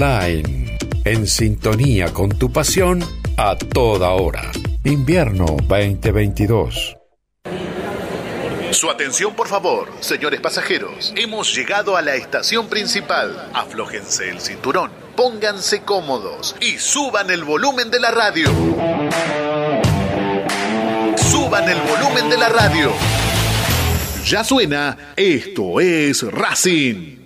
Online. En sintonía con tu pasión a toda hora. Invierno 2022. Su atención, por favor, señores pasajeros. Hemos llegado a la estación principal. Aflójense el cinturón, pónganse cómodos y suban el volumen de la radio. Suban el volumen de la radio. Ya suena, esto es Racing.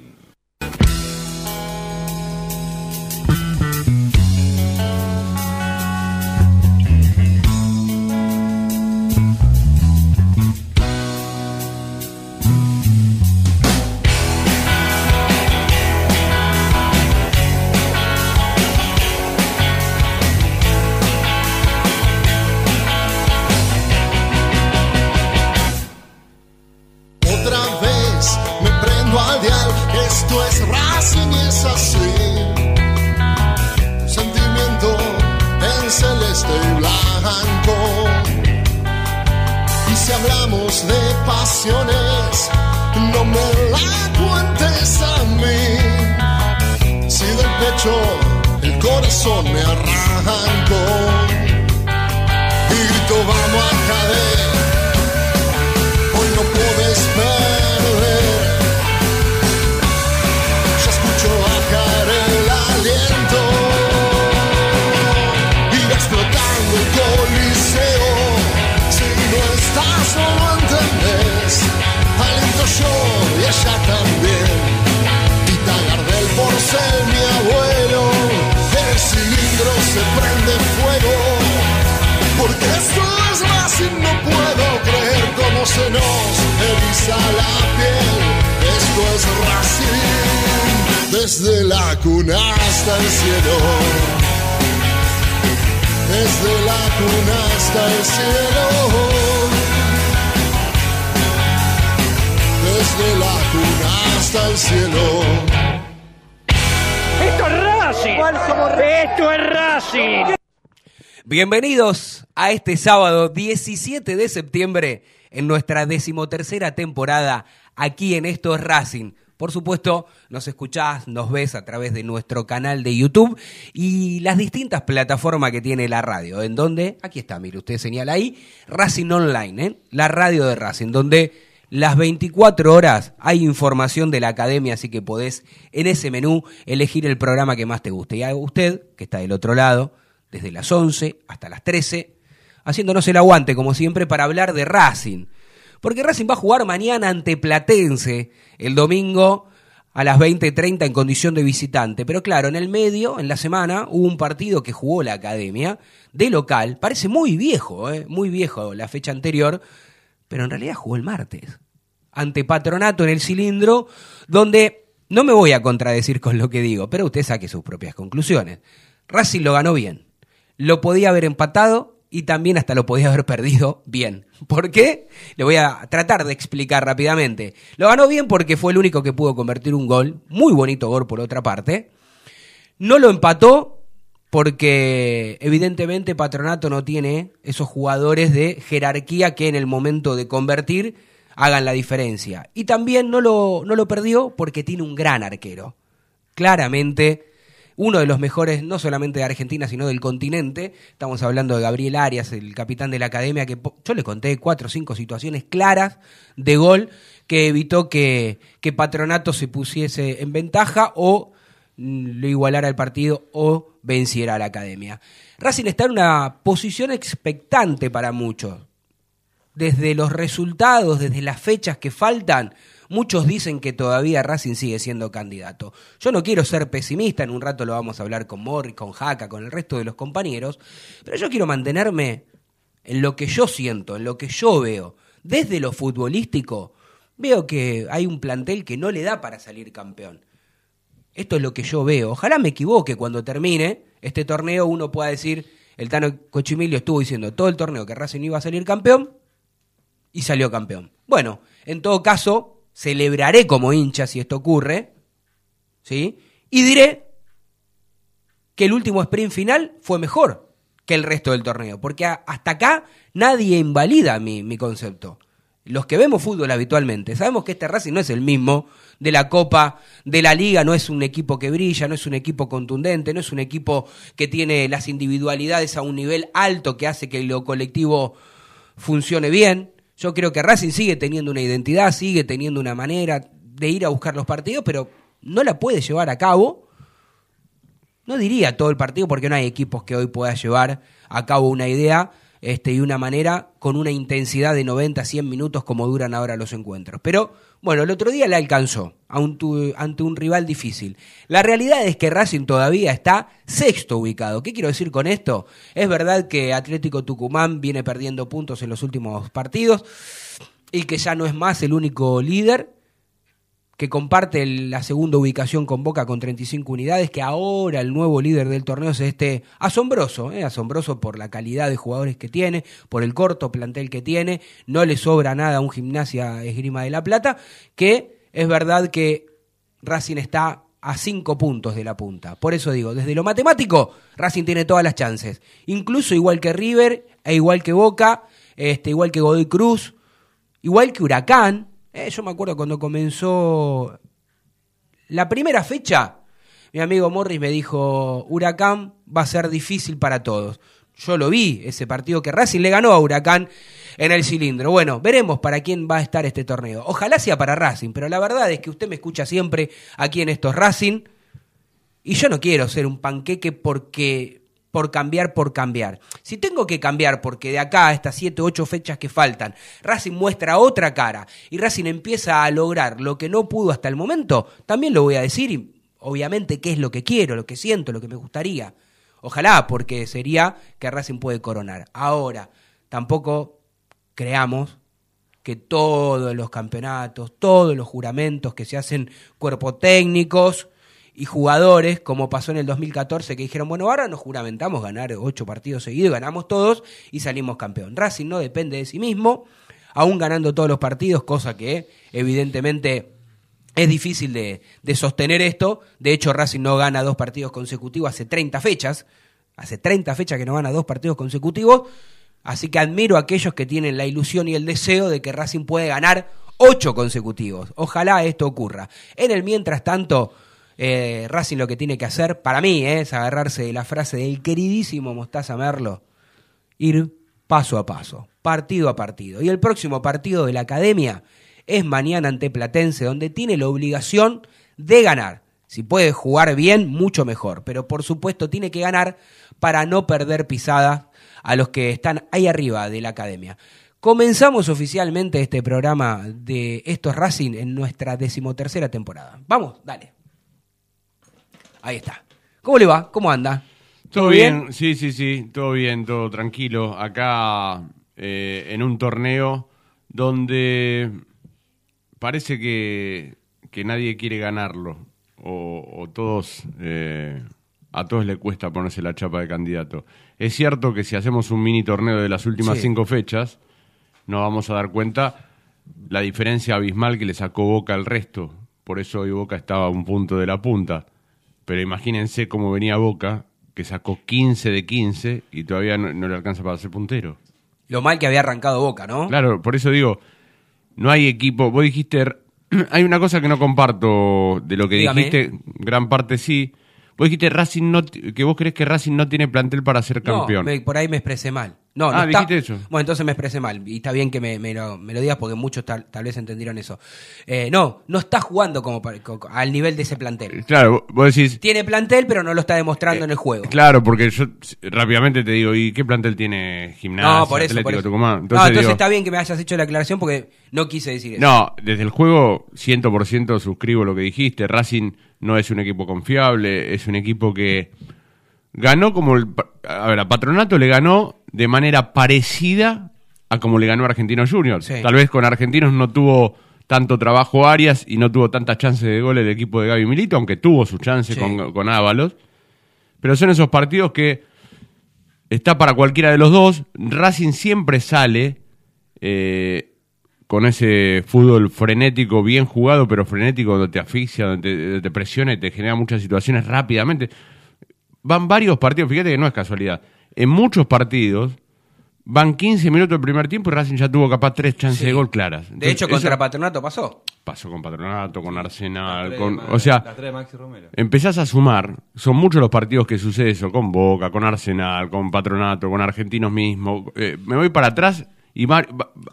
Bienvenidos a este sábado 17 de septiembre en nuestra decimotercera temporada aquí en Esto es Racing. Por supuesto, nos escuchás, nos ves a través de nuestro canal de YouTube y las distintas plataformas que tiene la radio, en donde, aquí está, mire, usted señala ahí, Racing Online, ¿eh? la radio de Racing, donde las 24 horas hay información de la academia, así que podés en ese menú elegir el programa que más te guste. Y a usted, que está del otro lado, desde las 11 hasta las 13, haciéndonos el aguante, como siempre, para hablar de Racing. Porque Racing va a jugar mañana ante Platense, el domingo a las 20.30 en condición de visitante. Pero claro, en el medio, en la semana, hubo un partido que jugó la academia de local. Parece muy viejo, ¿eh? muy viejo la fecha anterior, pero en realidad jugó el martes. Ante Patronato en el cilindro, donde no me voy a contradecir con lo que digo, pero usted saque sus propias conclusiones. Racing lo ganó bien lo podía haber empatado y también hasta lo podía haber perdido bien. ¿Por qué? Le voy a tratar de explicar rápidamente. Lo ganó bien porque fue el único que pudo convertir un gol, muy bonito gol por otra parte. No lo empató porque evidentemente Patronato no tiene esos jugadores de jerarquía que en el momento de convertir hagan la diferencia. Y también no lo, no lo perdió porque tiene un gran arquero. Claramente uno de los mejores, no solamente de Argentina, sino del continente. Estamos hablando de Gabriel Arias, el capitán de la academia, que yo le conté cuatro o cinco situaciones claras de gol que evitó que, que Patronato se pusiese en ventaja o mm, lo igualara el partido o venciera a la academia. Racing está en una posición expectante para muchos. Desde los resultados, desde las fechas que faltan, Muchos dicen que todavía Racing sigue siendo candidato. Yo no quiero ser pesimista, en un rato lo vamos a hablar con Morri, con Jaca, con el resto de los compañeros, pero yo quiero mantenerme en lo que yo siento, en lo que yo veo. Desde lo futbolístico, veo que hay un plantel que no le da para salir campeón. Esto es lo que yo veo. Ojalá me equivoque cuando termine este torneo, uno pueda decir, el Tano Cochimilio estuvo diciendo todo el torneo que Racing iba a salir campeón y salió campeón. Bueno, en todo caso, celebraré como hincha si esto ocurre, ¿sí? Y diré que el último sprint final fue mejor que el resto del torneo, porque hasta acá nadie invalida mi, mi concepto. los que vemos fútbol habitualmente, sabemos que este Racing no es el mismo de la Copa, de la Liga, no es un equipo que brilla, no es un equipo contundente, no es un equipo que tiene las individualidades a un nivel alto que hace que lo colectivo funcione bien. Yo creo que Racing sigue teniendo una identidad, sigue teniendo una manera de ir a buscar los partidos, pero no la puede llevar a cabo. No diría todo el partido porque no hay equipos que hoy pueda llevar a cabo una idea este, y una manera con una intensidad de 90 a 100 minutos como duran ahora los encuentros. Pero bueno, el otro día le alcanzó ante un rival difícil. La realidad es que Racing todavía está sexto ubicado. ¿Qué quiero decir con esto? Es verdad que Atlético Tucumán viene perdiendo puntos en los últimos partidos y que ya no es más el único líder, que comparte la segunda ubicación con Boca con 35 unidades, que ahora el nuevo líder del torneo es este asombroso, ¿eh? asombroso por la calidad de jugadores que tiene, por el corto plantel que tiene, no le sobra nada a un gimnasia esgrima de la plata, que es verdad que Racing está a cinco puntos de la punta. Por eso digo, desde lo matemático, Racing tiene todas las chances. Incluso igual que River, e igual que Boca, este, igual que Godoy Cruz, igual que Huracán, eh, yo me acuerdo cuando comenzó la primera fecha, mi amigo Morris me dijo, Huracán va a ser difícil para todos. Yo lo vi, ese partido que Racing le ganó a Huracán en el cilindro. Bueno, veremos para quién va a estar este torneo. Ojalá sea para Racing, pero la verdad es que usted me escucha siempre aquí en estos Racing y yo no quiero ser un panqueque porque por cambiar por cambiar. Si tengo que cambiar porque de acá a estas 7 o 8 fechas que faltan, Racing muestra otra cara y Racing empieza a lograr lo que no pudo hasta el momento, también lo voy a decir y obviamente qué es lo que quiero, lo que siento, lo que me gustaría. Ojalá, porque sería que Racing puede coronar. Ahora, tampoco creamos que todos los campeonatos, todos los juramentos que se hacen cuerpos técnicos, y jugadores, como pasó en el 2014, que dijeron, bueno, ahora nos juramentamos ganar ocho partidos seguidos, ganamos todos y salimos campeón. Racing no depende de sí mismo, aún ganando todos los partidos, cosa que evidentemente es difícil de, de sostener esto. De hecho, Racing no gana dos partidos consecutivos hace 30 fechas, hace 30 fechas que no gana dos partidos consecutivos. Así que admiro a aquellos que tienen la ilusión y el deseo de que Racing puede ganar ocho consecutivos. Ojalá esto ocurra. En el mientras tanto, eh, Racing lo que tiene que hacer, para mí, eh, es agarrarse de la frase del queridísimo Mostaza Merlo, ir paso a paso, partido a partido. Y el próximo partido de la academia es mañana ante Platense, donde tiene la obligación de ganar. Si puede jugar bien, mucho mejor. Pero por supuesto tiene que ganar para no perder pisada a los que están ahí arriba de la academia. Comenzamos oficialmente este programa de Estos Racing en nuestra decimotercera temporada. Vamos, dale. Ahí está. ¿Cómo le va? ¿Cómo anda? Todo bien? sí, sí, sí, todo bien, todo tranquilo. Acá eh, en un torneo donde parece que, nadie quiere ganarlo o, todos eh, a todos le cuesta ponerse la chapa de candidato. Es cierto que si hacemos un mini torneo de las últimas cinco fechas, nos vamos a dar cuenta la diferencia abismal que le sacó Boca al resto. Por eso hoy Boca estaba a un punto de la punta. Pero imagínense cómo venía Boca, que sacó 15 de 15 y todavía no, le alcanza para ser puntero. Lo mal que había arrancado Boca, ¿no? Claro, por eso digo, no hay equipo. Vos dijiste, hay una cosa que no comparto de lo que dijiste, gran parte sí. Vos dijiste Racing no, que vos crees que Racing no tiene plantel para ser campeón. No, por ahí me expresé mal. No, ah, no dijiste eso. Bueno, entonces me expresé mal. Y está bien que me, lo, digas porque muchos tal, vez entendieron eso. Eh, no, no está jugando como al nivel de ese plantel. Claro, vos decís. Tiene plantel, pero no lo está demostrando eh, en el juego. Claro, porque yo rápidamente te digo, ¿y qué plantel tiene Gimnasia, no, por eso, Atlético Tucumán? Entonces, no, entonces está bien que me hayas hecho la aclaración porque no quise decir eso. No, desde el juego 100% suscribo lo que dijiste. Racing no es un equipo confiable, es un equipo que ganó como el. A ver, a Patronato le ganó de manera parecida a como le ganó a Argentinos Juniors. Tal vez con Argentinos no tuvo tanto trabajo Arias y no tuvo tantas chances de gol el equipo de Gaby Milito, aunque tuvo sus chances con, con Ábalos. Pero son esos partidos que está para cualquiera de los dos. Racing siempre sale eh, con ese fútbol frenético, bien jugado, pero frenético, donde te asfixia, donde te presiona y te genera muchas situaciones rápidamente. Van varios partidos, fíjate que no es casualidad en muchos partidos van 15 minutos del primer tiempo y Racing ya tuvo capaz tres chances Sí. de gol claras. De hecho, contra eso Patronato pasó. pasó con Patronato, con Arsenal, con, o sea, las tres de Maxi Romero. empezás a sumar, son muchos los partidos que sucede eso, con Boca, con Arsenal, con Patronato, con Argentinos mismos. Eh, me voy para atrás y Con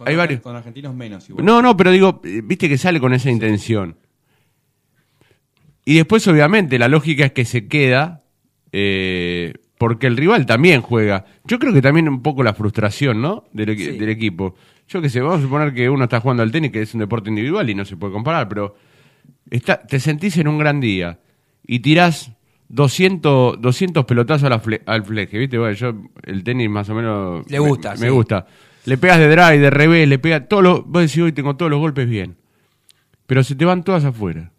hay varios. Con argentinos menos igual. No, no, pero digo, eh, viste que sale con esa intención. Y después, obviamente, la lógica es que se queda eh, porque el rival también juega. Yo creo que también un poco la frustración, ¿no? Del, equi- Sí. del equipo. Yo qué sé, vamos a suponer que uno está jugando al tenis, que es un deporte individual y no se puede comparar, pero está, te sentís en un gran día y tirás 200, 200 pelotazos a la fle- al fleje, ¿viste? Bueno, yo el tenis más o menos... Le gusta, me, sí. me gusta. Le pegas de drive, de revés, le pegas... Todos los, vos decís, hoy tengo todos los golpes bien. Pero se te van todas afuera.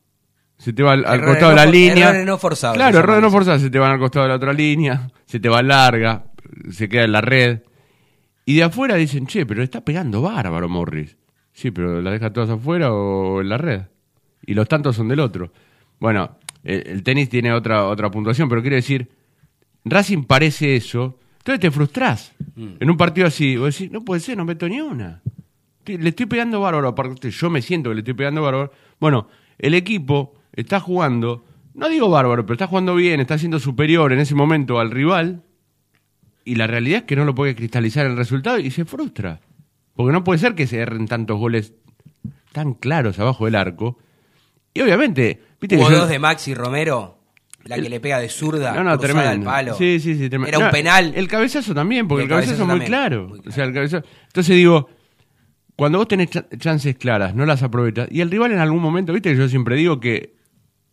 Se te va al, costado de la línea. errores no forzados, Claro, errores no forzados. Se te van al costado de la otra línea, se te va larga, se queda en la red. Y de afuera dicen, che, pero está pegando bárbaro Morris. Sí, pero la deja todas afuera o en la red. Y los tantos son del otro. Bueno, el, el tenis tiene otra, otra puntuación, pero quiero decir, Racing parece eso. Entonces te frustrás. En un partido así, vos decís, no puede ser, no meto ni una. Le estoy pegando bárbaro, aparte yo me siento que le estoy pegando bárbaro. Bueno, el equipo está jugando, no digo bárbaro, pero está jugando bien, está siendo superior en ese momento al rival. Y la realidad es que no lo puede cristalizar el resultado y se frustra. Porque no puede ser que se erren tantos goles tan claros abajo del arco. Y obviamente, viste que Hubo yo- dos de Maxi Romero, la que le pega de zurda, no, no, cruzada al tremendo. palo. Sí, sí, sí, tremendo. Era un penal. El cabezazo también, porque el el cabezazo, cabezazo muy, claro. muy O sea, el cabezazo- Entonces digo, cuando vos tenés cha- chances claras, no las aprovechas. Y el rival en algún momento, viste que yo siempre digo que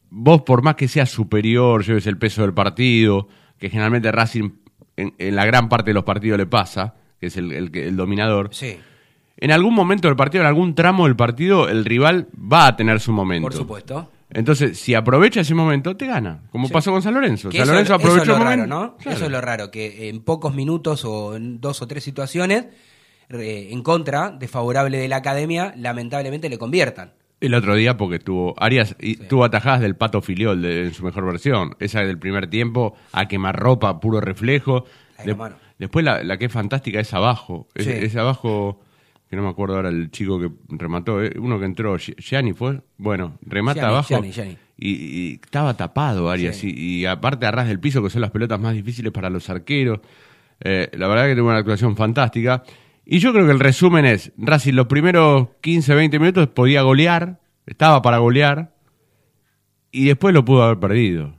vos, por más que seas superior, lleves el peso del partido, que generalmente Racing en, en la gran parte de los partidos le pasa, que es el, el que- el dominador. Sí, En algún momento del partido, en algún tramo del partido, el rival va a tener su momento. por supuesto. Entonces, si aprovecha ese momento, te gana. Como Sí. pasó con San Lorenzo. Que San eso, Lorenzo eso aprovechó es lo el raro, momento. ¿no? Claro. Eso es lo raro, que en pocos minutos o en dos o tres situaciones, eh, en contra, desfavorable de la academia, lamentablemente le conviertan. El otro día, porque tuvo Arias y tuvo atajadas del pato filiol de- en su mejor versión. Esa del primer tiempo, a quemarropa, puro reflejo. Ay, De- después la, la que es fantástica es abajo. Es, Sí. es abajo, que no me acuerdo ahora el chico que remató, eh, uno que entró, Gi- Gianni fue. Bueno, remata Gianni, abajo. Gianni, Gianni. Y, y estaba tapado Arias. Y aparte a ras del piso, que son las pelotas más difíciles para los arqueros. Eh, la verdad que tuvo una actuación fantástica. Y yo creo que el resumen es, Racing los primeros 15, 20 minutos podía golear, estaba para golear, y después lo pudo haber perdido.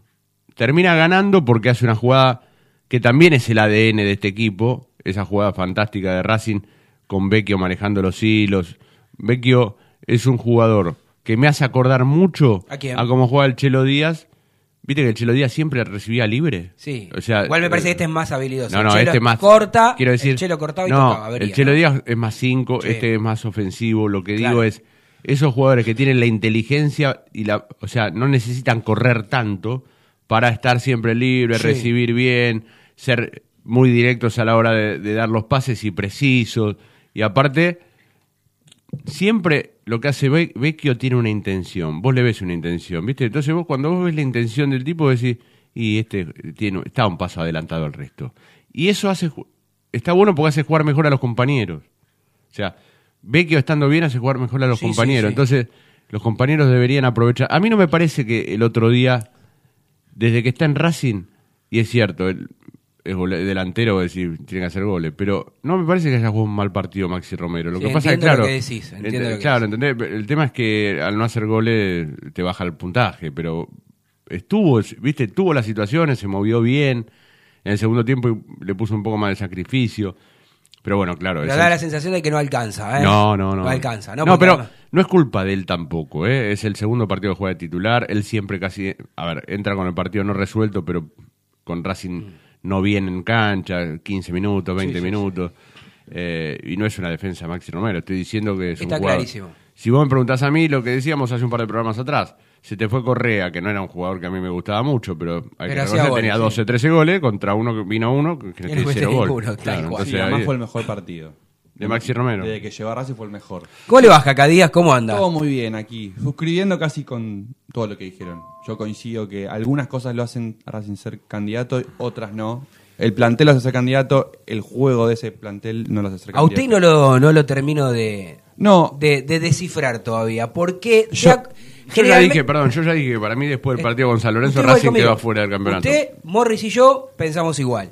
Termina ganando porque hace una jugada que también es el ADN de este equipo, esa jugada fantástica de Racing con Vecchio manejando los hilos. Vecchio es un jugador que me hace acordar mucho ¿A quién? cómo juega el Chelo Díaz. Viste que el Chelo Díaz siempre recibía libre. Sí. O sea, Igual me parece que eh, este es más habilidoso. no, no, El Chelo este más. Corta, Quiero decir. el Chelo cortaba y no, tocaba. vería, el Chelo ¿no? Díaz es más 5, Sí. este es más ofensivo. Lo que Claro. digo es. Esos jugadores que tienen la inteligencia y la. O sea, no necesitan correr tanto para estar siempre libre, Sí. recibir bien, ser muy directos a la hora de, de dar los pases y precisos. Y aparte, siempre lo que hace Ve- Vecchio tiene una intención. Vos le ves una intención, ¿viste? Entonces vos cuando vos ves la intención del tipo decís, y este tiene, está un paso adelantado al resto. Y eso hace está bueno porque hace jugar mejor a los compañeros. O sea, Vecchio estando bien hace jugar mejor a los Sí, compañeros. sí. Entonces, los compañeros deberían aprovechar. A mí no me parece que el otro día, desde que está en Racing, y es cierto, él es gole- delantero, es decir, tiene que hacer goles, pero no me parece que haya jugado un mal partido Maxi Romero. Lo Sí, que pasa es que, claro. lo que decís, ent- lo que claro. ¿entendés? El tema es que al no hacer goles te baja el puntaje, pero estuvo, viste, tuvo las situaciones, se movió bien. En el segundo tiempo le puso un poco más de sacrificio. Pero bueno, claro. Pero da el- la sensación de que no alcanza, ¿eh? no, no, no. No alcanza, ¿no? No, pero además- no es culpa de él tampoco, ¿eh? Es el segundo partido que juega de titular. Él siempre casi. A ver, entra con el partido no resuelto, pero con Racing no viene en cancha, 15 minutos, 20 minutos. Eh, y no es una defensa Maxi Romero. Estoy diciendo que es Está un jugador. clarísimo. Si vos me preguntás a mí, lo que decíamos hace un par de programas atrás, se te fue Correa, que no era un jugador que a mí me gustaba mucho, pero hay Pero que reconocer, goles, tenía sí. 12, 13 goles, contra uno que vino uno que tiene no cero mete gol. ninguno, tal Claro, entonces Sí, además ahí- fue el mejor partido. De Maxi Romero. Desde que llegó a Racing fue el mejor. ¿Cómo le baja, Cadías? ¿Cómo anda? Todo muy bien aquí, suscribiendo casi con todo lo que dijeron. Yo coincido que algunas cosas lo hacen a Racing ser candidato, otras no. El plantel los hace ser candidato, el juego de ese plantel no los hace ser A usted candidato. no lo, no lo termino de, No, de, de descifrar todavía. Porque Yo- ya- Yo ya dije, perdón, yo ya dije que para mí después del partido con San Lorenzo Racing quedó afuera del campeonato. Usted, Morris y yo pensamos igual.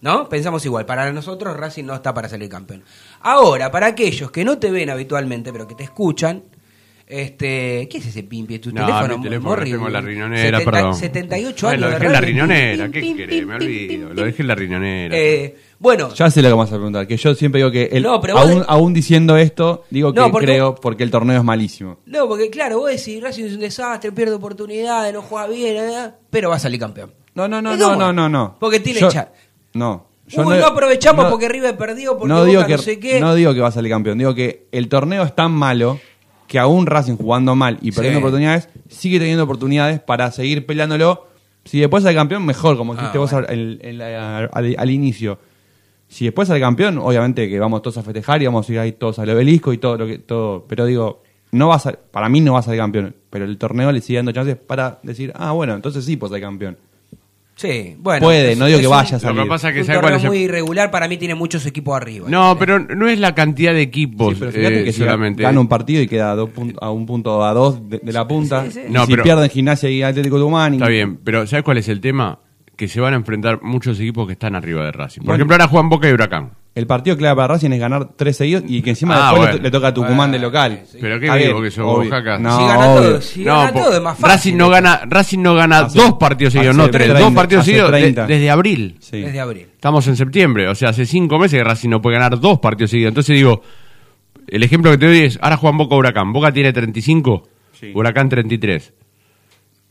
¿No? Pensamos igual. Para nosotros Racing no está para salir campeón. Ahora, para aquellos que no te ven habitualmente, pero que te escuchan, este, ¿qué es ese pimpi? ¿Tu No, teléfono, mi teléfono Morris? lo tengo en la riñonera, 70 perdón. 78 Ay, años Lo de dejé en la riñonera, Pim, ¿qué pim, querés? pim, Me olvido. Lo dejé en la riñonera. Eh, bueno, ya sé lo que vas a preguntar, que yo siempre digo que, el- No, pero aún, de- aún diciendo esto, digo No, que porque creo porque el torneo es malísimo. no, porque claro, vos decís, Racing es un desastre, pierde oportunidades, no juega bien, eh, pero va a salir campeón. No, no, no, no, no, no, no. Porque tiene Yo- cha- No. Uy, no aprovechamos porque River perdió, porque no digo Boca que, no sé qué. No digo que va a salir campeón, digo que el torneo es tan malo que aún Racing jugando mal y perdiendo Sí. oportunidades, sigue teniendo oportunidades para seguir peleándolo. Si después sale campeón, mejor, como dijiste Ah, vos bueno. al, inicio. Si después sale campeón, obviamente que vamos todos a festejar y vamos a ir ahí todos al obelisco y todo lo que todo, pero digo, no va a para mí no va a salir campeón, pero el torneo le sigue dando chances para decir, ah, bueno, entonces sí puede ser campeón. Sí, bueno. Puede, no digo que un- vaya a Lo que pasa es que un ¿sabe cuál torneo es el- muy irregular, para mí tiene muchos equipos arriba. No, pero no es la cantidad de equipos Sí, pero fíjate eh, que si solamente. gana un partido y queda a, dos pun- a un punto a dos de, de la punta. sí, sí. y No, si pero- pierden Gimnasia y Atlético Tucumán. y- Está bien, pero ¿sabes cuál es el tema? Que se van a enfrentar muchos equipos que están arriba de Racing. Por Bueno. ejemplo, ahora juegan Boca y Huracán. El partido clave para Racing es ganar tres seguidos y que encima Ah, después le bueno. to- le, toca a Tucumán de local. sí. Pero qué Está vivo bien, que sos. Oaxaca. No, si gana obvio. todo, si gana todo es más fácil. Racing no gana, Racing no gana Hace- dos partidos seguidos, no tres, 30, dos partidos seguidos de- 30. desde abril. Sí. Desde abril. Estamos en septiembre, o sea, hace cinco meses que Racing no puede ganar dos partidos seguidos. Entonces digo, el ejemplo que te doy es, ahora juegan Boca Huracán. Boca tiene 35, Sí. Huracán 33.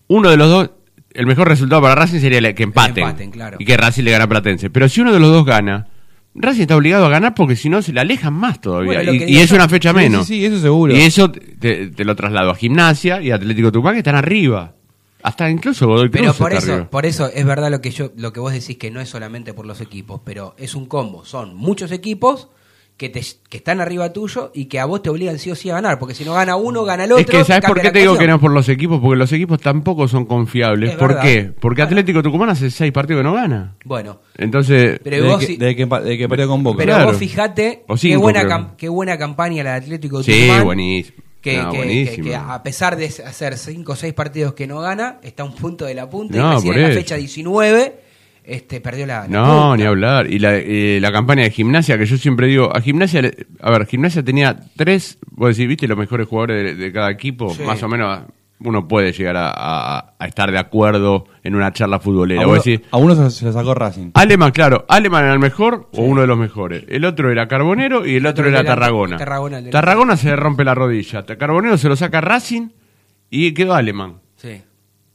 Uno de los dos, el mejor resultado para Racing sería que empaten. empaten, claro. Y que Racing le gana a Platense. Pero si uno de los dos gana, Racing está obligado a ganar porque si no se le alejan más todavía. Bueno, y, es una fecha menos. sí, sí, eso seguro. Y eso te, te lo traslado a Gimnasia y Atlético Tucumán que están arriba. Hasta incluso Godoy Pero por eso, arriba. por eso es verdad lo que yo, lo que vos decís que no es solamente por los equipos, pero es un combo. Son muchos equipos que te, que están arriba tuyo y que a vos te obligan sí o sí a ganar, porque si no gana uno, gana el otro. Es que, ¿sabes por qué te digo que no es por los equipos? Porque los equipos tampoco son confiables. Es ¿Por verdad. qué? Porque Bueno. Atlético Tucumán hace seis partidos que no gana. Bueno, Entonces, pero Desde vos que, sí- desde que, desde que perdió con Boca. Pero Claro. vos fijate qué, cinco, buena cam- qué buena campaña la de Atlético Sí, Tucumán. buenísimo. Que, No, que- que- que a pesar de hacer 5 o 6 partidos que no gana, está a un punto de la punta No, y recién en la fecha 19 este, perdió la, la no, punta. ni hablar. Y la, eh, la campaña de gimnasia, que yo siempre digo, a gimnasia, le- a ver, gimnasia tenía tres, vos decís, viste, los mejores jugadores de, de cada equipo, Sí. más o menos uno puede llegar a, a- a estar de acuerdo en una charla futbolera. a, Vos uno, decís, a uno se, lo sacó Racing. Aleman, claro, Aleman era el mejor o uno de los mejores. El otro era Carbonero y el otro otro era era Tarragona. Tarragona, Tarragona se le rompe la rodilla. Carbonero se lo saca Racing y quedó Aleman. Sí.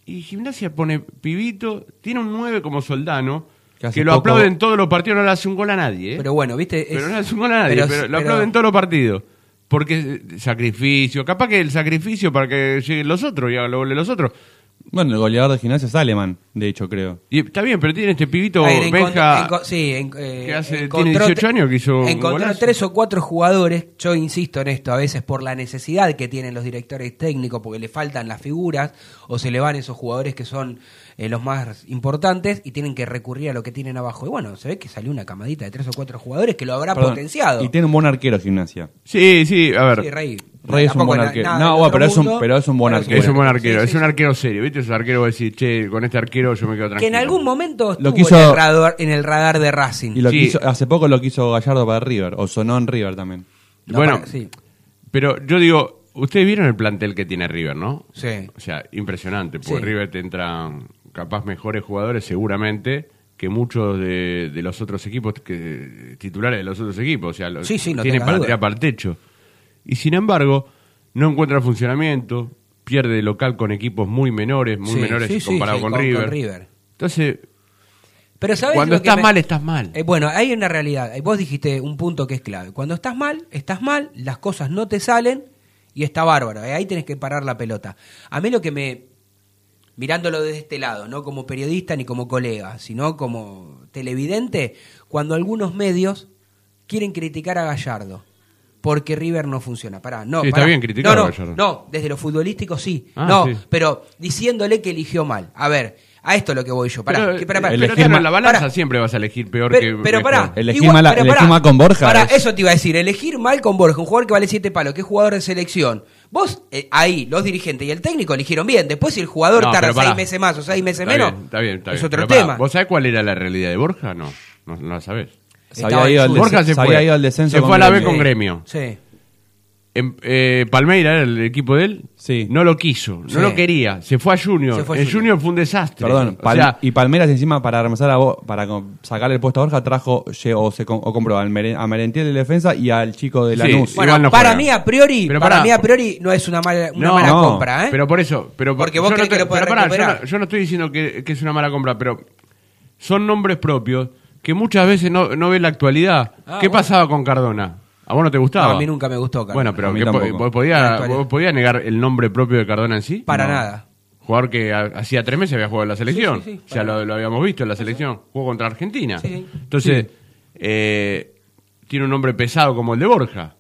Y Gimnasia pone pibito, tiene un 9 como Soldano, Que lo poco- aplauden todos los partidos, no le hace un gol a nadie. ¿eh? Pero bueno, viste. Pero no le hace un gol a nadie, pero, pero- lo pero- aplauden todos los partidos. Porque sacrificio, capaz que el sacrificio para que lleguen los otros y hagan los goles los otros. Bueno, el goleador de Gimnasia es Alemán, de hecho, creo. Y está bien, pero tiene este pibito encont- Benja. enco- sí, en- eh, que hace- tiene 18 tre- años que hizo golazo. tres o cuatro jugadores, yo insisto en esto, a veces por la necesidad que tienen los directores técnicos, porque le faltan las figuras, o se le van esos jugadores que son eh, los más importantes y tienen que recurrir a lo que tienen abajo. Y bueno, se ve que salió una camadita de tres o cuatro jugadores que lo habrá Perdón, potenciado. Y tiene un buen arquero Gimnasia. Sí, sí, a ver. Sí, Rey. Rey es un buen arquero. nada No, bueno, pero es un- pero es un buen arquero. Es un buen arquero, Sí, es un arquero serio, ¿viste? Es un arquero que decir, che, con este arquero yo me quedo tranquilo. Que en algún momento estuvo Lo quiso- en, el radar, en el radar de Racing. Y lo Sí. quiso, hace poco lo quiso Gallardo para River, o sonó en River también. No, bueno, para- sí. pero yo digo, ustedes vieron el plantel que tiene River, ¿no? Sí. O sea, impresionante, porque Sí. River te entran capaz mejores jugadores seguramente que muchos de, de los otros equipos, que titulares de los otros equipos. O sea, los- Sí, sí, no tienen tengas para tirar para el techo. Y sin embargo, no encuentra funcionamiento, pierde local con equipos muy menores, muy Sí, menores sí, comparado sí, con, con- con River. Entonces, Pero ¿sabes cuando estás me- mal, estás mal. Eh, bueno, hay una realidad. Eh, Vos dijiste un punto que es clave. Cuando estás mal, estás mal, las cosas no te salen y está bárbaro. Eh, Ahí tenés que parar la pelota. A mí lo que me. Mirándolo desde este lado, no como periodista ni como colega, sino como televidente, cuando algunos medios quieren criticar a Gallardo porque River no funciona. Pará, no, Sí, está pará. bien criticar no, no, Gallardo. No, desde lo futbolístico sí. Ah, no, sí. pero diciéndole que eligió mal. A ver, A esto es lo que voy yo. Pará, pero, que- pará, pará. pero elegir mal- la balanza pará. siempre vas a elegir peor Pero, que pero pará. Elegí mal- con Borja, Pará, es- eso te iba a decir. Elegir mal con Borja, un jugador que vale 7 palos, que es jugador de selección. Vos, eh, ahí, los dirigentes y el técnico eligieron bien. Después, si el jugador No, tarda. 6 meses más o 6 meses Está menos, bien, está bien, está es bien. otro Pero pará, tema. ¿Vos sabés cuál era la realidad de Borja? No, no, no la sabés. Se había ido al Borja se se había fue. ido al descenso Se fue a la B con Gremio. Sí. En- eh, Palmeira era el equipo de él. Sí. No lo quiso, no Sí. lo quería. Se fue a Junior. Se fue a en Junior. Junior fue un desastre. Perdón, O Pal- sea, y Palmeras encima para remesar a Bo- para co- sacarle el puesto a Borja trajo lle- o, se com- o compró al Mere- a Merentiel de defensa y al chico de Sí. Lanús. Bueno, Igual no para juega. mí a priori, Pero para pará. mí a priori no es una mala, una No, mala no, compra, ¿eh? Pero por eso, pero Porque yo vos no crees que lo podés pero pará, yo, recuperar. no, yo no estoy diciendo que, que es una mala compra, pero son nombres propios que muchas veces no, no ven la actualidad. Ah, ¿Qué bueno. pasaba con Cardona? ¿A vos no te gustaba? No, a mí nunca me gustó, Cardona. Bueno, pero A mí que po- tampoco. ¿vos La podías actualidad. vos podías negar el nombre propio de Cardona en sí? para No. nada. Jugador que ha- hacía tres meses había jugado en la selección. Sí, sí, sí, o sea, lo, lo habíamos visto en la selección. Jugó contra Argentina. Sí, sí. Entonces, eh, tiene un nombre pesado como el de Borja.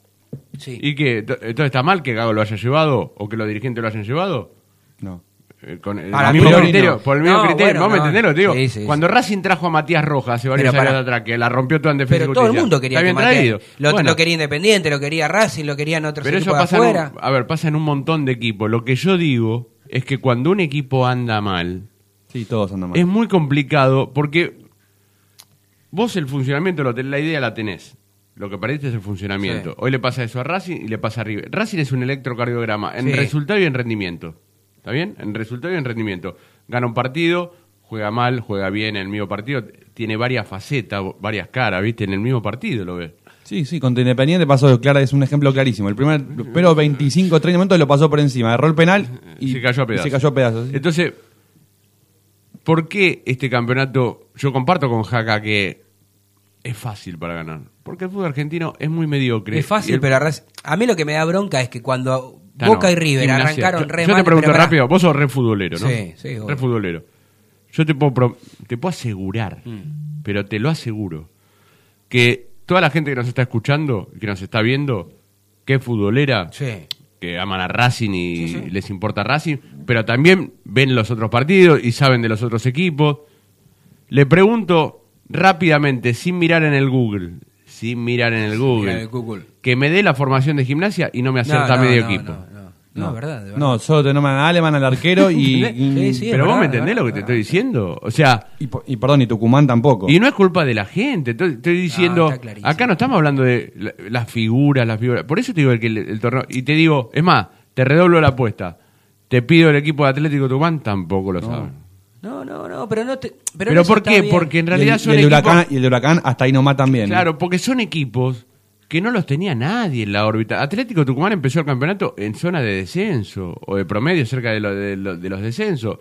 Sí. ¿Y que Entonces está mal que Gago lo haya llevado o que los dirigentes lo hayan llevado. No. Eh, con el, Para el mí mismo no. criterio, por el mismo No, criterio, bueno, ¿vos me no. entendés lo que te digo? Sí, sí, Cuando Racing trajo a Matías Rojas hace varios Pero años para- atrás, que la rompió toda en defensa Pero todo el mundo quería que traído. Lo, Bueno, lo quería Independiente, lo quería Racing, lo querían otros pero eso equipos de pasa en un, afuera. a ver, pasa en un montón de equipos. Lo que yo digo es que cuando un equipo anda mal, Sí, todos andan mal. es muy complicado porque vos el funcionamiento, la idea la tenés. Lo que perdiste es el funcionamiento. Sí. Hoy le pasa eso a Racing y le pasa a River. Racing es un electrocardiograma en Sí. resultado y en rendimiento. ¿Está bien? En resultado y en rendimiento. Gana un partido, juega mal, juega bien en el mismo partido. Tiene varias facetas, varias caras, ¿viste? En el mismo partido lo ves. Sí, sí, contra Independiente pasó, Clara es un ejemplo clarísimo. El primer, primeros 25, 30 minutos lo pasó por encima, erró el penal y se cayó a pedazos. se cayó a pedazos. sí. Entonces, ¿por qué este campeonato? Yo comparto con Jaca que es fácil para ganar. Porque el fútbol argentino es muy mediocre. Es fácil, el- pero a mí lo que me da bronca es que cuando Ah, Boca y River Gimnasia. arrancaron yo, re yo mal, te pregunto pero rápido, vos sos re futbolero, ¿no? Sí, sí, obvio. Re futbolero. Yo te puedo, pro- te puedo asegurar, Mm. pero te lo aseguro, que toda la gente que nos está escuchando, que nos está viendo, que es futbolera, Sí. que aman a Racing y les importa Racing, pero también ven los otros partidos y saben de los otros equipos. Le pregunto rápidamente, sin mirar en el Google, sin mirar en el Google, mirar el Google. que me dé la formación de gimnasia y no me acierta No, no, medio no, equipo. No, no, no, verdad, de verdad. No, solo te nombran a Aleman, al arquero y, Sí, sí. Pero es vos me verdad, entendés lo que te verdad. estoy diciendo. O sea, y, y perdón, y Tucumán tampoco. y no es culpa de la gente. Estoy, estoy diciendo, acá no estamos hablando de la- las figuras, las figuras. Por eso te digo que el, el torneo. Y te digo, es más, te redoblo la apuesta. Te pido el equipo de Atlético Tucumán, tampoco lo saben. No, no, no, pero no te. Pero, ¿por qué? bien. Porque en Y realidad el, son y el de equipos. huracán, y el de Huracán hasta ahí nomás también. Claro, porque son equipos que no los tenía nadie en la órbita. Atlético Tucumán empezó el campeonato en zona de descenso o de promedio cerca de, lo- de lo- de los descensos.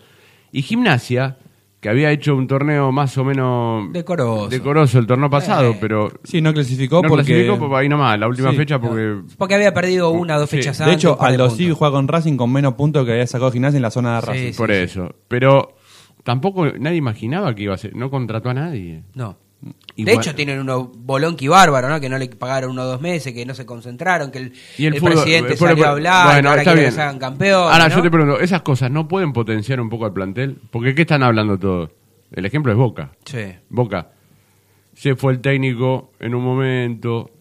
Y Gimnasia, que había hecho un torneo más o menos Decoroso. decoroso el torneo pasado, Eh. pero Sí, no clasificó no porque... clasificó por ahí nomás, la última Sí, fecha porque... Porque había perdido una o dos Sí. fechas De antes. hecho, de Aldo puntos. Civi juega con Racing con menos puntos que había sacado Gimnasia en la zona de Racing. sí. por eso. Pero tampoco nadie imaginaba que iba a ser, no contrató a nadie. No. Y de bueno- hecho, tienen uno bolonqui bárbaro, ¿no? Que no le pagaron uno o dos meses, que no se concentraron, que el, Y el, el fútbol- presidente salió a hablar, bueno, que se hagan campeones. Ahora ¿no? yo te pregunto, ¿esas cosas no pueden potenciar un poco al plantel? Porque ¿qué están hablando todos? El ejemplo es Boca. Sí. Boca. Se fue el técnico en un momento,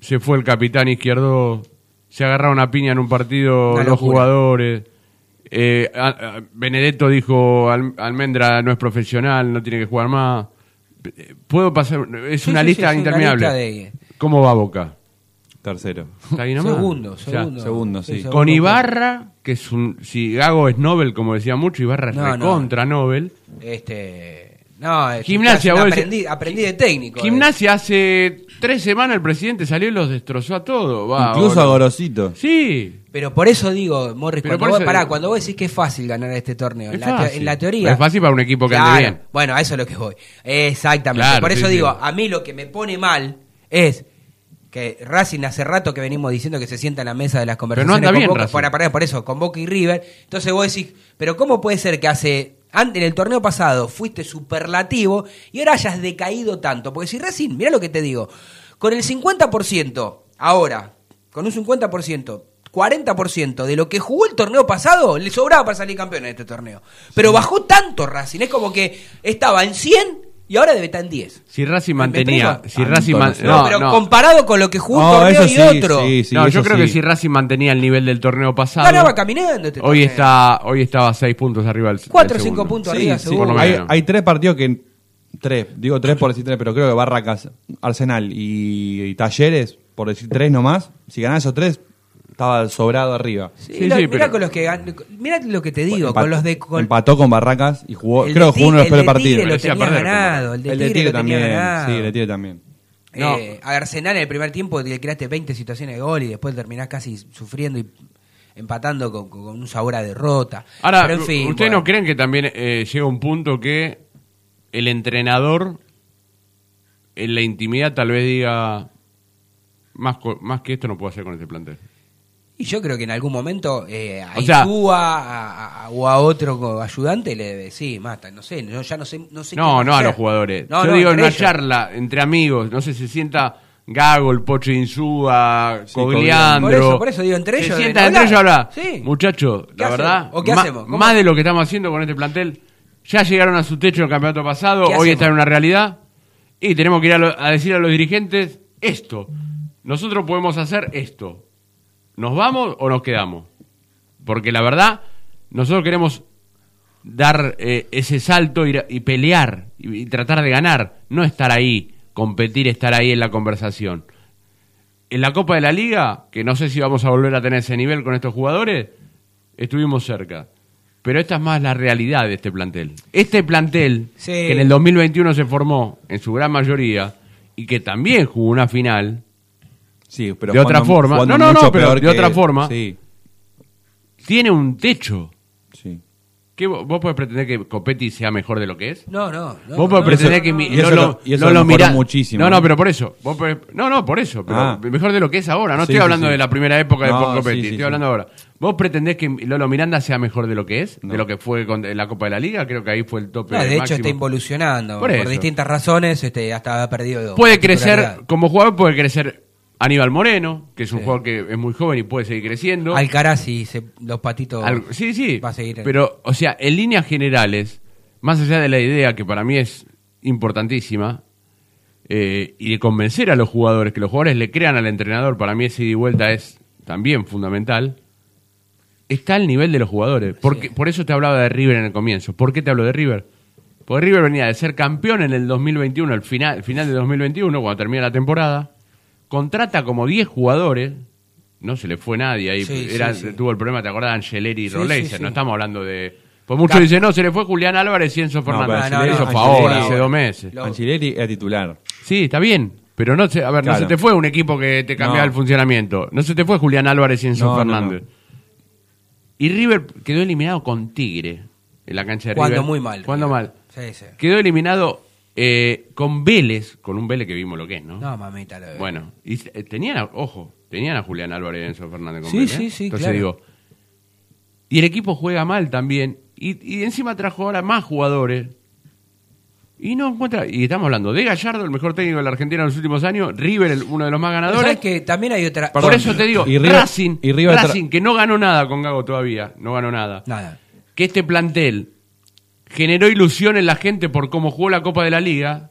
se fue el capitán izquierdo, se agarraron a piña en un partido los jugadores. Eh, a- a- Benedetto dijo, Al- Almendra no es profesional, no tiene que jugar más. Puedo pasar, es Sí, una sí, lista sí, sí, una interminable. lista de- ¿Cómo va Boca? Tercero. Está ahí nomás. Segundo, O sea, segundo. segundo, sí. segundo. con Ibarra, que es un. Si Gago es Nobel, como decía mucho, Ibarra es No, no. recontra Nobel. Este. No, es- Gimnasia, vos aprendí, aprendí de técnico. eh. Gimnasia hace tres semanas el presidente salió y los destrozó a todos. Va, Incluso a Gorosito. Sí. Pero por eso digo, Morris, Pero cuando por vos, eso pará, digo- cuando vos decís que es fácil ganar este torneo, en Es la, teo- fácil. en la teoría. Es fácil para un equipo que ande bien. Bueno, a eso es lo que voy. Exactamente. Claro, por eso sí, digo, sí. a mí lo que me pone mal es que Racing hace rato que venimos diciendo que se sienta en la mesa de las conversaciones anda con bien, Boca, Racing. para, para- por eso, con Boca y River. Entonces vos decís, pero ¿cómo puede ser que hace en el torneo pasado fuiste superlativo y ahora hayas decaído tanto? Porque si Racing, mira lo que te digo, con el 50% ahora, con un 50%, 40% de lo que jugó el torneo pasado, le sobraba para salir campeón en este torneo. Pero bajó tanto Racing, es como que estaba en 100 y ahora debe estar en 10. Si Racing ¿Me mantenía. Si Racing man- no No, pero no. comparado con lo que jugó un torneo y sí, otro, sí, sí, no, yo creo sí. que si Racing mantenía el nivel del torneo pasado. ganaba caminando este hoy torneo. está hoy estaba a 6 puntos arriba del Cuatro o del cinco segundo. puntos Sí, arriba, sí, seguro. hay, hay tres partidos que. Tres, digo tres por decir tres, pero creo que Barracas, Arsenal y, y Talleres, por decir tres nomás, si ganás esos tres, estaba sobrado arriba. Sí, Sí, lo- sí, mirá pero- con los que gan- mirá lo que te digo, Empat- con los de con- empató con Barracas y jugó, el creo que jugó uno de los Tigre- peores el de Tigre partidos. lo Parecía tenía perder, ganado, el de el de Tigre Tigre lo tenía también, ganado. sí, el de Tigre también. Eh, a Arsenal en el primer tiempo le creaste 20 situaciones de gol y después terminás casi sufriendo y empatando con, con un sabor a derrota. Ahora, Pero en fin, ¿ustedes bueno. no creen que también eh, llega un punto que el entrenador en la intimidad tal vez diga más, co- más que esto no puedo hacer con este plantel? Y yo creo que en algún momento eh, a O sea- Insúa, a- a- o a otro ayudante le debe decir, mata, no sé, yo ya no sé, no sé No, no a hacer". los jugadores. No, Yo no, digo en una ellos. charla entre amigos, no sé, se sienta Gago, el Pocho Insúa, Sí, Cogliandro. Por eso, por eso digo, entre Se ellos sientan deben entre ellos a hablar. hablar. Sí. Muchachos, ¿Qué la hacemos? verdad, ¿O qué hacemos? ¿Cómo? más de lo que estamos haciendo con este plantel, ya llegaron a su techo en el campeonato pasado, ¿Qué hoy hacemos? está en una realidad, y tenemos que ir a, lo- a decir a los dirigentes esto. Nosotros podemos hacer esto. ¿Nos vamos o nos quedamos? Porque la verdad, nosotros queremos dar eh, ese salto y, y pelear y, y tratar de ganar, no estar ahí, competir, estar ahí en la conversación. En la Copa de la Liga, que no sé si vamos a volver a tener ese nivel con estos jugadores, estuvimos cerca. Pero esta es más la realidad de este plantel. Este plantel, Sí. que en el 2021 se formó en su gran mayoría y que también jugó una final, Sí, pero De otra forma. No, no, no, pero de otra forma. Sí, tiene un techo. sí. ¿Qué, vo- ¿Vos podés pretender que Copetti sea mejor de lo que es? No, no, no. vos podés no, pretender que mi- y eso no lo- lo, y eso no lo lo mejoró mirá- muchísimo. No, no, pero por eso. Vos podés- no, no, por eso. Pero Ah. mejor de lo que es ahora. No Sí, estoy hablando sí. de la primera época de Copetti. estoy sí. hablando ahora. ¿Vos pretendés que Lolo Miranda sea mejor de lo que es? No. De lo que fue con en la Copa de la Liga. Creo que ahí fue el tope No, de hecho máximo. está involucionando Por por, distintas razones, este, hasta ha perdido. Puede crecer, como jugador puede crecer Aníbal Moreno, que es un jugador que es muy joven y puede seguir creciendo. Alcaraz y se- los patitos. Sí, sí. Va a seguir Pero, o sea, en líneas generales, más allá de la idea que para mí es importantísima, eh, y de convencer a los jugadores, que los jugadores le crean al entrenador, para mí ese ida y vuelta es también fundamental, está al nivel de los jugadores. Porque, Por eso te hablaba de River en el comienzo. ¿Por qué te hablo de River? Porque River venía de ser campeón en el 2021, al final, al final de 2021, cuando termina la temporada, contrata como 10 jugadores, no se le fue nadie ahí, Sí, era, sí, sí. tuvo el problema, ¿te acordás? de Angeleri y Sí, Roleiser, sí, sí. no estamos hablando de... Pues muchos Cap- dicen, no, se le fue Julián Álvarez y Enzo Fernández. Angeleri- hizo Angeleri- favor hace Angeleri- dos meses. Angileri era titular. Sí, está bien. Pero no se, a ver, no se te fue un equipo que te cambiaba No. el funcionamiento. No se te fue Julián Álvarez y Enzo No, no, Fernández. no. Y River quedó eliminado con Tigre en la cancha de Jugando River. muy mal. River. mal. Sí, sí. Quedó eliminado eh, con Vélez, con un Vélez que vimos lo que es, ¿no? No, mamita. Lo Bueno, y eh, tenían, a- ojo, tenían a Julián Álvarez y Enzo Fernández con Sí, Vélez, sí, ¿eh? sí, Entonces claro. digo, y el equipo juega mal también, y, y encima trajo ahora más jugadores, y no encuentra, y estamos hablando de Gallardo, el mejor técnico de la Argentina en los últimos años, River, el- uno de los más Pero ganadores. ¿Sabes que también hay otra. Por eso te digo, Y River- Racing, y River tra- Racing, que no ganó nada con Gago todavía, no ganó nada. Nada. Que este plantel generó ilusión en la gente por cómo jugó la Copa de la Liga,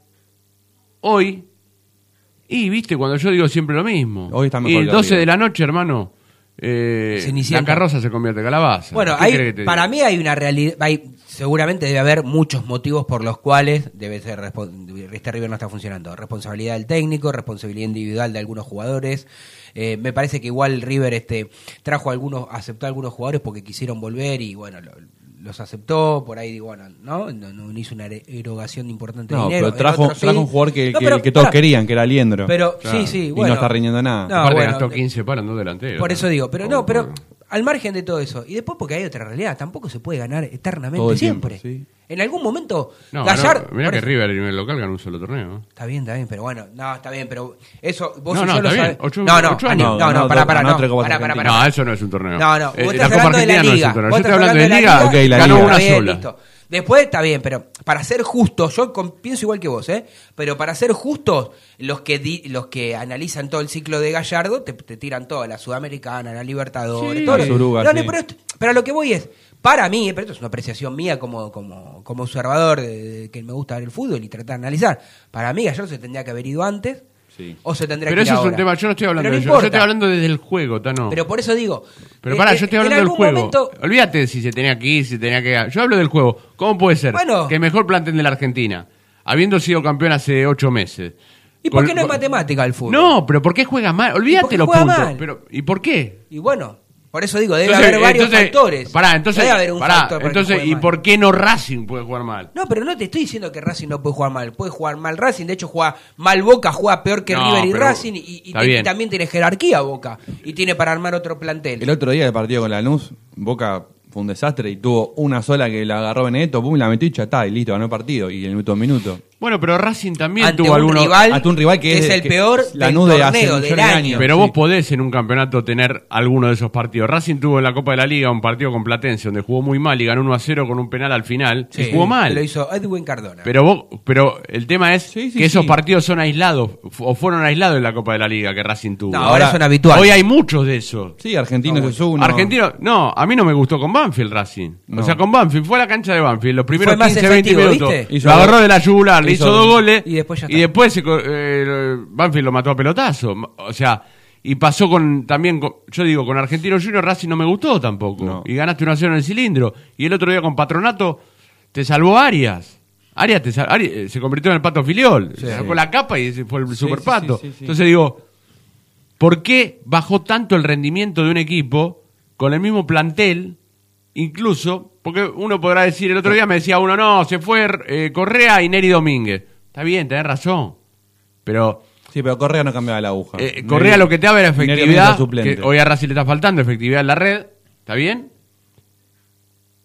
hoy, y viste, cuando yo digo siempre lo mismo. Hoy está mejor Y que 12 River. de la noche, hermano, eh, la carroza se convierte en calabaza. Bueno, ¿Qué hay- para mí hay una realidad. Hay, seguramente debe haber muchos motivos por los cuales debe ser este River no está funcionando. Responsabilidad del técnico, responsabilidad individual de algunos jugadores. Eh, me parece que igual River este trajo algunos, aceptó a algunos jugadores porque quisieron volver y bueno, lo- los aceptó. Por ahí, bueno, ¿no? No, no hizo una erogación importante de No, dinero. pero trajo, otro sí. trajo un jugador que, No, que- pero, que todos querían, que era Aliendro. Pero Claro. sí, sí, Y bueno. no está rindiendo nada. No, Aparte bueno, gastó de- 15 palos, dos delanteros. Por eso ¿no? digo, pero Oh, no, pero al margen de todo eso, y después porque hay otra realidad, tampoco se puede ganar eternamente Todo el tiempo, siempre. sí. En algún momento, No, Gallardo. ganó- mirá que River a nivel local ganó un solo torneo. ¿no? Está bien, está bien, pero bueno, no, está bien, pero eso vos No, y no, yo lo está bien, sabés. ocho- no, no, ocho años. no, no, no, para, Argentinas. para. No, eso no es un torneo. No, no, Eh, vos la estás Copa hablando de la no liga. un torneo. Vos Yo estoy estás hablando de hablando liga, Ok, la ganó una sola. Después está bien, pero para ser justos, yo con- pienso igual que vos, ¿eh? Pero para ser justos, los que di- los que analizan todo el ciclo de Gallardo te, te tiran toda la Sudamericana, la Libertadores, Sí, todo. la Suruga, No, sí. pero, esto- pero a lo que voy es, para mí, pero esto es una apreciación mía como, como, como observador de, de que me gusta ver el fútbol y tratar de analizar. Para mí Gallardo se tendría que haber ido antes Sí. o se tendría Pero que ir eso es un tema, yo no estoy hablando Pero de no eso. Yo estoy hablando desde el juego, Tano. Pero por eso digo. Pero eh, pará, eh, yo estoy hablando del juego. momento- Olvídate de si se tenía que ir, si tenía que... Yo hablo del juego. ¿Cómo puede ser Bueno. que mejor plantel de la Argentina, habiendo sido campeón hace ocho meses... ¿Y por qué no es matemática el fútbol? No, pero ¿por qué juega mal? Olvídate los juega puntos. mal? Pero, ¿Y por qué? Y bueno, por eso digo, debe Entonces, haber varios entonces, factores. Pará, entonces, Debe haber un pará, factor entonces ¿y mal. por qué no Racing puede jugar mal? No, pero no te estoy diciendo que Racing no puede jugar mal. Puede jugar mal Racing. De hecho, juega mal Boca, juega peor que No, River y Racing. Y, también tiene jerarquía Boca. Y tiene para armar otro plantel. El otro día del partido con Lanús, Boca fue un desastre y tuvo una sola que la agarró Benedetto, pum, la metió y ya está, y listo, ganó el partido. Y el minuto a minuto. Bueno, pero Racing también Ante tuvo un algunos... rival, ante un rival que es- el que peor es del de torneo, millones del de año. años. Pero Sí. vos podés en un campeonato tener alguno de esos partidos. Racing tuvo en la Copa de la Liga un partido con Platense donde jugó muy mal y ganó 1 a 0 con un penal al final. Sí, y jugó mal. Lo hizo Edwin Cardona. Pero vos, pero el tema es Sí, sí, que esos partidos son aislados o fueron aislados en la Copa de la Liga que Racing tuvo. no, ahora, ahora- son habituales. Hoy hay muchos de esos. Sí, Argentinos es uno. Argentino, no, a mí no me gustó con Banfield Racing. No. O sea, con Banfield fue a la cancha de Banfield los primeros Fue más 15, 20 efectivo, minutos. lo agarró de la yugular, le hizo, hizo dos goles y después ya y después se eh, Banfield lo mató a pelotazo. O sea, y pasó con también con- yo digo con Argentino Junior Racing no me gustó tampoco. No. Y ganaste 1 a 0 en el cilindro y el otro día con Patronato te salvó Arias. Arias, te sal- Arias, eh, se convirtió en el pato filiol. Se sacó la capa y fue el Sí, super sí, pato. sí, sí, sí. Entonces digo, ¿por qué bajó tanto el rendimiento de un equipo con el mismo plantel? Incluso, porque uno podrá decir, el otro día me decía uno, no, se fue eh, Correa y Neri Domínguez. Está bien, tenés razón. Pero Sí, pero Correa no cambiaba la aguja. eh, Correa lo que te daba era efectividad, que hoy a Racing le está faltando efectividad en la red, ¿está bien?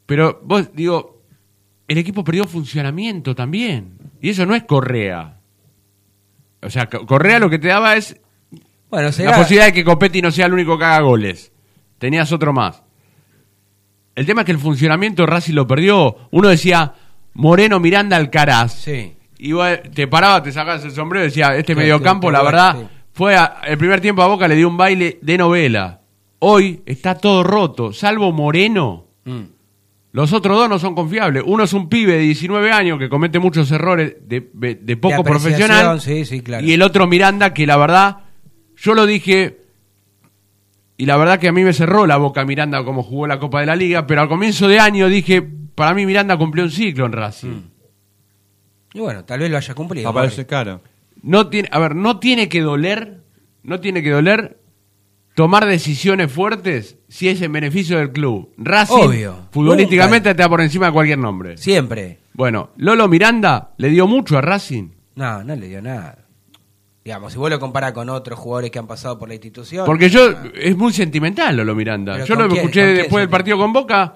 Pero vos, digo, el equipo perdió funcionamiento también. Y eso no es Correa. O sea, Co- Correa lo que te daba es bueno, la posibilidad de que Copetti no sea el único que haga goles. Tenías otro más. El tema es que el funcionamiento Racing lo perdió. Uno decía Moreno, Miranda, Alcaraz. Sí. Y vos te parabas, te sacabas el sombrero y decía, este mediocampo, la verdad, sí. fue a- el primer tiempo a Boca le dio un baile de novela. Hoy está todo roto, salvo Moreno. Mm. Los otros dos no son confiables. Uno es un pibe de 19 años que comete muchos errores de, de- de poco De profesional. sí, sí, claro. Y el otro Miranda que la verdad, yo lo dije, y la verdad que a mí me cerró la boca Miranda como jugó la Copa de la Liga, pero al comienzo de año dije, para mí Miranda cumplió un ciclo en Racing. Mm. Y bueno, tal vez lo haya cumplido. Aparece caro. No tiene, a ver, no tiene que doler, no tiene que doler tomar decisiones fuertes si es en beneficio del club. Racing, Obvio. futbolísticamente da por encima de cualquier nombre. Siempre. Bueno, Lolo Miranda le dio mucho a Racing. No, no le dio nada. Digamos, si vos lo comparás con otros jugadores que han pasado por la institución. Porque yo, es muy sentimental Lolo Miranda. ¿Pero Yo lo quién? escuché ¿Con quién después del partido con Boca.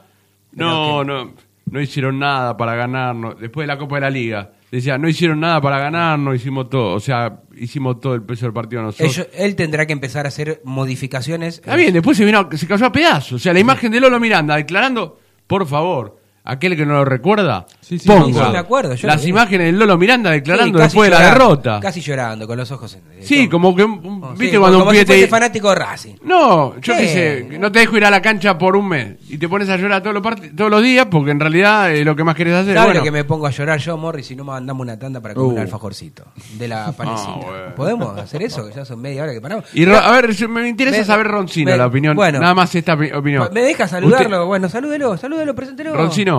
¿Pero No, no, no hicieron nada para ganarnos. Después de la Copa de la Liga. Decía, no hicieron nada para ganarnos, hicimos todo. O sea, hicimos todo el peso del partido nosotros. Ellos- él tendrá que empezar a hacer modificaciones. Está bien, después se vino, se cayó a pedazos. O sea, la imagen de Lolo Miranda declarando, por favor, aquel que no lo recuerda, Sí, sí, ponga acuerdo, yo las imágenes de Lolo Miranda declarando Sí, después de la derrota. Casi llorando, con los ojos en. sí, como que, un- Oh, viste sí, cuando como un si pibe te fuese fanático de Racing. No, yo qué sé, no te dejo ir a la cancha por un mes y te pones a llorar todos los, parti- todos los días porque en realidad lo que más querés hacer ¿Sabes bueno, lo que me pongo a llorar yo, Morris, si no mandamos una tanda para comer un Uh. alfajorcito de la panecita? Ah, bueno. ¿Podemos hacer eso? Que ya son media hora que paramos. Y a ver, me interesa Me- saber Roncino me- la opinión, bueno. nada más esta opi- opinión. ¿Me deja saludarlo? Usted- Bueno, salúdelo, salúdelo, preséntelo. Roncino,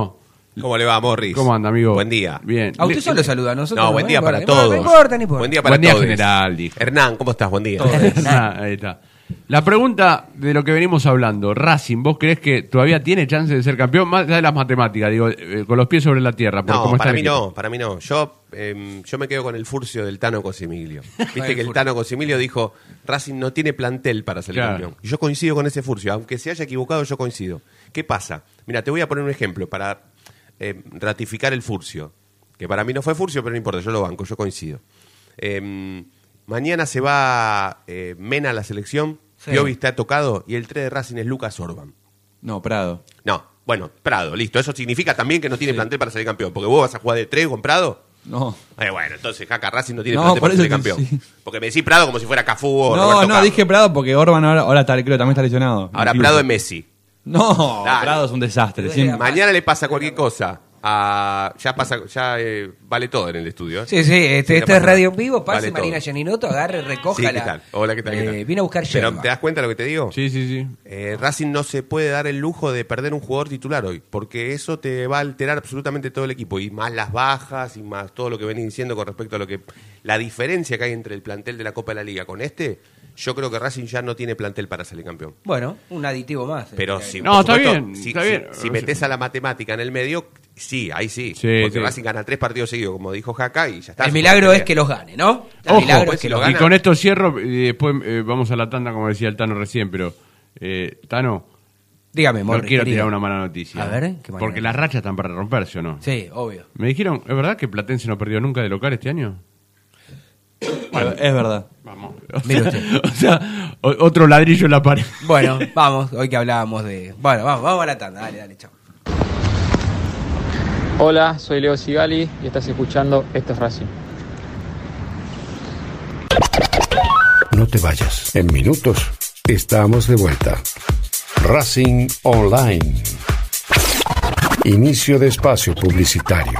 ¿Cómo le va, Morris? ¿cómo anda, amigo? Buen día. Bien. A usted Le- solo saluda, a nosotros No, buen día importa, para todos. No importa, no importa. Buen día para Buen día todos. general, dijo. Hernán, ¿cómo estás? Buen día. Ah, ahí está. La pregunta de lo que venimos hablando, Racing, ¿vos crees que todavía tiene chance de ser campeón? Más allá de las matemáticas, digo, eh, con los pies sobre la tierra. por cómo No, está para mí equipo. no, para mí no. Yo, em, yo me quedo con el furcio del Tano Cosimiglio. el Viste que el. Tano Cosimiglio dijo, Racing no tiene plantel para ser Claro. campeón. Y yo coincido con ese furcio, aunque se haya equivocado, yo coincido. ¿Qué pasa? Mira, te voy a poner un ejemplo para eh, ratificar el furcio. Que para mí no fue furcio, pero no importa, yo lo banco, yo coincido. Eh, mañana se va eh, Mena a la selección, Sí. Piovi está tocado y el 3 de Racing es Lucas Orban. No, Prado. No, bueno, Prado, listo. Eso significa también que no tiene plantel para salir campeón. Porque vos vas a jugar de 3 con Prado. No. Eh, bueno, entonces Jaca Racing no tiene No, plantel para te- campeón. sí. Porque me decís Prado como si fuera Cafú o No, Roberto no, Carlos. dije Prado porque Orban ahora, ahora está, creo que también está lesionado. Ahora Incluso. Prado es Messi. No, Dale. Prado es un desastre. Sí, siempre- Mañana le pasa cualquier cosa. a- ya pasa, ya eh, vale todo en el estudio. ¿eh? Sí, sí, este, esto es radio en vivo. Pase Vale todo. Marina Yaninoto, agarre, Sí, recójala. ¿qué tal? Hola, ¿qué tal? ¿Qué Eh, tal? Vine a buscar Pero, yerba. ¿te das cuenta de lo que te digo? Sí, sí, sí. Eh, Racing no se puede dar el lujo de perder un jugador titular hoy, porque eso te va a alterar absolutamente todo el equipo, y más las bajas, y más todo lo que venís diciendo con respecto a lo que... La diferencia que hay entre el plantel de la Copa de la Liga con este, yo creo que Racing ya no tiene plantel para salir campeón. Bueno, un aditivo más. Pero Eh, si, No, está bien, si, está si- bien. si metes a la matemática en el medio, sí, ahí sí. Sí, porque sí. Racing gana tres partidos seguidos, como dijo Jaca, y ya está. El milagro es que los gane, ¿no? El Ojo, milagro pues, es que los lo Y con esto cierro y después eh, vamos a la tanda, como decía el Tano recién, pero eh, Tano, Dígame, no quiero tirar una mala noticia. A ver, ¿qué mala Porque las rachas están para romperse, ¿o no? Sí, obvio. Me dijeron, ¿es verdad que Platense no perdió nunca de local este año? Bueno, es verdad. Vamos. O Mire sea, usted. o sea, o- otro ladrillo en la pared. Bueno, vamos, hoy que hablábamos de... Bueno, vamos, vamos a la tanda, dale, dale, chao. Hola, soy Leo Sigali y estás escuchando Esto es Racing. No te vayas. En minutos estamos de vuelta. Racing Online. Inicio de espacio publicitario.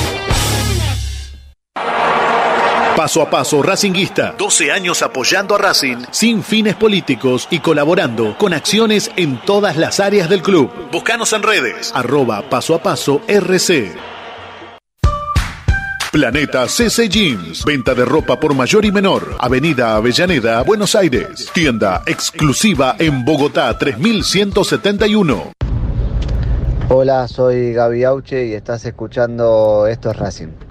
Paso a paso Racinguista. 12 años apoyando a Racing sin fines políticos y colaborando con acciones en todas las áreas del club. Búscanos en redes. Arroba paso a paso RC. Planeta CC Jeans. Venta de ropa por mayor y menor. Avenida Avellaneda, Buenos Aires. Tienda exclusiva en Bogotá 3171. Hola, soy Gaby Auche y estás escuchando Esto es Racing.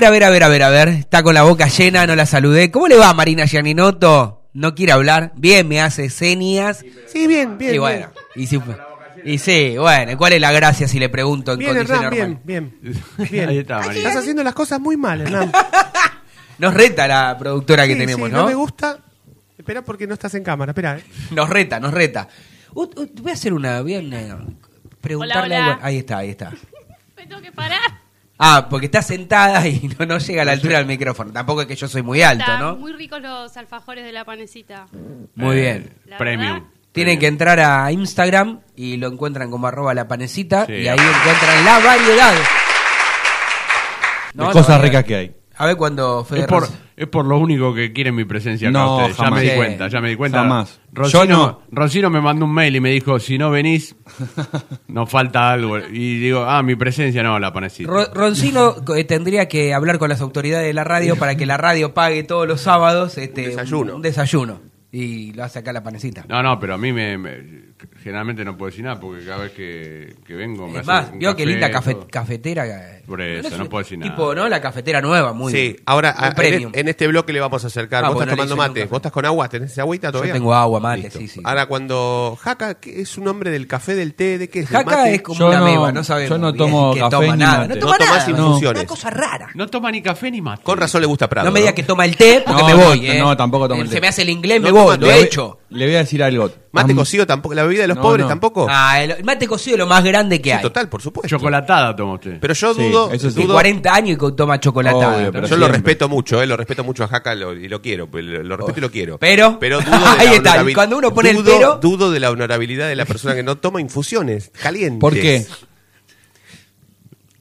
Ver, a ver, a ver, a ver, a ver. Está con la boca llena, no la saludé. ¿Cómo le va Marina Gianinotto? No quiere hablar. Bien, me hace señas. Sí, bien, bien. y bueno, y, si- y sí, bueno, ¿cuál es la gracia si le pregunto en Bien, condiciones Hernán, bien, bien. bien. Ahí está, Marina. Estás haciendo las cosas muy mal, Hernán. Nos reta la productora que Sí, tenemos, sí, ¿no? me gusta. Espera porque no estás en cámara, espera. eh. Nos reta, nos reta. Uh, uh, voy a hacer una, voy a una- preguntarle Hola, hola. algo. Ahí está, ahí está. Me tengo que parar. Ah, porque está sentada y no, no llega a la altura del micrófono. Tampoco es que yo soy muy alto, Están ¿no? muy ricos los alfajores de la panecita. Muy bien. La Premium. verdad, Tienen que entrar a Instagram y lo encuentran como arroba la panecita Sí. y ahí encuentran la variedad. de cosas ricas que hay. A ver cuando Fede Es por, Ros- es por lo único que quieren mi presencia acá No, ustedes. Ya jamás. me di cuenta, ya me di cuenta. Jamás. Roncino, Yo no. Roncino me mandó un mail y me dijo, si no venís, nos falta algo. Y digo, ah, mi presencia no, la panecita. Ro- Roncino eh, tendría que hablar con las autoridades de la radio para que la radio pague todos los sábados este, Un desayuno. un desayuno. Y lo hace acá la panecita. No, no, pero a mí me, me- generalmente no puedo decir nada porque cada vez que, que vengo me Es hace más, un vio qué café, linda cafe- todo. cafetera. eh. Por eso, es no puedo decir nada. Tipo, ¿no? La cafetera nueva, muy Sí, ahora a- en, premium. en este bloque le vamos a acercar. Ah, Vos estás tomando mate. ¿Vos estás con agua? ¿Tenés agüita todavía? tengo agua, mate, Listo. sí, sí. Ahora cuando Jaca, ¿qué es un nombre del café, del té, de qué es? ¿Del Jaca mate? es como Yo una no- meba, no sabemos. yo no tomo que café toma ni nada. mate. No toma No tomás nada. infusiones. Una cosa rara. No toma ni café ni mate. Con razón le gusta Prado. No me diga que toma el té porque me voy, ¿eh? no, tampoco tomo el Se té. me hace el inglés, me Lo he hecho. Le voy a decir algo. Mate cocido tampoco. La bebida de los No, pobres no. tampoco. Ah, el mate cocido es lo más grande que Sí, hay. total, por supuesto. Chocolatada toma usted. Pero yo Sí, dudo. eso sí. Tiene dudo- 40 años y co- toma chocolatada. Obvio, pero yo lo respeto mucho, eh, lo respeto mucho a Jaca lo- y lo quiero, pues, lo, lo respeto y lo quiero. Pero- pero dudo de Ahí la está, y honorabil- cuando uno pone el dudo- pero- dudo de la honorabilidad de la persona que no toma infusiones calientes. ¿Por qué?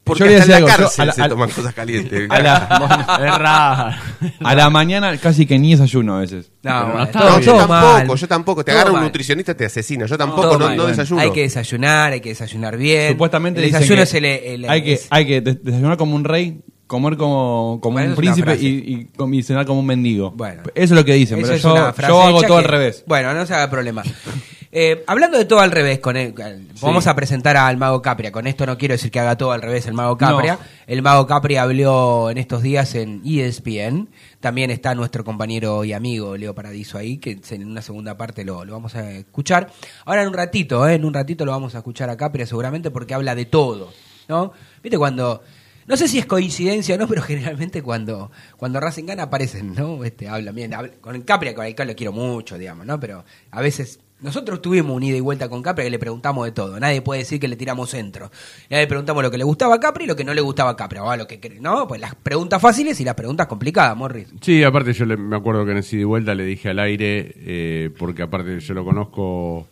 Porque Yo le hasta en la algo, cárcel a la- se a- toman cosas calientes. A la, Es raro. a la mañana casi que ni desayuno a veces. No, no está No, yo tampoco, mal. yo tampoco. Te Todo agarra un nutricionista, te asesina. Yo tampoco, no, mal. no desayuno. Hay que desayunar, hay que desayunar bien. Supuestamente el dicen desayuno que es el, el- hay que es- hay que des- desayunar como un rey, comer como, como Bueno, un príncipe y, y, cenar como un mendigo. Bueno. Eso es lo que dicen, pero yo, hago todo que- al revés. Bueno, no se haga problema. Eh, hablando de todo al revés, con el- vamos a presentar al Mago Capria. Con esto no quiero decir que haga todo al revés el Mago Capria. No. El Mago Capria habló en estos días en ESPN. También está nuestro compañero y amigo Leo Paradiso ahí, que en una segunda parte lo, lo vamos a escuchar. Ahora en un ratito, ¿eh? en un ratito lo vamos a escuchar a Capria seguramente porque habla de todo. ¿no? ¿Viste cuando.? No sé si es coincidencia o no, pero generalmente cuando, cuando Racing gana aparecen, ¿no? Este, hablan bien. con el Capria, con el lo quiero mucho, digamos, ¿no? Pero a veces. Nosotros tuvimos un ida y vuelta con Capria que le preguntamos de todo. Nadie puede decir que le tiramos centro. Nadie le preguntamos lo que le gustaba a Capria y lo que no le gustaba a Capria. O a lo que, ¿No? Pues las preguntas fáciles y las preguntas complicadas, Morris. Sí, aparte yo le- me acuerdo que en ese ida y vuelta le dije al aire, eh, porque aparte yo lo conozco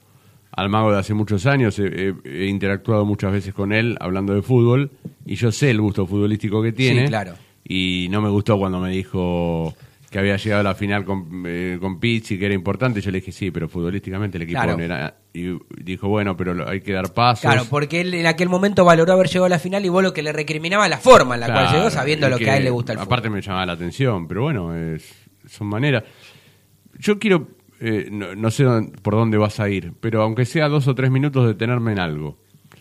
al mago de hace muchos años, he, he- he interactuado muchas veces con él hablando de fútbol y yo sé el gusto futbolístico que tiene. Sí, claro. Y no me gustó cuando me dijo que había llegado a la final con, eh, con Pizzi, que era importante. Yo le dije, sí, pero futbolísticamente el equipo Claro. no era... Y dijo, bueno, pero hay que dar pasos. Claro, porque él en aquel momento valoró haber llegado a la final y vos lo que le recriminaba la forma en la cual llegó, sabiendo lo que, a él le gusta el Aparte fútbol. me llamaba la atención, pero bueno, es- son maneras. Yo quiero, eh, no, no sé dónde- por dónde vas a ir, pero aunque sea dos o tres minutos, detenerme en algo.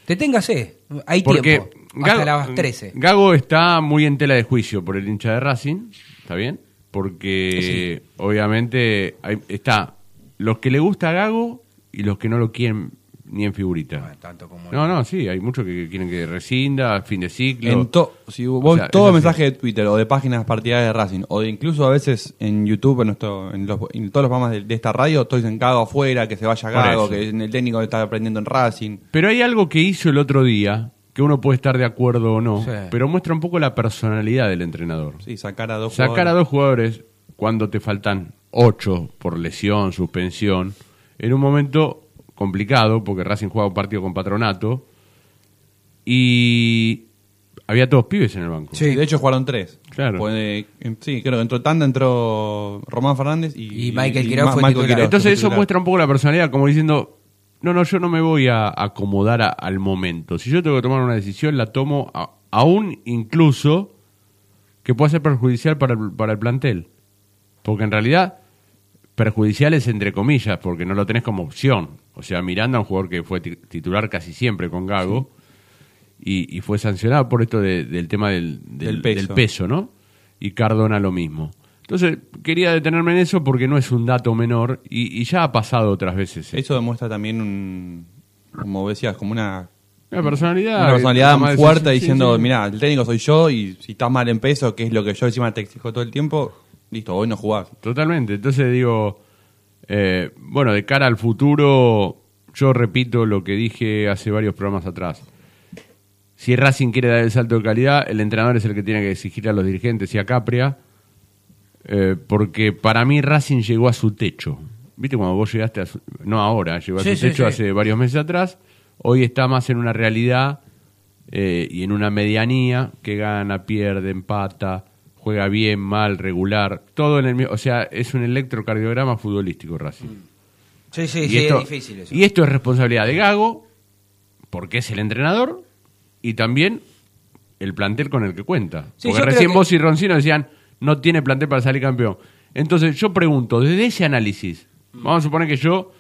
Deténgase, hay Porque tiempo. Hasta Gago, las 13. Gago está muy en tela de juicio por el hincha de Racing, ¿está bien? Porque obviamente hay- está los que le gusta a Gago y los que no lo quieren ni en figurita. Ah, tanto como- No, no, sí, hay muchos que quieren que rescinda, fin de ciclo. En to- si vos, O sea, todo mensaje de Twitter o de páginas partidarias de Racing o de incluso a veces en YouTube, en, nuestro, en, los- en todos los programas de, de esta radio, todos dicen Gago afuera, que se vaya Gago, que el técnico está aprendiendo en Racing. Pero hay algo que hizo el otro día, que uno puede estar de acuerdo o no, Sí. pero muestra un poco la personalidad del entrenador. Sí, sacar a dos Sacar a jugadores. dos jugadores cuando te faltan ocho por lesión, suspensión, en un momento complicado, porque Racing jugaba un partido con Patronato, y había todos pibes en el banco. Sí, de hecho jugaron tres. Claro. Pues, eh, sí, creo que entró Tanda, entró Román Fernández y, Y Michael Quiroz Entonces eso muestra un poco la personalidad, como diciendo, no, no, yo no me voy a acomodar a- al momento. Si yo tengo que tomar una decisión, la tomo a- aún incluso que pueda ser perjudicial para el, para el plantel. Porque en realidad, perjudicial es entre comillas, porque no lo tenés como opción. O sea, Miranda, un jugador que fue ti- titular casi siempre con Gago, y, y fue sancionado por esto de- del tema del, del- Del peso. del peso, ¿no? Y Cardona lo mismo. Entonces, quería detenerme en eso porque no es un dato menor y, y ya ha pasado otras veces. ¿eh? Eso demuestra también un, como decías, como una, Una personalidad. una personalidad muy fuerte sí, diciendo, sí. mira, el técnico soy yo y si estás mal en peso, que es lo que yo encima te exijo todo el tiempo, listo, hoy no jugás. Totalmente. Entonces digo, eh, bueno, de cara al futuro, yo repito lo que dije hace varios programas atrás. Si Racing quiere dar el salto de calidad, el entrenador es el que tiene que exigir a los dirigentes y a Capria, eh, porque para mí Racing llegó a su techo. ¿Viste cuando vos llegaste a su, No ahora, llegó a Sí, su sí, techo sí. hace varios meses atrás. Hoy está más en una realidad eh, y en una medianía que gana, pierde, empata, juega bien, mal, regular, todo en el mismo, o sea, es un electrocardiograma futbolístico Racing. Sí, sí, y, sí, esto, es difícil eso. y esto es responsabilidad de Gago, porque es el entrenador, y también el plantel con el que cuenta. Porque recién que- vos y Roncino decían, no tiene plantel para salir campeón. Entonces yo pregunto, desde ese análisis, vamos a suponer que yo,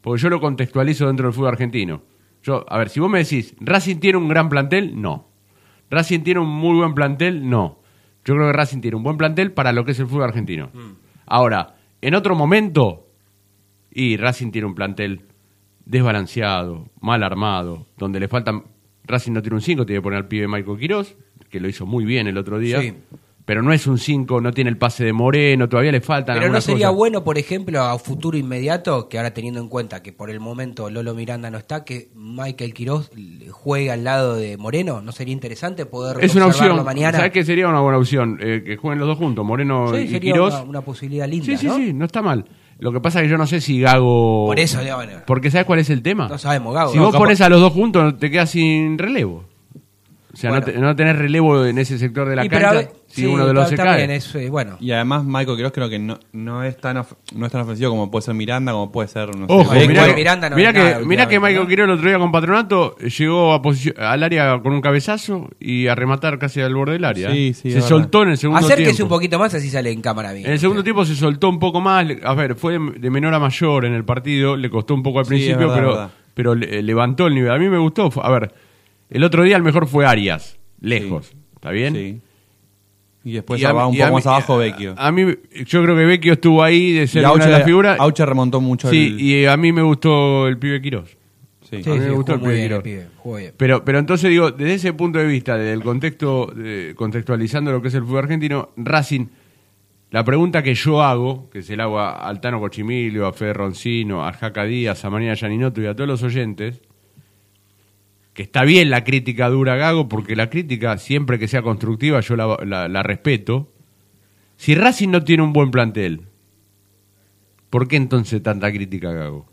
porque yo lo contextualizo dentro del fútbol argentino. Yo, a ver, si vos me decís, ¿Racing tiene un gran plantel? No. ¿Racing tiene un muy buen plantel? No. Yo creo que Racing tiene un buen plantel para lo que es el fútbol argentino. Ahora, en otro momento, y Racing tiene un plantel desbalanceado, mal armado, donde le faltan. Racing no tiene un 5, tiene que poner al pibe Michael Quirós, que lo hizo muy bien el otro día. Sí. Pero no es un 5, no tiene el pase de Moreno, todavía le faltan Pero no sería cosas. bueno, por ejemplo, a futuro inmediato, que ahora teniendo en cuenta que por el momento Lolo Miranda no está, que Michael Quiroz juegue al lado de Moreno, ¿no sería interesante poder Es una opción. mañana? ¿Sabes qué sería una buena opción? Eh, que jueguen los dos juntos, Moreno Sí, y sería Quirós. una, una posibilidad linda, Sí, sí, ¿no? sí, no está mal. Lo que pasa es que yo no sé si Gago. Por eso, bueno. Porque ¿sabes cuál es el tema? No sabemos, Gago. Si No, vos capaz- pones a los dos juntos, te quedas sin relevo. O sea, Bueno. no, te- no tenés relevo en ese sector de la Y pero cancha ver, si sí, uno de los se también cae. es, eh, bueno. Y además Michael Quiroz creo que no, no, es tan of- no es tan ofensivo como puede ser Miranda, como puede ser, no sé, Ojo, Becker. mirá, que, Miranda no mirá es que, nada mirá que últimamente, Michael. Quiroz el otro día con Patronato eh, llegó a al área con un cabezazo y a rematar casi al borde del área. Sí, ¿eh? sí, se soltó en el segundo Acérquese tiempo. un poquito más, así sale en cámara bien. En el segundo tiempo se soltó un poco más. A ver, fue de, menor a mayor en el partido. Le costó un poco al principio, verdad, pero, verdad. pero le- levantó el nivel. A mí me gustó. A ver, el otro día el mejor fue Arias, lejos. ¿Está bien? Sí. Y después Y a va un y a poco mí- más abajo Vecchio. A mí, yo creo que Vecchio estuvo ahí de ser una de las figuras. Auche remontó mucho Sí, el... y a mí me gustó el pibe Quirós. sí. Sí, a mí sí, me gustó el pibe bien el pibe. Pero, pero entonces digo, desde ese punto de vista, desde el contexto, de- contextualizando lo que es el fútbol argentino, Racing, la pregunta que yo hago, que se la hago a Altano Cochimilio, a Fede Roncino, a Jaca Díaz, a María Yaninoto y a todos los oyentes, que está bien la crítica dura Gago, porque la crítica, siempre que sea constructiva, yo la, la- la respeto. Si Racing no tiene un buen plantel, ¿por qué entonces tanta crítica a Gago?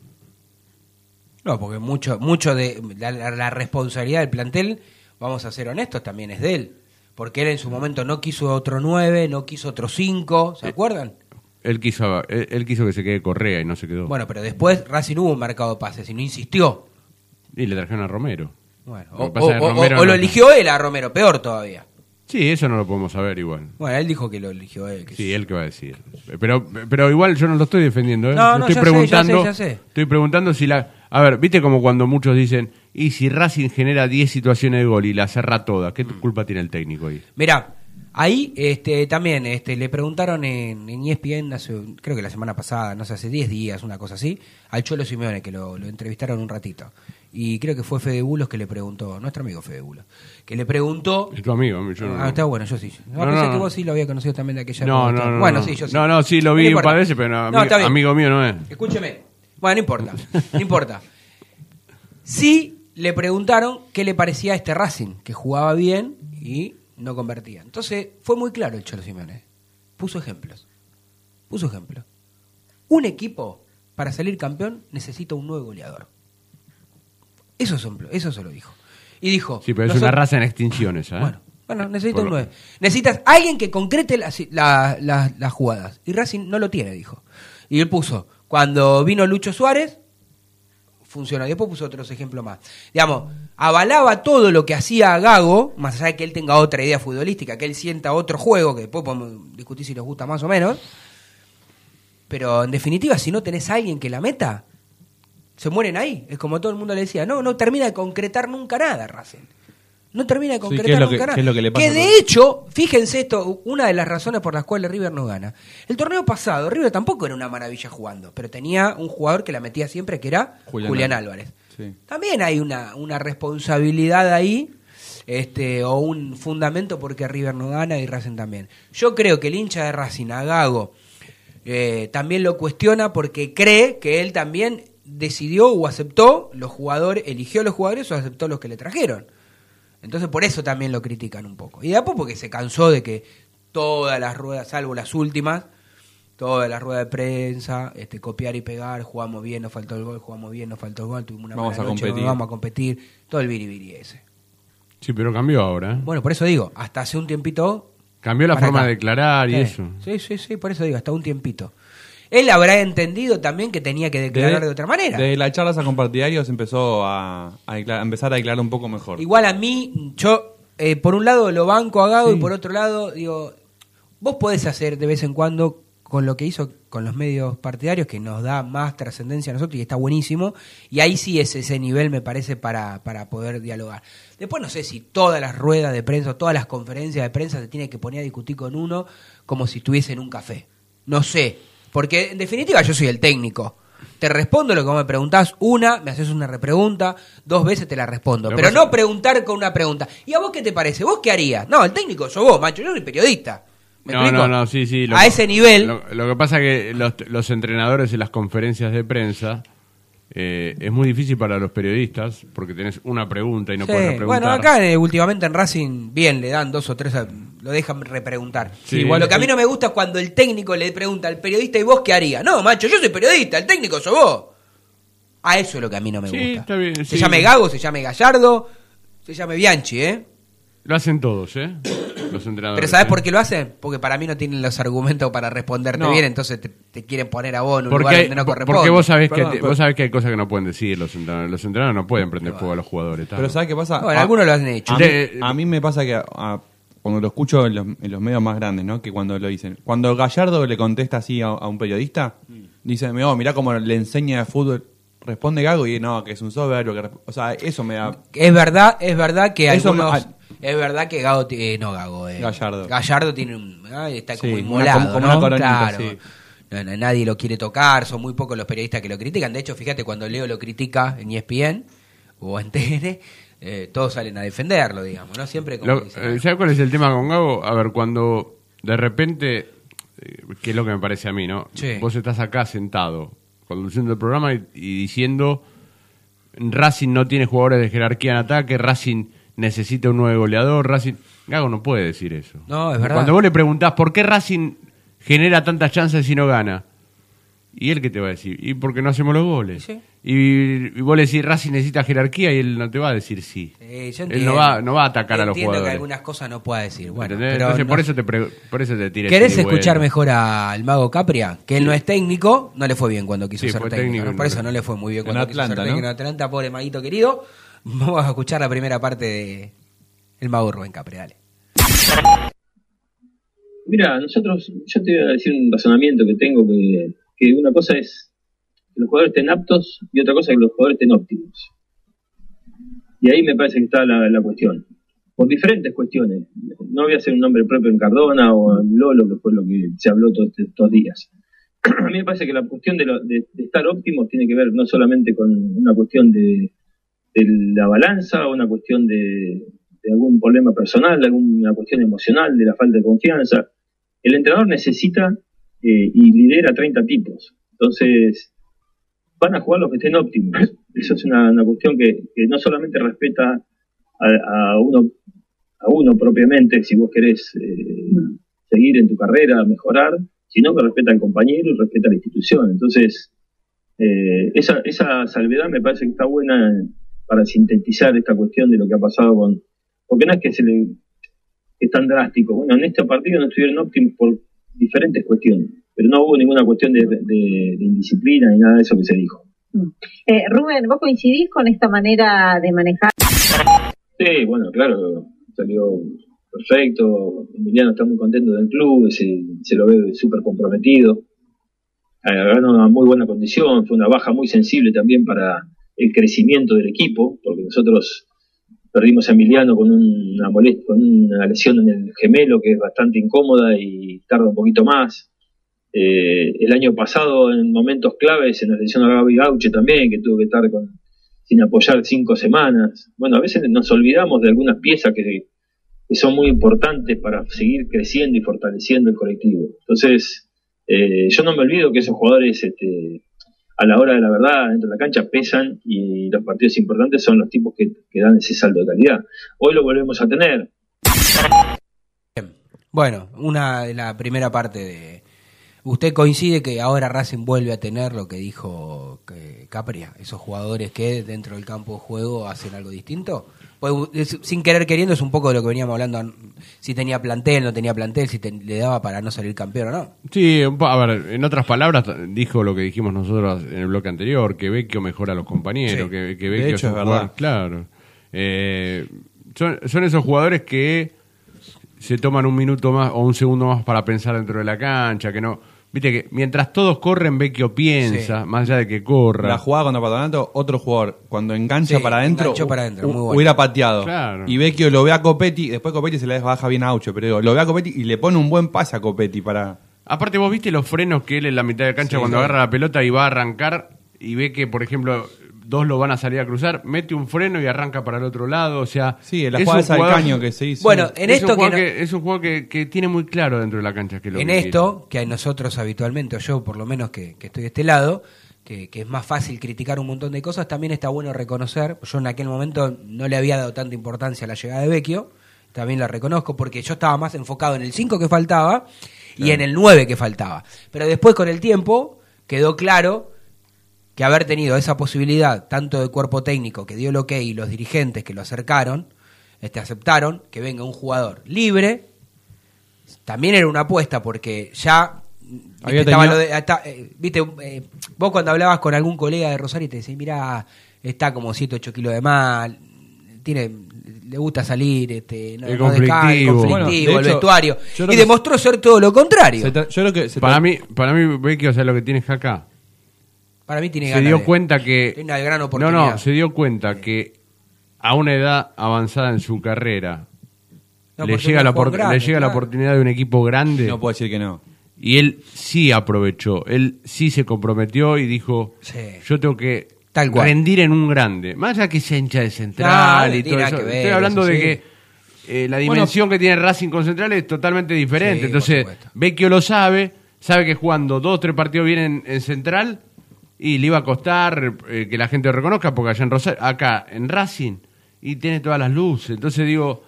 No, porque mucho, mucho de la, la- responsabilidad del plantel, vamos a ser honestos, también es de él. Porque él en su momento no quiso otro 9, no quiso otro 5, Eh, ¿se acuerdan? Él quiso, él, él quiso que se quede Correa y no se quedó. Bueno, pero después Racing hubo un mercado de pases y no insistió. Y le trajeron a Romero. Bueno, o, o- lo eligió él a Romero, peor todavía. Sí, eso no lo podemos saber igual. Bueno, él dijo que lo eligió él. que Sí, él que va a decir. Pero, pero igual yo no lo estoy defendiendo. ¿eh? No, no, estoy ya sé, preguntando, ya sé, ya sé. Estoy preguntando si la. A ver, viste como cuando muchos dicen, y si Racing genera 10 situaciones de gol y la cerra toda, ¿qué culpa tiene el técnico ahí? Mirá, ahí este, también este, le preguntaron en, en ESPN, hace, creo que la semana pasada, no sé, hace 10 días, una cosa así, al Cholo Simeone, que lo, lo entrevistaron un ratito. Y creo que fue Fede Bulos que le preguntó, nuestro amigo Fede Bulos, que le preguntó... Es tu amigo, yo no. Ah, está bueno, yo sí. No, No, que vos sí lo había conocido también de aquella No, época. no, no, Bueno, no. sí, yo sí. No, no, sí, lo vi un par de veces, pero amigo- está bien. amigo mío no es. Escúcheme. Bueno, no importa. No importa. Sí le preguntaron qué le parecía a este Racing, que jugaba bien y no convertía. Entonces fue muy claro el Cholo Simeone. Puso ejemplos. Puso ejemplos. Un equipo, para salir campeón, necesita un nuevo goleador. Eso, es ejemplo, eso se lo dijo. Y dijo... Sí, pero es una raza en extinción esa. ¿eh? bueno, bueno, necesita Por un lo- 9. Necesitas alguien que concrete las, la- la- las jugadas. Y Racing no lo tiene, dijo. Y él puso, cuando vino Lucho Suárez, funcionó. Y después puso otros ejemplos más. Digamos, avalaba todo lo que hacía Gago, más allá de que él tenga otra idea futbolística, que él sienta otro juego, que después podemos discutir si nos gusta más o menos. Pero en definitiva, si no tenés a alguien que la meta, se mueren ahí. Es como todo el mundo le decía, no, no termina de concretar nunca nada Racing. No termina de concretar ¿qué es lo nunca que- nada. qué es lo que le pasa de hecho, fíjense esto, una de las razones por las cuales River no gana. El torneo pasado, River tampoco era una maravilla jugando, pero tenía un jugador que la metía siempre, que era Julián Julián, Álvarez. Sí. También hay una, una responsabilidad ahí, este, o un fundamento porque River no gana y Racing también. Yo creo que el hincha de Racing, a Gago, eh, también lo cuestiona porque cree que él también decidió o aceptó los jugadores, eligió los jugadores o aceptó los que le trajeron. Entonces por eso también lo critican un poco. Y después porque se cansó de que todas las ruedas, salvo las últimas, todas las ruedas de prensa, este, copiar y pegar, jugamos bien, nos faltó el gol, jugamos bien, nos faltó el gol, tuvimos una Vamos mala a noche, competir. vamos a competir, todo el biribiri ese. Sí, pero cambió ahora. ¿eh? Bueno, por eso digo, hasta hace un tiempito Cambió la forma acá. de declarar y Sí, eso. Sí, sí, sí, por eso digo, hasta un tiempito. Él habrá entendido también que tenía que declarar de, otra manera. De las charlas a compartidarios empezó a, a declarar- a empezar a declarar un poco mejor. Igual a mí, yo, eh, por un lado lo banco a Gago Sí. y por otro lado, digo, vos podés hacer de vez en cuando con lo que hizo con los medios partidarios, que nos da más trascendencia a nosotros y está buenísimo, y ahí sí es ese nivel, me parece, para, para poder dialogar. Después no sé si todas las ruedas de prensa o todas las conferencias de prensa se tiene que poner a discutir con uno como si estuviese en un café. No sé, porque en definitiva yo soy el técnico. Te respondo lo que vos me preguntás una, me haces una repregunta, dos veces te la respondo. Pero no preguntar con una pregunta. ¿Y a vos qué te parece? ¿Vos qué harías? No, el técnico sos vos, macho, yo soy periodista. ¿Me No, explico? no, no, sí, sí. a ese nivel, Lo, lo que pasa que los, los entrenadores en las conferencias de prensa eh, es muy difícil para los periodistas porque tenés una pregunta y no Sí, puedes preguntar. Bueno, acá eh, últimamente en Racing, bien, le dan dos o tres, lo dejan repreguntar. Sí, igual- lo que a mí no me gusta es cuando el técnico le pregunta al periodista, ¿y vos qué harías? No, macho, yo soy periodista, el técnico sos vos. A eso es lo que a mí no me Sí, gusta. está bien, se sí. llame Gago, se llame Gallardo, se llame Bianchi, ¿eh? Lo hacen todos, ¿eh? Los entrenadores. Pero ¿sabes ¿eh? por qué lo hacen? Porque para mí no tienen los argumentos para responderte No. bien, entonces te, te quieren poner a vos en un Porque, lugar donde no corresponde. porque vos sabés, que, Perdón, te- pero- vos sabés que hay cosas que no pueden decir los entrenadores. Los entrenadores no pueden prender fuego a los jugadores. Pero ¿sabes qué pasa? Bueno, A- algunos lo han hecho. A mí, De- a mí me pasa que a- cuando lo escucho en los, en los medios más grandes, ¿no? Que cuando lo dicen. Cuando Gallardo le contesta así a, a un periodista, dice, oh, mirá cómo le enseña de fútbol. Responde Gago y no, que es un soberbio. Que, o sea, eso me da... Es verdad, es verdad que Eso algunos, me- es verdad que Gago, eh, no Gago, eh, Gallardo. Gallardo tiene un, está como Sí, inmolado, una- como ¿no? claro. sí. No, no, nadie lo quiere tocar, son muy pocos los periodistas que lo critican. De hecho, fíjate cuando Leo lo critica en ESPN o en TN, eh, todos salen a defenderlo, digamos, ¿no? Siempre como Lo- dicen, eh, ¿Sabes cuál es el tema con Gago? A ver, cuando de repente, eh, que es lo que me parece a mí, ¿no? Sí. Vos estás acá sentado, conduciendo el programa y, y diciendo, Racing no tiene jugadores de jerarquía en ataque, Racing necesita un nuevo goleador, Racing... Gago no puede decir eso. No, es verdad. Cuando vos le preguntás, ¿por qué Racing genera tantas chances y no gana? ¿Y él qué te va a decir? ¿Y por qué no hacemos los goles? Sí. Y, y vos le decís, Racing necesita jerarquía y él no te va a decir sí. Eh, yo Él entiendo. no va, no va a atacar a los Entiendo jugadores. que algunas cosas no pueda decir. Bueno, Entonces, no- por, eso te pre- por eso te tiré. ¿Querés ese escuchar bueno. mejor al mago Capria? Que él no es técnico, no le fue bien cuando quiso Sí, ser fue técnico. técnico ¿no? Por no eso le- no le fue muy bien En cuando quiso ser Atlanta, técnico ¿no? en Atlanta, pobre maguito querido. Vamos a escuchar la primera parte de El mago Rubén Capria, dale. Mira, nosotros, yo te voy a decir un razonamiento que tengo, que, que una cosa es que los jugadores estén aptos y otra cosa es que los jugadores estén óptimos. Y ahí me parece que está la, la cuestión. Por diferentes cuestiones. No voy a hacer un nombre propio en Cardona o en Lolo, que fue lo que se habló todos este- estos días. A mí me parece que la cuestión de, lo- de- estar óptimos tiene que ver no solamente con una cuestión de, la balanza, o una cuestión de, de algún problema personal, de alguna cuestión emocional, de la falta de confianza. El entrenador necesita eh, y lidera 30 tipos. Entonces, van a jugar los que estén óptimos. Eso es una, una cuestión que, que no solamente respeta a, a uno a uno propiamente, si vos querés eh, seguir en tu carrera, mejorar, sino que respeta al compañero y respeta a la institución. Entonces, eh, esa, esa salvedad me parece que está buena para sintetizar esta cuestión de lo que ha pasado con... Porque no es que se le que es tan drástico. Bueno, en este partido no estuvieron óptimos por diferentes cuestiones, pero no hubo ninguna cuestión de, de- de indisciplina ni nada de eso que se dijo. Eh, Rubén, ¿vos coincidís con esta manera de manejar? Sí, bueno, claro, salió perfecto. Emiliano está muy contento del club, se, se lo ve súper comprometido. Ganó una muy buena condición, fue una baja muy sensible también para el crecimiento del equipo, porque nosotros perdimos a Emiliano con una molestia, con una lesión en el gemelo que es bastante incómoda y tarda un poquito más. Eh, el año pasado, en momentos claves, se nos lesionó a Gaby Gauche también, que tuvo que estar con, sin apoyar cinco semanas. Bueno, a veces nos olvidamos de algunas piezas que, son muy importantes para seguir creciendo y fortaleciendo el colectivo. Entonces, eh, yo no me olvido que esos jugadores este, a la hora de la verdad dentro de la cancha pesan y los partidos importantes son los tipos que, que dan ese salto de calidad. Hoy lo volvemos a tener. Bueno, una de la primera parte de... ¿Usted coincide que ahora Racing vuelve a tener lo que dijo que Capria, esos jugadores que dentro del campo de juego hacen algo distinto? Pues, es- sin querer queriendo es un poco de lo que veníamos hablando, an- si tenía plantel, no tenía plantel, si te- le daba para no salir campeón o no. Sí, a ver, en otras palabras, dijo lo que dijimos nosotros en el bloque anterior, que Vecchio mejora a los compañeros, Sí. que, que De Vecchio hecho, un es verdad. jugador- claro. Eh, son, son esos jugadores que se toman un minuto más o un segundo más para pensar dentro de la cancha, que no... Viste que mientras todos corren, Vecchio piensa, más allá de que corra. La jugada contra Patronato, otro jugador, cuando engancha Sí, para adentro, enganchó para adentro, hu- muy bueno. hubiera pateado. Claro. Y Vecchio lo ve a Copetti, después Copetti se le baja bien a Aucho, pero digo, lo ve a Copetti y le pone un buen pase a Copetti para... Aparte, vos viste los frenos que él en la mitad de cancha Sí, cuando agarra la pelota y va a arrancar y ve que, por ejemplo, dos lo van a salir a cruzar, mete un freno y arranca para el otro lado. O sea, Sí, la es jugada un del caño que se hizo. Bueno, en es un esto que, jugador no- que- es un jugador que, que tiene muy claro dentro de la cancha que lo en que esto, que a nosotros habitualmente, o yo por lo menos que, que estoy de este lado, que, que es más fácil criticar un montón de cosas, también está bueno reconocer, yo en aquel momento no le había dado tanta importancia a la llegada de Vecchio, también la reconozco porque yo estaba más enfocado en el 5 que faltaba y en el 9 que faltaba. Pero después con el tiempo quedó claro que haber tenido esa posibilidad, tanto de cuerpo técnico que dio el ok y los dirigentes que lo acercaron, este, aceptaron que venga un jugador libre, también era una apuesta porque ya Había viste, estaba tenido- lo de- hasta, eh, viste eh, vos cuando hablabas con algún colega de Rosario te decís mira está como 7 8 kilos de mal tiene le gusta salir este no, Es no conflictivo. conflictivo, Bueno, de el hecho, vestuario y demostró ser todo lo contrario yo creo que Para mí, para mí Vecchio, o sea, lo que tiene es acá. Para mí tiene Se ganas dio de- cuenta que... tiene una gran No, oportunidad no, se dio cuenta que a una edad avanzada en su carrera No, le llega, la, grande, le llega la oportunidad de un equipo grande no puedo decir que no. y él sí aprovechó, él sí se comprometió y dijo, Sí. yo tengo que Tal cual. rendir en un grande, más allá que sea hincha de central Claro, y no todo eso. ver, Estoy hablando eso de sí. que eh, la dimensión que tiene Racing con Central es totalmente diferente. Sí, Entonces. Vecchio lo sabe, sabe que jugando dos o tres partidos bien en, en Central y le iba a costar eh, que la gente lo reconozca, porque allá en Rosario, acá en Racing, y tiene todas las luces. Entonces digo,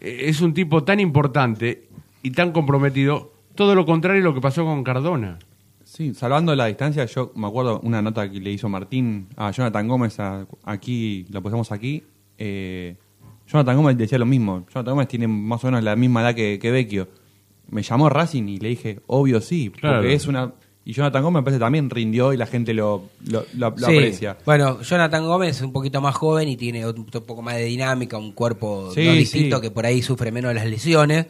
eh, es un tipo tan importante y tan comprometido, todo lo contrario de lo que pasó con Cardona. Sí, salvando la distancia, yo me acuerdo una nota que le hizo Martín a Jonathan Gómez, a- aquí, lo pusimos aquí. eh, Jonathan Gómez decía lo mismo. Jonathan Gómez tiene más o menos la misma edad que, que Vecchio. Me llamó Racing y le dije, obvio sí, porque es una. Y Jonathan Gómez me parece también rindió y la gente lo, lo, lo- lo Sí. aprecia. Bueno, Jonathan Gómez es un poquito más joven y tiene un poco más de dinámica, un cuerpo Sí, no distinto sí. que por ahí sufre menos de las lesiones.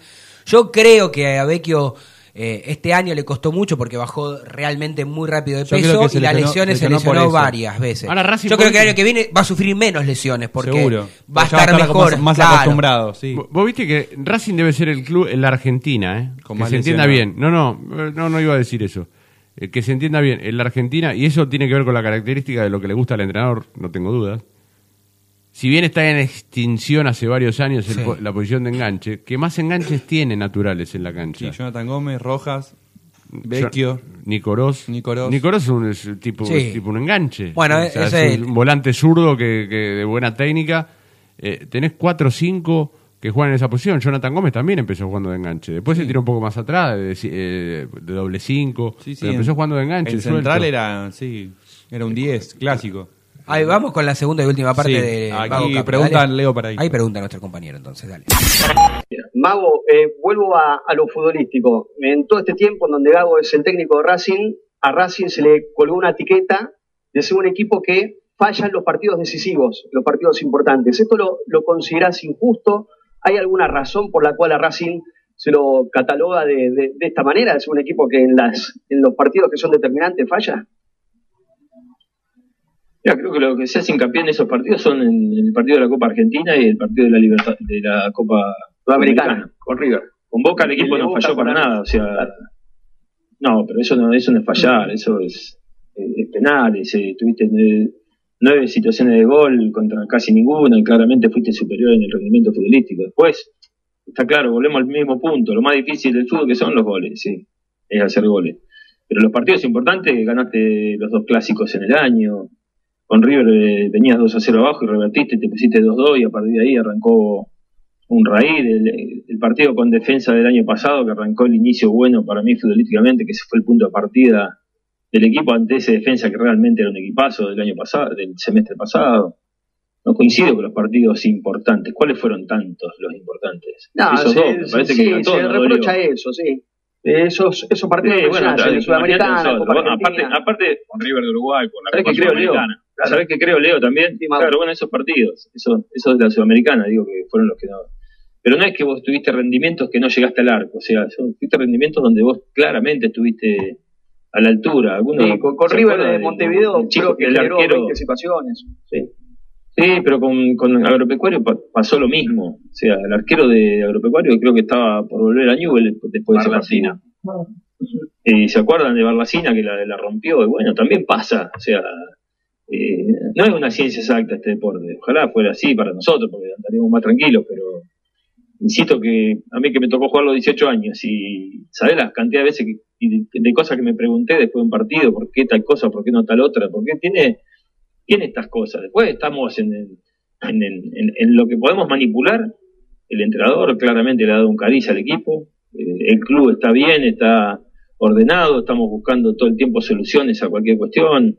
Yo creo que a Vecchio eh, este año le costó mucho porque bajó realmente muy rápido de peso y las lesiones se lesionó varias veces. Ahora Racing Yo creo que el año que viene va a sufrir menos lesiones porque Seguro. va a estar mejor. Más, más claro. acostumbrado, sí. Vos- viste que Racing debe ser el club en la Argentina, ¿eh? Con que se entienda bien. No, no, no, no iba a decir eso. Eh, que se entienda bien, en la Argentina, y eso tiene que ver con la característica de lo que le gusta al entrenador, no tengo dudas. Si bien está en extinción hace varios años el Sí. la posición de enganche, que más enganches tiene naturales en la Sí, cancha. Jonathan Gómez, Rojas, Vecchio. Nicorós. Nicorós. Nicorós es un, es tipo, Sí. es tipo un enganche. Bueno, O sea, ese- es un volante zurdo que, que de buena técnica. Eh, tenés cuatro o cinco que juegan en esa posición. Jonathan Gómez también empezó jugando de enganche. Después se tiró un poco más atrás, de, eh, de doble cinco. Sí, sí, pero empezó en- jugando de enganche. En suelto. central era, sí, era un 10, clásico. Ahí vamos con la segunda y última parte Sí, de aquí Mago Capra, pregunta dale. Leo para ahí. Ahí pregunta nuestro compañero, entonces, dale. Mago, eh, vuelvo a, a lo futbolístico. En todo este tiempo en donde Gago es el técnico de Racing, a Racing se le colgó una etiqueta de ser un equipo que falla en los partidos decisivos, los partidos importantes. ¿Esto lo, lo considerás injusto? ¿Hay alguna razón por la cual a Racing se lo cataloga de, de- de esta manera? ¿Es un equipo que en, las, en los partidos que son determinantes falla? Mira, creo que lo que se hace hincapié en esos partidos son en el partido de la Copa Argentina y el partido de la Libertad, de la Copa Sudamericana, con River. Con Boca el equipo El no falló para nada, o sea, no, pero eso no, eso no es fallar, eso es, es penales, eh, tuviste nueve situaciones de gol contra casi ninguna y claramente fuiste superior en el rendimiento futbolístico. Después, está claro, volvemos al mismo punto, lo más difícil del fútbol que son los goles, sí, es hacer goles. Pero los partidos importantes, ganaste los dos clásicos en el año, con River eh, venías 2 a 0 abajo y revertiste, te pusiste 2-2 y a partir de ahí arrancó un raíz el, el partido con defensa del año pasado que arrancó el inicio bueno para mí futbolísticamente que ese fue el punto de partida del equipo ante ese defensa que realmente era un equipazo del año pasado del semestre pasado no coincido con los partidos importantes cuáles fueron tantos los importantes No, esos sí, dos me sí, parece sí, que todos se reprocha dolió. eso, sí. Esos, esos partidos Sí, que bueno, tal, Sudamericana, aparte, aparte con River de Uruguay por la ¿Sabés Copa qué creo, Leo? Sudamericana. Claro. ¿Sabés qué creo, Leo, también? Sí, claro, bueno, esos partidos, esos, esos de la Sudamericana, digo que fueron los que no. Pero no es que vos tuviste rendimientos que no llegaste al arco, o sea, tuviste rendimientos donde vos claramente estuviste a la altura. Algunos, Sí, con, con ¿se River de Montevideo chico creo que el generó arquero- 20 situaciones. Sí. Sí, pero con, con Agropecuario pa- pasó lo mismo. O sea, el arquero de Agropecuario creo que estaba por volver a Newell después de ese partido. Y se acuerdan de Barlacina que la, la rompió, y bueno, también pasa. O sea, eh, no es una ciencia exacta este deporte. Ojalá fuera así para nosotros, porque andaríamos más tranquilos, pero insisto que a mí que me tocó jugar los 18 años y sabés la cantidad de veces que, de, de cosas que me pregunté después de un partido, por qué tal cosa, por qué no tal otra, por qué tiene, tiene estas cosas. Después estamos en, en- en lo que podemos manipular. El entrenador claramente le ha dado un cariz al equipo. Eh, el club está bien, está ordenado, estamos buscando todo el tiempo soluciones a cualquier cuestión,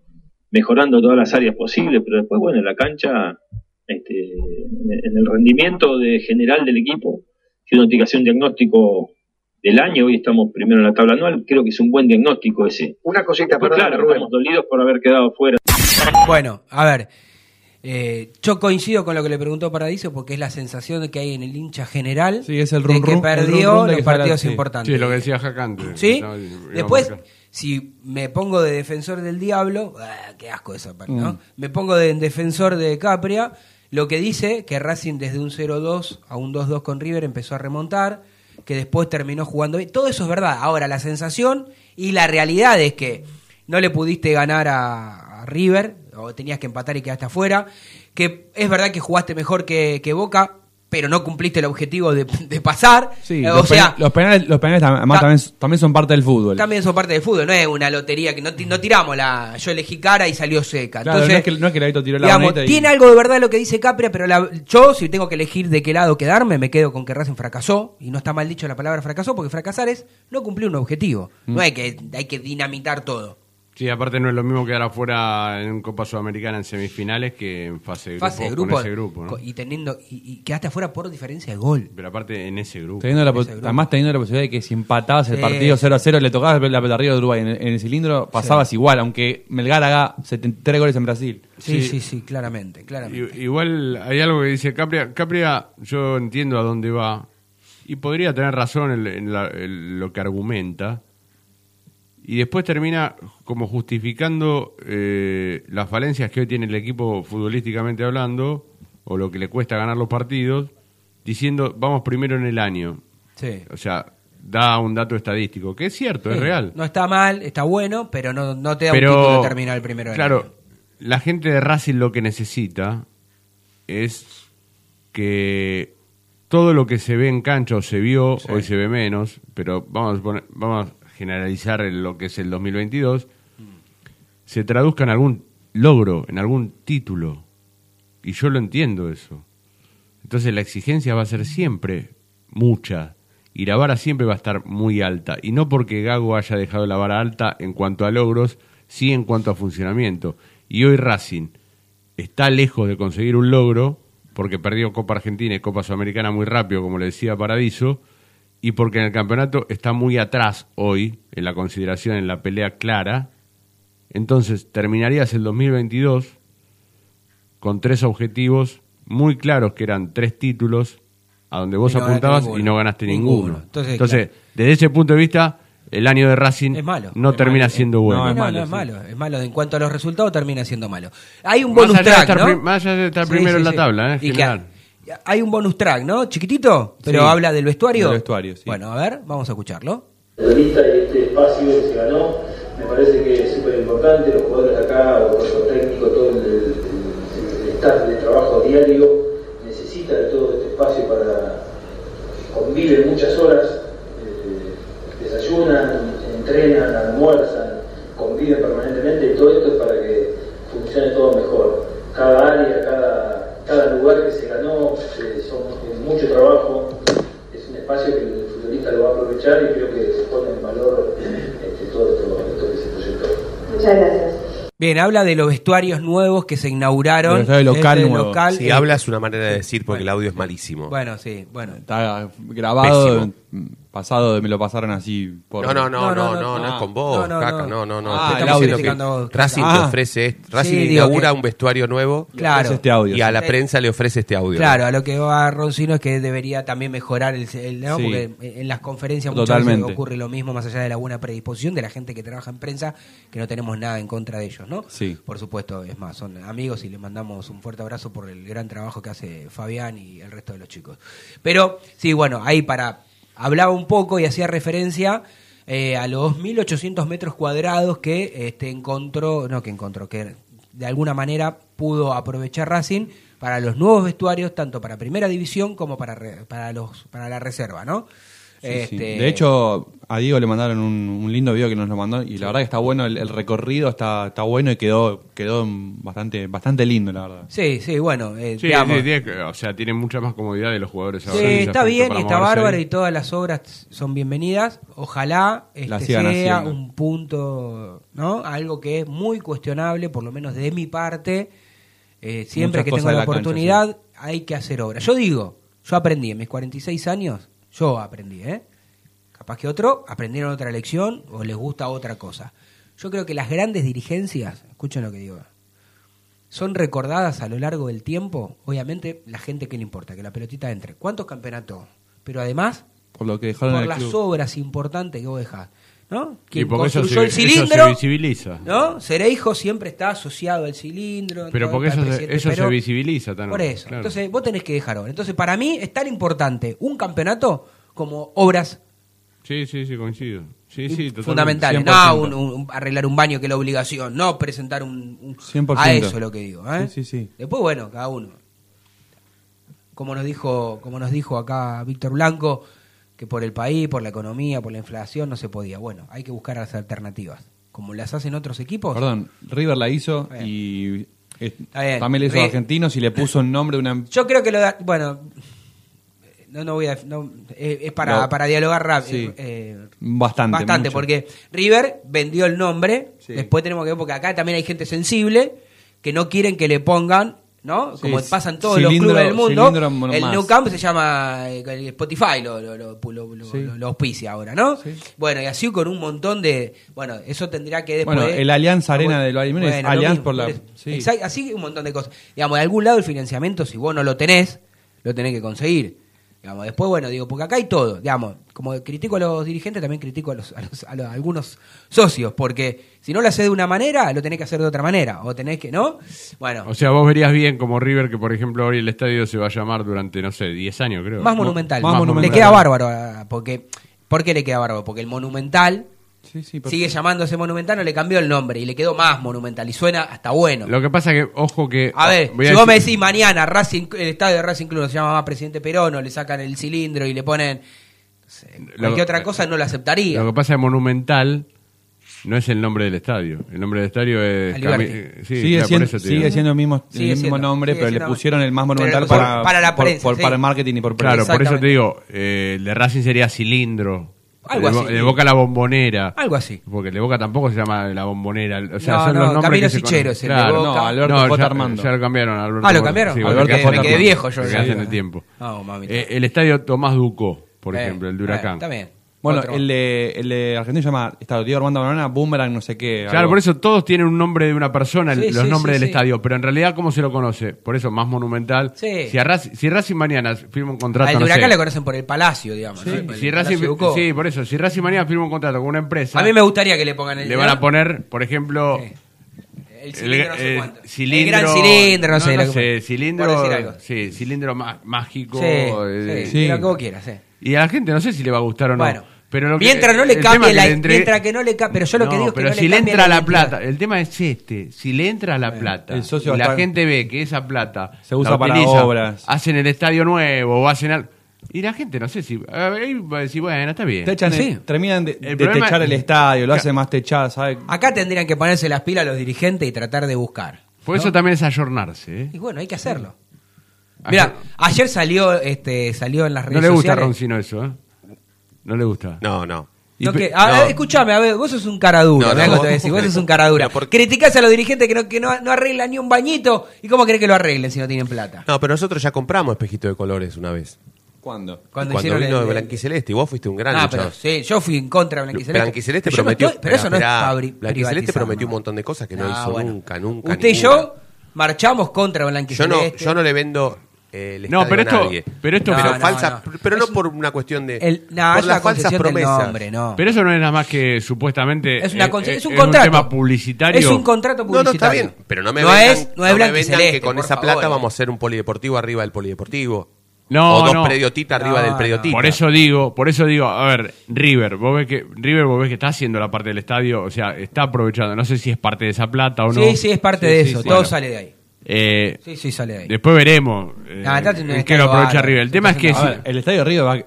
mejorando todas las áreas posibles, pero después, bueno, en la cancha, este, en el rendimiento de general del equipo, si uno tiene que hacer un diagnóstico del año, hoy estamos primero en la tabla anual, creo que es un buen diagnóstico ese. Una cosita, perdón, claro, Rubén. estamos dolidos por haber quedado fuera. Bueno, a ver. eh, yo coincido con lo que le preguntó Paradiso porque es la sensación que hay en el hincha general Sí, es el de que perdió rum, rum de los que partidos sí. importantes. Sí, lo que decía Jack antes. ¿Sí? Después, si me pongo de defensor del diablo, ah, qué asco esa parte, ¿no? Mm. Me pongo de defensor de Capria, lo que dice que Racing desde un 0-2 a un 2-2 con River empezó a remontar, que después terminó jugando. Todo eso es verdad. Ahora, la sensación y la realidad es que no le pudiste ganar a, a River, o tenías que empatar y quedaste afuera, que es verdad que jugaste mejor que, que Boca, pero no cumpliste el objetivo de, de pasar. Sí, Eh, los, o sea, pena- los penales, los penales además Ta- también, también son parte del fútbol. también son parte del fútbol, no es una lotería que no, no tiramos la. Yo elegí cara y salió seca. Claro, Entonces, no es que, no es que el tiró la digamos, y- tiene algo de verdad lo que dice Capria, pero la- yo, si tengo que elegir de qué lado quedarme, me quedo con que Racing fracasó. Y no está mal dicho la palabra fracasó, porque fracasar es no cumplir un objetivo. Mm. No hay que, hay que dinamitar todo. Sí, aparte no es lo mismo quedar afuera en Copa Sudamericana en semifinales que en fase de Fase de grupo, con ese grupo. y teniendo y, y quedaste afuera por diferencia de gol. Pero aparte en ese grupo. Teniendo la po- Ese grupo. además teniendo la posibilidad de que si empatabas el Sí. partido 0 a 0 le tocabas la pelota arriba de Uruguay en el, en el cilindro pasabas igual aunque Melgar haga 73 goles en Brasil Sí, sí, sí, claramente, claramente. I- Igual hay algo que dice Capria. Capria, yo entiendo a dónde va y podría tener razón en, en la- en lo que argumenta. Y después termina como justificando eh, las falencias que hoy tiene el equipo futbolísticamente hablando, o lo que le cuesta ganar los partidos, diciendo vamos primero en el año. Sí. O sea, da un dato estadístico, que es cierto, es real. No está mal, está bueno, pero no, no te da Pero, un título de terminar el primero del Claro, año. la gente de Racing lo que necesita es que todo lo que se ve en cancha o se vio, hoy se ve menos, pero vamos a, poner- vamos generalizar en lo que es el 2022, se traduzca en algún logro, en algún título. Y yo lo entiendo eso. Entonces la exigencia va a ser siempre mucha. Y la vara siempre va a estar muy alta. Y no porque Gago haya dejado la vara alta en cuanto a logros, sí en cuanto a funcionamiento. Y hoy Racing está lejos de conseguir un logro porque perdió Copa Argentina y Copa Sudamericana muy rápido, como le decía Paradiso, y porque en el campeonato está muy atrás hoy, en la consideración, en la pelea clara. Entonces terminarías el 2022 con tres objetivos muy claros que eran tres títulos a donde vos Y no ganaste apuntabas ninguno. y no ganaste Ninguno. ninguno. Entonces, Entonces, desde ese punto de vista, el año de Racing Es malo. no Es termina malo. siendo No, bueno. no, no es malo. Es malo. En cuanto a los resultados, termina siendo malo. Hay un Más bonus allá de track, estar ¿no? prim- más allá de estar primero en la tabla, ¿eh? Y que. Hay un bonus track, ¿no? Chiquitito, pero Sí. habla del vestuario. Del vestuario, sí. Bueno, a ver, vamos a escucharlo. La lista y este espacio que se ganó me parece que es súper importante, los jugadores de acá, o el cuerpo técnico, todo el, el- el staff de trabajo diario necesita de todo este espacio para conviven muchas horas, eh, desayunan, entrenan, almuerzan, conviven permanentemente y todo esto es para que funcione todo mejor. Cada área, cada, cada lugar que se ganó, eh, son es mucho trabajo, es un espacio que el futbolista lo va a aprovechar y creo que se pone en valor este, todo esto, esto que se proyectó. Muchas gracias. Bien, habla de los vestuarios nuevos que se inauguraron. El local Este nuevo. local, Si eh, habla es una manera de decir porque el audio es malísimo. Bueno, sí, bueno. Está grabado, Pésimo. Pasado, me lo pasaron así por... No, no, no, No, no, no, no, no. no, es con vos, No, no, Caca, no. no, no. Ah, Te el estamos audio. diciendo que Ah. Racing te ofrece, est- Racing Sí, inaugura que- un vestuario nuevo Claro. este audio. y a la prensa le ofrece este audio. Claro, a lo que va Roncino es que debería también mejorar el, el- ¿no? Sí. porque en las conferencias muchas veces ocurre lo mismo más allá de la buena predisposición de la gente que trabaja en prensa, que no tenemos nada en contra de ellos, ¿no? Sí. Por supuesto, es más, son amigos y les mandamos un fuerte abrazo por el gran trabajo que hace Fabián y el resto de los chicos. Pero sí, bueno, ahí para hablaba un poco y hacía referencia eh, a los 1800 metros cuadrados que este encontró, no que encontró, que de alguna manera pudo aprovechar Racing para los nuevos vestuarios, tanto para primera división como para para los para la reserva, ¿no? Sí, sí. Este, De hecho, a Diego le mandaron un, un lindo video que nos lo mandó y la verdad que está bueno, el, el recorrido está, está bueno y quedó, quedó bastante, bastante lindo, la verdad. Sí, sí, bueno, eh, Sí, digamos, sí, tiene o sea, tiene mucha más comodidad de los jugadores ahora. Sí, está bien está bárbaro y todas las obras son bienvenidas. Ojalá este, sea haciendo. un punto, ¿no? Algo que es muy cuestionable, por lo menos de mi parte. Eh, siempre Muchas que tengo la, cancha, oportunidad hay que hacer obras. Yo digo, yo aprendí en mis 46 años, yo aprendí, ¿eh? Capaz que otro aprendieron otra lección o les gusta otra cosa. Yo creo que las grandes dirigencias, escuchen lo que digo, son recordadas a lo largo del tiempo, obviamente la gente que le importa, que la pelotita entre. ¿Cuántos campeonatos? Pero además, Por lo que dejaron por en el las club. obras importantes que vos dejás. ¿No? Y Quien porque eso se, el eso cilindro, se visibiliza. ¿no? Cereijo siempre está asociado al cilindro. Pero porque eso, se, eso se visibiliza también. Por eso. claro. Entonces, vos tenés que dejar obra. Entonces, para mí es tan importante un campeonato como obras Sí, sí, sí, coincido. Sí, sí, totalmente. fundamentales. 100%. No un- un- arreglar un baño que es la obligación, no presentar un... un- 100%. A eso es lo que digo. ¿eh? Sí, sí, sí. Después, bueno, cada uno. Como nos dijo, como nos dijo acá Víctor Blanco, que por el país, por la economía, por la inflación no se podía. Bueno, hay que buscar las alternativas. Como las hacen otros equipos. Perdón, River la hizo Bien. y eh, también le hizo a Argentinos y le puso un nombre una... Yo creo que lo da, bueno, no, no voy a, no, eh, es para, No. para dialogar rápido. Sí. eh, Bastante, Bastante, mucho. porque River vendió el nombre, Sí. después tenemos que ver, porque acá también hay gente sensible que no quieren que le pongan, ¿no? Sí, Como pasa en todos los clubes del mundo, el. New Camp se llama eh, el Spotify, lo, lo, lo, Sí. lo- auspicia ahora, ¿no? Bueno, y así con un montón de... Bueno, eso tendría que después... Bueno, el Alianza Arena del Bayern Múnich es lo Allianz mismo, por la- así un montón de cosas. Digamos, de algún lado el financiamiento, si vos no lo tenés, lo tenés que conseguir. Digamos, después, bueno, digo, porque acá hay todo. Digamos, como critico a los dirigentes, también critico a, los, a, los- a los- a algunos socios, porque si no lo haces de una manera, lo tenés que hacer de otra manera. O tenés que, ¿no? Bueno, O sea, vos verías bien como River que, por ejemplo, hoy el estadio se va a llamar durante, no sé, 10 años, creo. más monumental. más Le monumental. queda bárbaro. Porque, ¿Por qué le queda bárbaro? Porque el monumental Sí, sí, sigue llamándose monumental, no le cambió el nombre y le quedó más monumental y suena hasta bueno. Lo que pasa que, ojo que... A ver, voy si a vos me decís mañana Racing, el estadio de Racing Club no se llama más Presidente Perón, o le sacan el cilindro y le ponen no sé, cualquier Lo- otra cosa, no lo aceptaría. Lo que pasa es Monumental no es el nombre del estadio. El nombre del estadio es... Eh, sí, sigue, claro, por siendo, sigue siendo el mismo, el mismo siendo, nombre, pero le pusieron el más monumental para, para la por- prensa, por- sí. para el marketing y por Claro, prensa. por eso te digo, eh, el de Racing sería cilindro. Algo de, así. De Boca la bombonera. Algo así. Porque el de Boca tampoco se llama la bombonera. O sea, No, son no, los nombres Camilo que se Sichero es el de. Boca. No, Alberto No, J. ya, Armando. ya lo cambiaron. Alberto Ah, ¿lo cambiaron? Sí, Alberto porque me, J. me quedé viejo yo. Se ya. hace en el tiempo. Mamita. Eh, el estadio Tomás Ducó, por Eh, ejemplo, el de eh, Huracán. está bien. Bueno, Otro. el de, el de Argentina se llama Estadio Diego Armando Banana, Boomerang, no sé qué. Claro, algo. por eso todos tienen un nombre de una persona, Sí, los sí, nombres sí, del sí. estadio, pero en realidad, ¿cómo se lo conoce? Por eso, más monumental. Sí. Si, a Racing, si Racing mañana firma un contrato, Al no Huracán sé. le conocen por el Palacio, digamos. ¿no? El Si Palacio Racing, de Ucó. sí, por eso, si Racing mañana firma un contrato con una empresa, A mí me gustaría que le pongan el le van a poner, por ejemplo, el cilindro, no sé eh, cuánto. cilindro, El gran cilindro, no, sé. no lo que- cilindro, por decir algo. sí, cilindro má- mágico. Sí, eh, sí, lo que vos quieras, sí. Y a la gente no sé si le va a gustar o no. Bueno, pero lo que- mientras no le cambie que la, le entre- mientras que no le ca- pero yo lo que No, digo es que pero no si le entra la plata, el tema es este, si le entra la plata el socio y la estar- gente ve que esa plata Se usa la para obras. hacen el estadio nuevo o hacen algo y la gente no sé si ahí va a decir bueno está bien. Te echan el- Sí. terminan de, El de techar el estadio, lo hacen más techado, ¿sabes? Acá tendrían que ponerse las pilas los dirigentes y tratar de buscar. Por eso también es ayornarse. ¿eh? Y bueno, hay que hacerlo. Mira, ayer salió este salió en las redes no le gusta a sociales. Roncino eso, ¿eh? No le gusta. No, no. No, que- a no. escúchame, a ver, vos sos un cara dura, No, no, vos- vos sos un cara dura. Pero por- Criticás a los dirigentes que no, que no, no arreglan ni un bañito, ¿y cómo querés que lo arreglen si no tienen plata? No, pero nosotros ya compramos espejito de colores una vez. ¿Cuándo? Cuando, Cuando hicieron vino el- Blanquiceleste y vos fuiste un gran Ah, luchador. pero sí, yo fui en contra de Blanquiceleste. Blanquiceleste Pero yo prometió. estoy- pero eso no es Esperá, Blanquiceleste prometió un montón de cosas que no Ah, hizo bueno. nunca, nunca. Usted y yo marchamos contra Yo Blanquiceleste. no, yo no le vendo el No, estadio pero a esto- nadie. pero esto- No, pero no, falsa, no. pero Es no un- por una cuestión de El, no, por es la las falsas promesas. nombre, no. Pero eso no es nada más que supuestamente Es, una eh, conce- eh, es un contrato. tema publicitario. Es un contrato No, no, está publicitario. bien, pero no me no vendan, es, no es no me vendan Blanquiceleste, que con esa favor, plata eh. vamos a hacer un polideportivo arriba del polideportivo. No, o dos no. prediotitas arriba No, del prediotita. Por eso digo, por eso digo, a ver, River, vos ves que River vos ves que está haciendo la parte del estadio, o sea, está aprovechando, no sé si es parte de esa plata o no. Sí, sí, es parte Sí, de sí, eso, sí. todo Bueno. sale de ahí. Eh, Sí, sí, sale ahí. después veremos eh, en qué lo aprovecha. River. El tema es que el estadio de Río va, eh,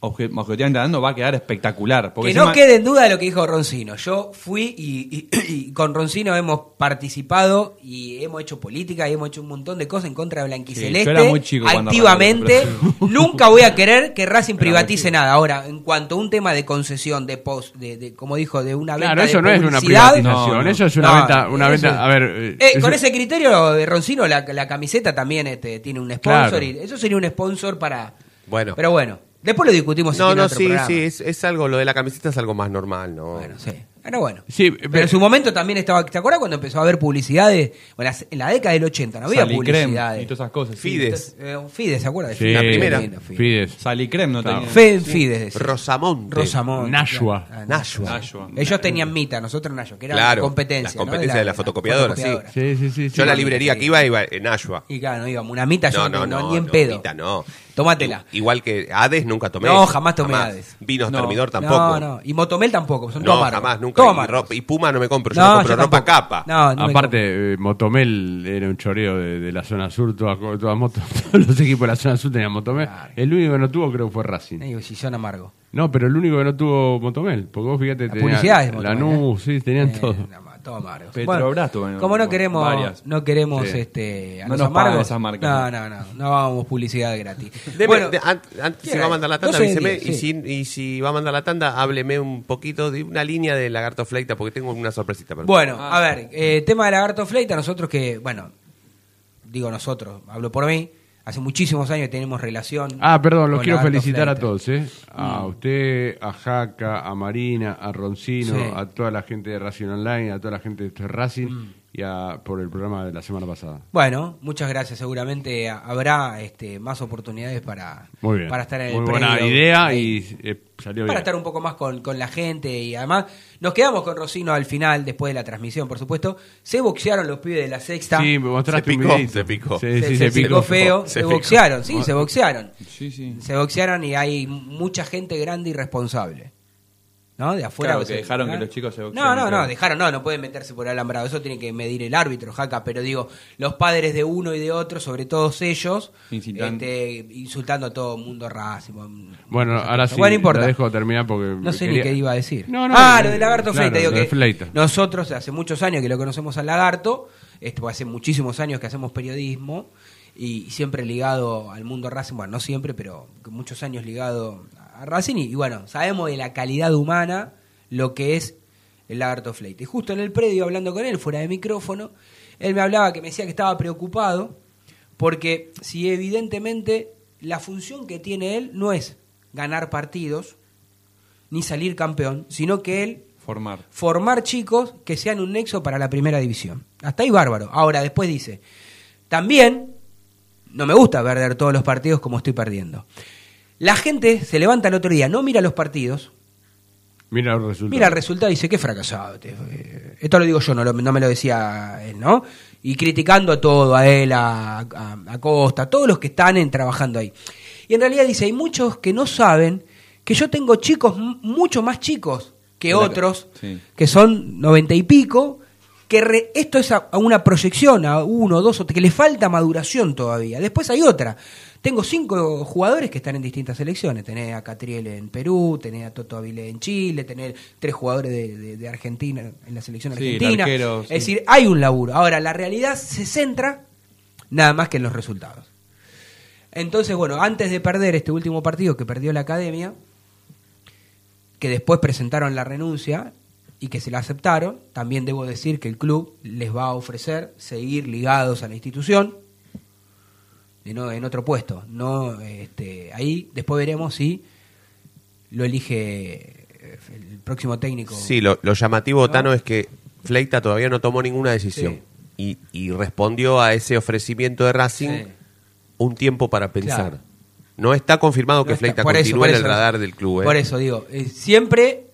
objetivamente hablando, va a quedar espectacular. Porque Que no quede en duda de lo que dijo Roncino. Yo fui y, y- y con Roncino hemos participado y hemos hecho política y hemos hecho un montón de cosas en contra de Blanquiceleste. Sí, yo era muy chico cuando activamente. Nunca voy a querer que Racing Era privatice nada. Ahora, en cuanto a un tema de concesión, de post, de, de- como dijo, de una venta Claro, eso de no es una privatización, No, no. eso es una No, venta, una eso- venta, a ver, eh, Eh, eso- con ese criterio de Roncino, la, la camiseta también este, tiene un sponsor. Claro. Y eso sería un sponsor para. Bueno. Pero bueno, después lo discutimos si no, no, otro sí, programa. sí, es, es algo, lo de la camiseta es algo más normal, ¿no? Bueno, sí. Pero bueno. Sí, pero, pero- en su momento también estaba. ¿Te acuerdas cuando empezó a haber publicidades? Bueno, en la década del 80 no había Salicrem publicidades. y todas esas cosas. sí. Fides. Eh, Fides, ¿se acuerda? de Sí? La primera. Fides. Salicrem no Claro. tenía. Fe- Fides. Rosamonte. Rosamond. Nashua. claro. Ah, Nashua. Nashua. Ellos tenían Mita, nosotros Nashua, que era Claro, la competencia. la competencia de la fotocopiadora, sí. Sí, sí, sí. Yo sí. la librería que iba iba en Ashua. Y claro, no íbamos. Una Mita yo No, no, no, no, ni en no, pedo. Mita no. Tómatela. Igual que Hades nunca tomé. No, jamás tomé Hades. Vinos No. Termidor tampoco. No, no. Y Motomel tampoco, son No, jamás, nunca. Y, ropa- y Puma no me compro, yo No, no compro yo ropa capa. No, Aparte, eh, Motomel era un choreo de, de la zona sur, todas, todas motos, todos los equipos de la zona sur tenían Motomel. Claro. El único que no tuvo creo que fue Racing. Digo, si son amargos. No, pero el único que no tuvo Motomel, porque vos fíjate, La tenía publicidad es Motomel, Lanús, sí, tenían Eh, todo. No, amargos. Petrobras como no queremos, varias. no queremos Sí. este, a No los nos pagan amargos. esas marcas. No, no, no, no vamos publicidad gratis. Deme- bueno, de- an- antes ¿qué si va a mandar la tanda, 12 de avíseme. 10, y, sí. si, y si va a mandar la tanda, hábleme un poquito de una línea de Lagarto Fleita, porque tengo una sorpresita. para. Bueno, a ver, eh, tema de Lagarto Fleita, nosotros que, bueno, digo nosotros, hablo por mí, hace muchísimos años tenemos relación. Ah, perdón, los quiero felicitar a todos, ¿eh? A usted, a Jaca, a Marina, a Roncino, Sí. a toda la gente de Racing Online, a toda la gente de Racing Mm. Y a, por el programa de la semana pasada. Bueno, muchas gracias. Seguramente ha- habrá este, más oportunidades para, Muy bien. para estar en el Muy buena predio. idea Ahí. y eh, salió para bien. estar un poco más con, con la gente y además nos quedamos con Rocino al final, después de la transmisión, por supuesto. Se boxearon los pibes de la sexta. Sí, me mostraste Se picó, se picó. Se, sí, se se picó feo, se, Se picó. boxearon, sí, se boxearon. Sí, sí. Se boxearon y hay mucha gente grande y responsable. ¿No? De afuera. Claro, que se- dejaron ¿no? que los chicos se No, boxeen, no, no, claro. dejaron, no, no pueden meterse por el alambrado. Eso tiene que medir el árbitro, Jaca. Pero digo, los padres de uno y de otro, sobre todos ellos, este, insultando a todo mundo racismo. Bueno, ahora sí, Bueno, no importa. la dejo terminar porque... No sé quería- ni qué iba a decir. No, no, ah, lo de Lagarto claro, Fleita. Digo lo de que Fleita. nosotros hace muchos años que lo conocemos al Lagarto, este, pues hace muchísimos años que hacemos periodismo y siempre ligado al mundo Racing, bueno, no siempre, pero muchos años ligado a Racing y, y bueno, sabemos de la calidad humana lo que es el Lagarto Fleita. Y justo en el predio, hablando con él, fuera de micrófono, él me hablaba que me decía que estaba preocupado porque si evidentemente la función que tiene él no es ganar partidos, ni salir campeón, sino que él Formar. formar chicos que sean un nexo para la primera división. Hasta ahí bárbaro. Ahora, después dice, también no me gusta perder todos los partidos como estoy perdiendo. La gente se levanta el otro día, no mira los partidos, Mira el resultado. mira el resultado y dice, qué fracasado. este, eh". Esto lo digo yo, no, lo- no me lo decía él, ¿no? Y criticando a todo, a él, a, a- a Costa, a todos los que están en- trabajando ahí. Y en realidad dice, hay muchos que no saben que yo tengo chicos mucho más chicos que otros, sí. que son noventa y pico, que re- esto es a, a una proyección, a uno, dos, que le falta maduración todavía. Después hay otra. Tengo cinco jugadores que están en distintas selecciones. Tenés a Catriel en Perú, tenés a Toto Avilés en Chile, tenés tres jugadores de, de- de Argentina en la selección Sí, argentina. arquero, es sí. decir, hay un laburo. Ahora, la realidad se centra nada más que en los resultados. Entonces, bueno, antes de perder este último partido que perdió la academia, que después presentaron la renuncia y que se la aceptaron, también debo decir que el club les va a ofrecer seguir ligados a la institución no en otro puesto. No, este, ahí después veremos si lo elige eh, el próximo técnico. Sí, lo, lo llamativo, ¿No? Tano, es que Fleita todavía no tomó ninguna decisión. Y, y respondió a ese ofrecimiento de Racing Sí. un tiempo para pensar. Claro. No está confirmado que No Fleita continúe en el eso. radar del club. ¿eh? Por eso digo, eh, siempre si-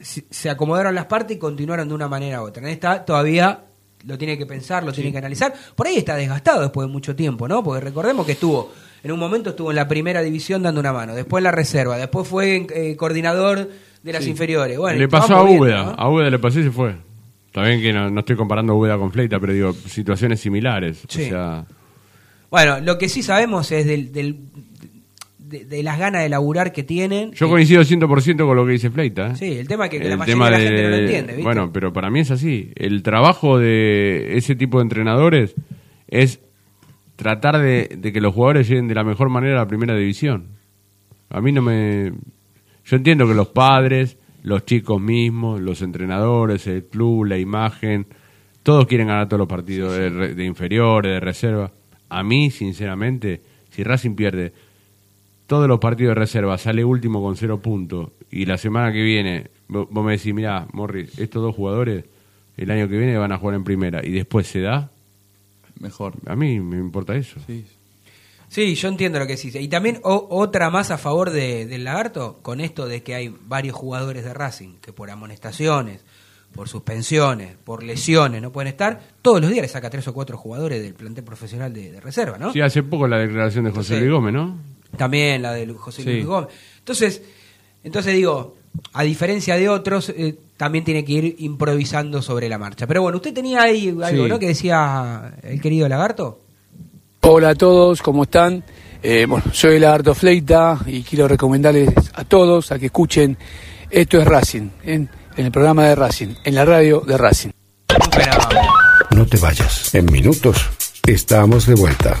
se acomodaron las partes y continuaron de una manera u otra. En esta todavía lo tiene que pensar, lo tiene que analizar. Por ahí está desgastado después de mucho tiempo, ¿no? Porque recordemos que estuvo, en un momento estuvo en la primera división dando una mano, después en la reserva, después fue eh, coordinador de las inferiores. Bueno, le pasó a Úbeda. ¿no? A Úbeda le pasó y se fue. Está bien que no, no estoy comparando Úbeda con Fleita, pero digo, situaciones similares. Sí. O sea, Bueno, lo que sí sabemos es del, del- de, de las ganas de laburar que tienen. yo coincido 100% con lo que dice Fleita. ¿eh? Sí, el tema es que, que la El mayoría de la gente no lo entiende, ¿viste? Bueno, pero para mí es así. El trabajo de ese tipo de entrenadores es tratar de, de que los jugadores lleguen de la mejor manera a la primera división. A mí no me... Yo entiendo que los padres, los chicos mismos, los entrenadores, el club, la imagen, todos quieren ganar todos los partidos de, de inferiores, de reserva. A mí, sinceramente, si Racing pierde todos los partidos de reserva, sale último con cero puntos y la semana que viene vo- vos me decís, mirá, Morris, estos dos jugadores el año que viene van a jugar en primera y después se da, Mejor. a mí me importa eso. Sí. Sí, yo entiendo lo que dice. Y también o- otra más a favor de- del lagarto, con esto de que hay varios jugadores de Racing que por amonestaciones, por suspensiones, por lesiones no pueden estar, todos los días le saca tres o cuatro jugadores del plantel profesional de, de reserva, ¿no? Sí, hace poco la declaración de José. Luis Gómez, ¿no? También la de José Sí. Luis Gómez. Entonces, entonces digo, a diferencia de otros, eh, también tiene que ir improvisando sobre la marcha. Pero bueno, usted tenía ahí algo, Sí. ¿no? Que decía el querido lagarto. Hola a todos, ¿cómo están? Eh, bueno, soy el Lagarto Fleita y quiero recomendarles a todos a que escuchen Esto es Racing, en, en el programa de Racing, en la radio de Racing. No te vayas. En minutos estamos de vuelta.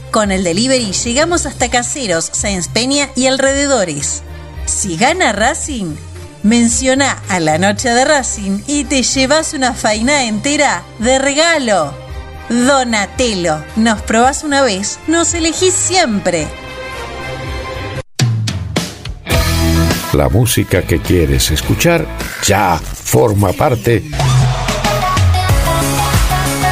Con el delivery llegamos hasta Caseros, Sáenz Peña y alrededores. Si gana Racing, menciona a la noche de Racing y te llevas una faina entera de regalo. Donatelo, nos probás una vez, nos elegís siempre. La música que quieres escuchar ya forma parte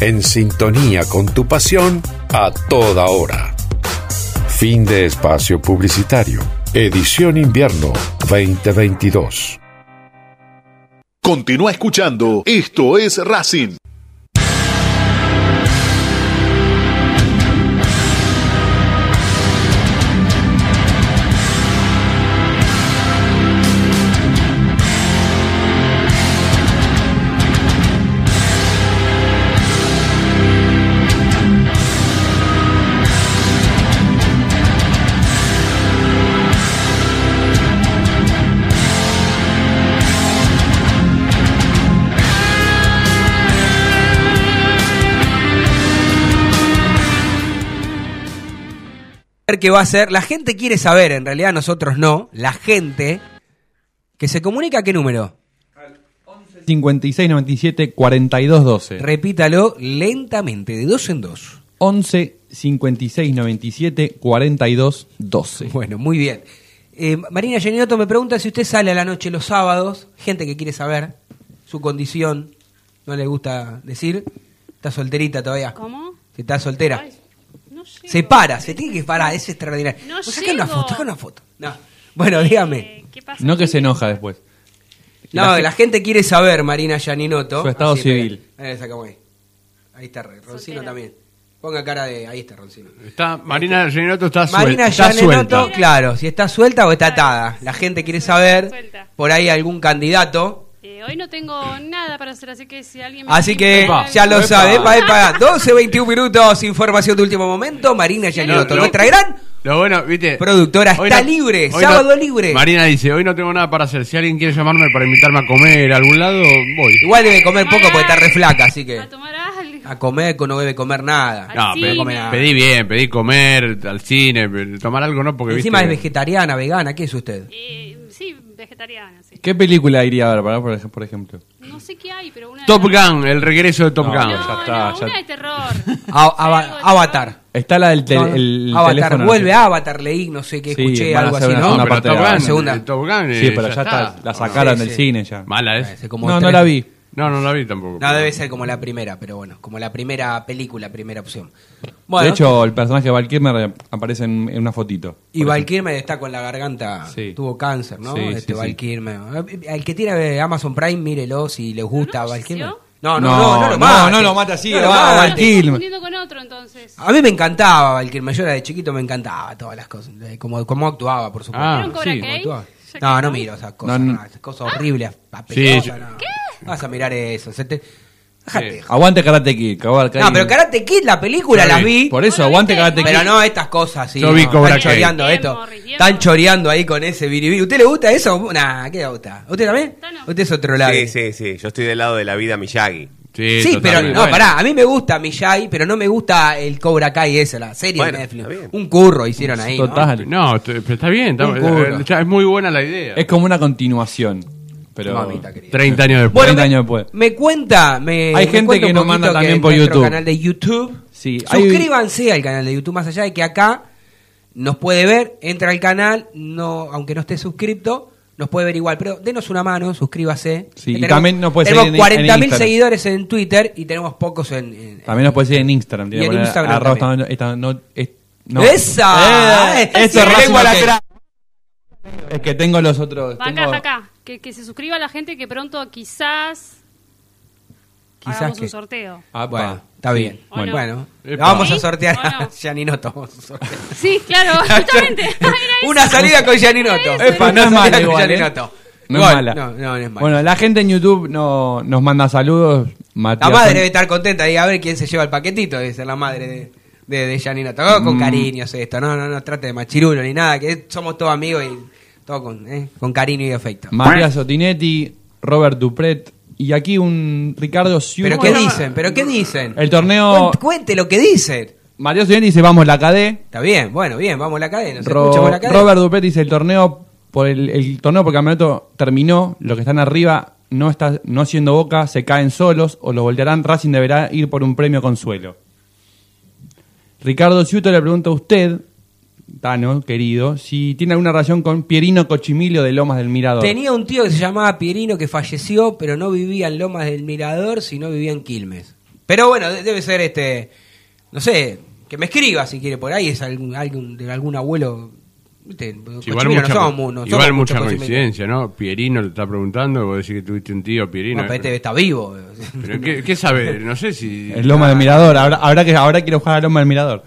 En sintonía con tu pasión a toda hora. Fin de espacio publicitario. Edición invierno 2022. Continúa escuchando. Esto es Racing. Ver qué va a ser. La gente quiere saber, en realidad nosotros no. La gente que se comunica a qué número. 56 97 42 12. Repítalo lentamente, de dos en dos. 11 56 97 42 12. Bueno, muy bien. Eh, Marina Genioto me pregunta si usted sale a la noche los sábados. Gente que quiere saber su condición. No le gusta decir. Está solterita todavía. ¿Cómo? Si está soltera. Ay. Se para, se tiene que parar, es extraordinario. No Pues saca una foto, saca una foto. No. Bueno, dígame. ¿Qué pasa? No que se enoja después. No, La- la, gente quiere saber, Marina Yaninoto. Su estado Así, civil. Eh, sacamos ahí. Ahí está, Roncino también. Ponga cara de. Ahí está, Roncino. Está, Marina Generato está, suel- Marina está Yaninoto, suelta. claro, si está suelta o está atada. La gente quiere saber por ahí algún candidato. Eh, hoy no tengo nada para hacer, así que si alguien me Así que invita- ya lo sabe, epa, epa, 12, 21 minutos, información de último momento. Marina Yaninoto, Lo- nuestra gran Lo bueno, viste. productora Hoy está no- libre, sábado no- libre. Marina dice, hoy no tengo nada para hacer. Si alguien quiere llamarme para invitarme a comer a algún lado, voy. Igual debe comer poco porque está re flaca, así que. A tomar algo. A comer no debe comer nada. No, no pe- come nada. pedí bien, pedí comer al cine, tomar algo no, porque Encima es vegetariana, vegana, ¿qué es usted? Eh, sí, vegetariana, sí. ¿Qué película iría a ver, para, por ej- por ejemplo? No sé qué hay, pero una. Top Gun, el regreso de Top No, Gun. ya está, No, ya- una de terror. A- Ava- Avatar. Está la del tel- No, no. el Avatar, teléfono. vuelve Avatar, leí, no sé qué, Sí, escuché a algo así, una ¿no? segunda pero parte Top de la- Gun, segunda. Top Gun, Sí, eh, pero ya está, la sacaron Sí, del sí. cine ya. Mala es. Hace como No, no la vi. No, no la vi tampoco. No, debe ser como la primera, pero bueno, como la primera película, primera opción. de Bueno, hecho, el personaje de Val Kilmer aparece en, en una fotito. y Val Kilmer está con la garganta, Sí. tuvo cáncer, ¿no? Sí, este sí, Val sí. Kilmer. El que tiene Amazon Prime, mírelo si le gusta a Val Kilmer. No, no, No, no, no, lo no, mate. no lo mate así, No lo confundiendo con otro entonces. A mí me encantaba Val Kilmer, yo era de chiquito me encantaba todas las cosas, de cómo, cómo actuaba, por supuesto. Ah, ¿Vieron Cobra sí, No, no miro esas cosas, No, no. no, esas cosas horribles, Sí, apelosas, yo- no. Vas a mirar eso, se te... Déjate. Aguante Karate Kid. No, pero Karate Kid, la película Sí. las vi. Por eso, aguante Karate Kid. Pero no estas cosas, sí. Yo vi no, Cobra Están Kai. choreando esto. Están choreando ahí con ese biribiri. ¿Usted le gusta eso? Nah, ¿qué le gusta? ¿Usted también? Usted es otro lado. Sí, sí, sí. Yo estoy del lado de la vida Miyagi. Sí, Sí, pero no, pará, a mí me gusta Miyagi, pero no me gusta el Cobra Kai ese, la serie Bueno, de Netflix. Un curro hicieron ahí. ¿no? Total. No, pero está bien. está- Un curro. eh, es muy buena la idea. Es como una continuación. Pero Mamita querida. 30 años después. Bueno, 30 me, años después. me cuenta, me, Hay me gente cuenta que un nos manda también por YouTube. canal de YouTube. Sí, hay- Suscríbanse al canal de YouTube, más allá de que acá nos puede ver, entra al canal, no, aunque no esté suscripto, nos puede ver igual, pero denos una mano, suscríbase. Sí, Que y también nos puede tenemos seguir en- en 40.000 Instagram. seguidores en Twitter y tenemos pocos en... en- También nos puede seguir en Instagram. tiene Y en poner Instagram arroba también. esta- no- es- no. ¡Esa! Eh, Eh, eso Es que tengo los otros. Acá, tengo- acá. Que, que se suscriba la gente que pronto quizás, Quizás hagamos que- un sorteo. Ah, Bueno, está bien. ¿O no? Bueno, Epa. vamos a ¿Sí? sortear ¿O a no? A sortear. Sí, claro, justamente. Eso. Una salida con Gianinoto. Epa, no es con igual, ¿eh? No es mala. No, no, no es mala. Bueno, la gente en YouTube no, nos manda saludos. La Matías madre San- debe estar contenta y a ver quién se lleva el paquetito, debe ser la madre de, de, de Gianinoto. Oh, con Mm. cariños esto, no, no, no trate de machirulo ni nada, que somos todos amigos y todo con, eh, con cariño y afecto. Matías Sotinetti, Robert Dupret y aquí un Ricardo Ciu. ¿Pero qué dicen? ¿Pero qué dicen? El torneo. Cuente, cuente lo que dicen. Matías Sotinetti dice: Vamos la KD. Está bien, bueno, bien, vamos a la Ro- cadena. Robert Dupret dice: El torneo por el, el torneo por campeonato terminó. Los que están arriba no está no siendo boca, se caen solos o los voltearán. Racing deberá ir por un premio consuelo. Ricardo Ciuto le pregunta a usted, Tano, querido, si tiene alguna relación con Pierino Cochimilio de Lomas del Mirador. Tenía un tío que se llamaba Pierino que falleció, pero no vivía en Lomas del Mirador, sino vivía en Quilmes. Pero bueno, de- debe ser este, no sé, que me escriba si quiere por ahí, es algún, algún- de algún abuelo. Cochimilio igual no mucha, somos no igual somos mucha muchos cochimilios. coincidencia, ¿no? Pierino le está preguntando, vos decís que tuviste un tío Pierino. No, pero este está vivo. Pero ¿qué, qué sabe? No sé si... El Loma del Mirador, ahora, ahora que ahora quiero jugar a Loma del Mirador.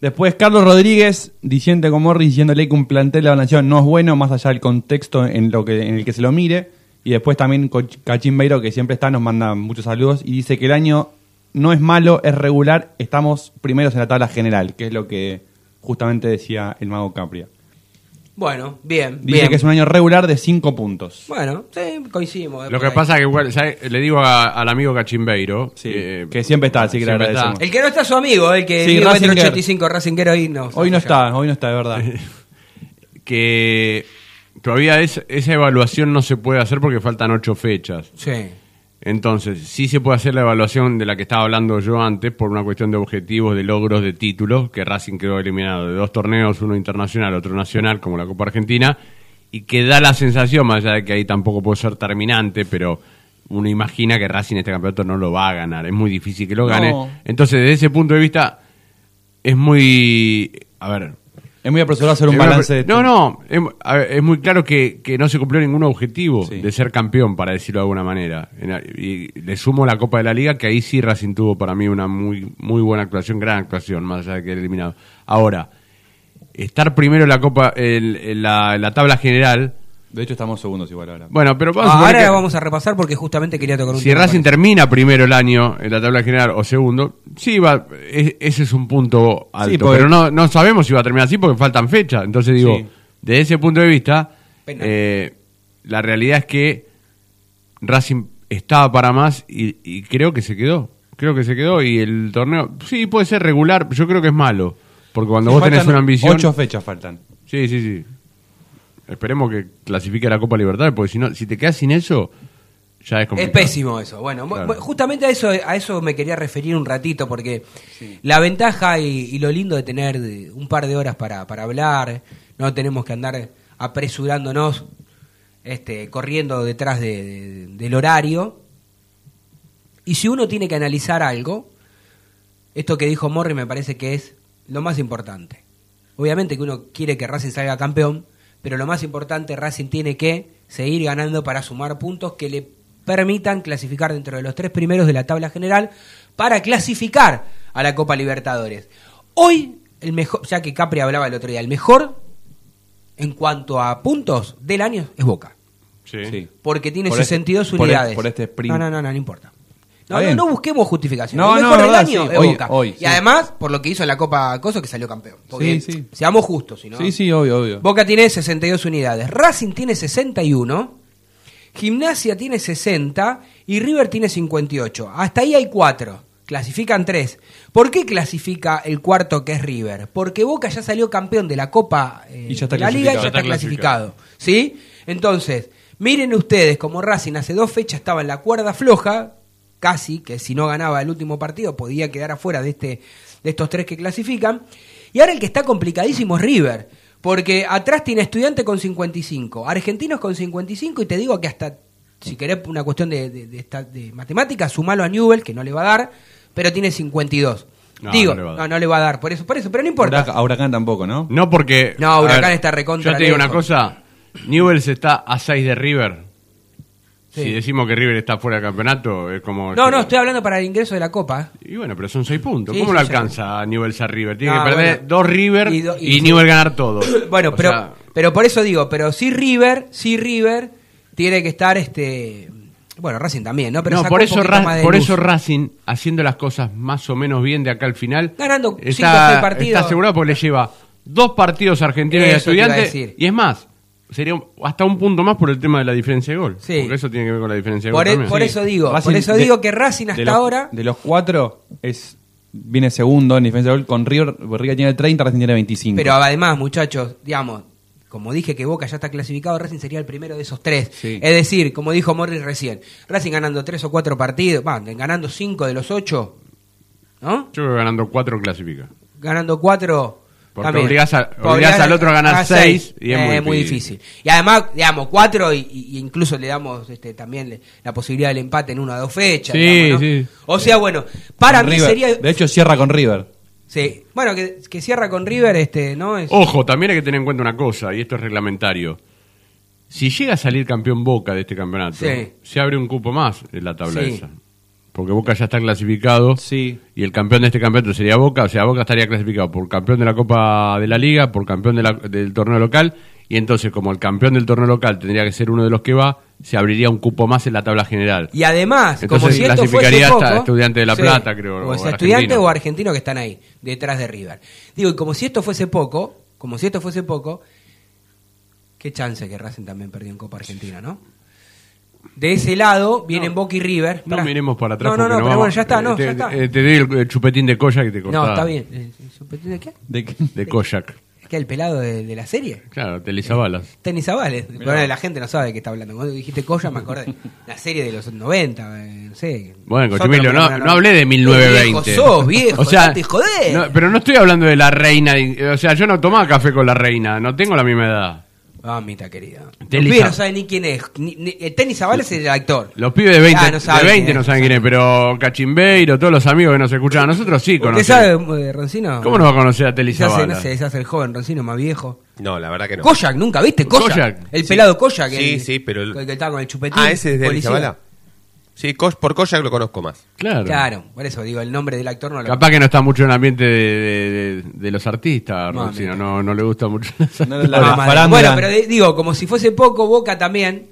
Después Carlos Rodríguez, diciendo con Morris, diciéndole que un plantel de la nación no es bueno, más allá del contexto en lo que en el que se lo mire. Y después también Cachín Beiro, que siempre está, nos manda muchos saludos y dice que el año no es malo, es regular, estamos primeros en la tabla general, que es lo que justamente decía el mago Capria. Bueno, bien, Dice bien. que es un año regular de 5 puntos. Bueno, sí, coincidimos. Lo que ahí. pasa es que igual, ¿sabes? le digo a- al amigo Cachimbeiro, eh, que siempre está, así que le siempre agradecemos. está. El que no está su amigo, el que Sí, vive Ratzinger. entre 85 Racinguero hoy no. Hoy no está, hoy no está, de verdad. que todavía es- esa evaluación no se puede hacer porque faltan ocho fechas. Sí. Entonces, sí se puede hacer la evaluación de la que estaba hablando yo antes por una cuestión de objetivos, de logros, de títulos, que Racing quedó eliminado de dos torneos, uno internacional, otro nacional, como la Copa Argentina, y que da la sensación, más allá de que ahí tampoco puede ser terminante, pero uno imagina que Racing este campeonato no lo va a ganar, es muy difícil que lo gane. No. Entonces, desde ese punto de vista, es muy... A ver, Es muy apresurado hacer un balance de No, no, es, a ver, es muy claro que, que no se cumplió ningún objetivo de ser campeón, para decirlo de alguna manera. Y le sumo la Copa de la Liga, que ahí sí Racing tuvo para mí una muy, muy buena actuación, gran actuación, más allá de que eliminado. Ahora, estar primero en la Copa, en, en la, en la tabla general. De hecho, estamos segundos igual ahora. Bueno, pero vamos a Ah, ahora que- vamos a repasar porque justamente quería tocar un si tema Racing termina primero el año en la tabla general o segundo, sí va, es- ese es un punto alto, Sí, porque- pero no, no sabemos si va a terminar así porque faltan fechas. Entonces digo, Sí. desde ese punto de vista, eh, la realidad es que Racing estaba para más y, y creo que se quedó. Creo que se quedó y el torneo, sí, puede ser regular, yo creo que es malo. Porque cuando Sí, vos tenés una ambición... Ocho fechas faltan. Sí, sí, sí. Esperemos que clasifique la Copa Libertad, porque si no, si te quedas sin eso, ya es Es complicado. pésimo eso. Bueno, Claro. justamente a eso, a eso me quería referir un ratito, porque la ventaja y, y lo lindo de tener un par de horas para, para hablar, no tenemos que andar apresurándonos, este, corriendo detrás de- de- del horario. Y si uno tiene que analizar algo, esto que dijo Morri me parece que es lo más importante. Obviamente que uno quiere que Racing salga campeón, pero lo más importante, Racing tiene que seguir ganando para sumar puntos que le permitan clasificar dentro de los tres primeros de la tabla general para clasificar a la Copa Libertadores. Hoy, el mejor, ya que Capri hablaba el otro día, el mejor en cuanto a puntos del año es Boca. Sí. Porque tiene Por este- 62 por unidades. este- por este sprint. No, no, no, no, no importa. No, no, no busquemos justificación. No, el no, mejor del verdad, año sí. es Hoy- Boca. hoy, y sí. además, por lo que hizo en la Copa Coso, que salió campeón. Porque, Sí, sí. Seamos justos, si no. Sí, sí, obvio, obvio. Boca tiene 62 unidades. Racing tiene 61. Gimnasia tiene 60. Y River tiene 58. Hasta ahí hay cuatro. Clasifican tres. ¿Por qué clasifica el cuarto que es River? Porque Boca ya salió campeón de la Copa eh, Y ya está de la Liga y ya clasificado. está Ya está clasificado. ¿Sí? Entonces, miren ustedes como Racing hace dos fechas estaba en la cuerda floja, casi, que si no ganaba el último partido podía quedar afuera de, este, de estos tres que clasifican. Y ahora el que está complicadísimo es River, porque atrás tiene Estudiante con 55, Argentinos con 55 y te digo que hasta, si querés una cuestión de, de, de esta- de matemáticas, sumalo a Newell, que no le va a dar, pero tiene 52. No, digo, no le va a no, no le va a dar, por eso, por eso, pero no importa. A Huracán tampoco, ¿no? No porque... No, a Huracán está recontra Yo te digo una cosa. Newells está a 6 de River. Sí. Si decimos que River está fuera del campeonato, es como... No, no, estoy hablando para el ingreso de la Copa. Y bueno, pero son 6 puntos. Sí, ¿Cómo lo alcanza a Newells a River? Tiene No, que perder bueno. dos River Y do- y- Newell ganar todo. Bueno, O pero, sea, pero por eso digo, pero sí River, sí River tiene que estar este bueno, Racing también, ¿no? Pero no, por eso, por luz. eso Racing, haciendo las cosas más o menos bien de acá al final, Ganando cinco o está, seis partidos. está asegurado porque le lleva dos partidos Argentinos y Estudiantes. Y es más, sería hasta un punto más por el tema de la diferencia de gol. Sí. Porque eso tiene que ver con la diferencia de Por, gol. también. por eso digo, Racing por eso de- digo que Racing de hasta los- ahora De los cuatro, es viene segundo en diferencia de gol con River. River tiene 30, Racing tiene 25. Pero además, muchachos, digamos, como dije que Boca ya está clasificado, Racing sería el primero de esos tres. Sí. Es decir, como dijo Morris recién, Racing ganando tres o cuatro partidos, va, ganando cinco de los ocho, ¿no? Yo creo que ganando cuatro clasifica. Ganando cuatro. Porque también. obligás a- obligás al otro a ganar seis, y es Eh, muy difícil. difícil. Y además, digamos, cuatro y, y- y incluso le damos este, también le- la posibilidad del empate en una o dos fechas. Sí, digamos, ¿no? sí. O sea, bueno, para Con mí River. sería... De hecho, cierra con River. Sí, bueno, que, que cierra con River, este, ¿no? Es, Ojo, también hay que tener en cuenta una cosa, y esto es reglamentario. Si llega a salir campeón Boca de este campeonato, Sí. se abre un cupo más en la tabla Sí. esa. Porque Boca ya está clasificado y el campeón de este campeonato sería Boca, o sea, Boca estaría clasificado por campeón de la Copa de la Liga, por campeón de la- del torneo local, y entonces como el campeón del torneo local tendría que ser uno de los que va, se abriría un cupo más en la tabla general. Y además, como Entonces si esto fuese clasificaría hasta poco, Estudiante de La sí, Plata, creo, O o sea, Argentino. estudiante o argentino que están ahí, detrás de River. Digo, y como si esto fuese poco, como si esto fuese poco, qué chance que Racing también perdió en Copa Argentina, ¿no? De ese lado vienen Boca y River. No Pará. miremos para atrás No, no, no, pero vamos- bueno, ya está, no, eh, te, ya está. eh, te doy el, el chupetín de Koyak y te cortás. No, está bien. Eh, ¿Chupetín de qué? ¿De qué? De Koyak. ¿Es que el pelado de, de la serie? Claro, Telizabalas. Tenis Zavales. Bueno, la gente no sabe de qué está hablando. Cuando dijiste Coya me acordé. La serie de los 90, eh, no sé. Bueno, Cochimilio, no, miramos no hablé de Qué 1920. Viejo sos, viejo, o sea, dejate joder. no, pero no estoy hablando de la reina. O sea, yo no tomaba café con la reina. No tengo la misma edad. Mamita querida. Tenis Los pibes no saben ni quién es. Ni, ni- el Tenis Zavales es el actor. Los pibes de 20, Ah, no saben de 20 quién no es. saben quién es, pero Cachimbeiro, todos los amigos que nos escuchan a nosotros sí ¿Usted conocen. sabe, eh, Roncino? ¿Cómo no va a conocer a Teli se hace, no Zavala? sé, se hace el joven Roncino más viejo. No, la verdad que no. Koyak, ¿nunca viste? Koyak. Koyak. El Sí. pelado Koyak. Sí, el- sí, pero el- El que estaba con el chupetín. Ah, ese es de policía. Sí, por Koyak lo conozco más. Claro. Claro, por eso digo, el nombre del actor no lo Capaz que no está mucho en el ambiente de, de- de- de los artistas, No, Roncino, no, no le gusta mucho. Ah, madre. Bueno, pero de- digo, como si fuese poco, Boca también,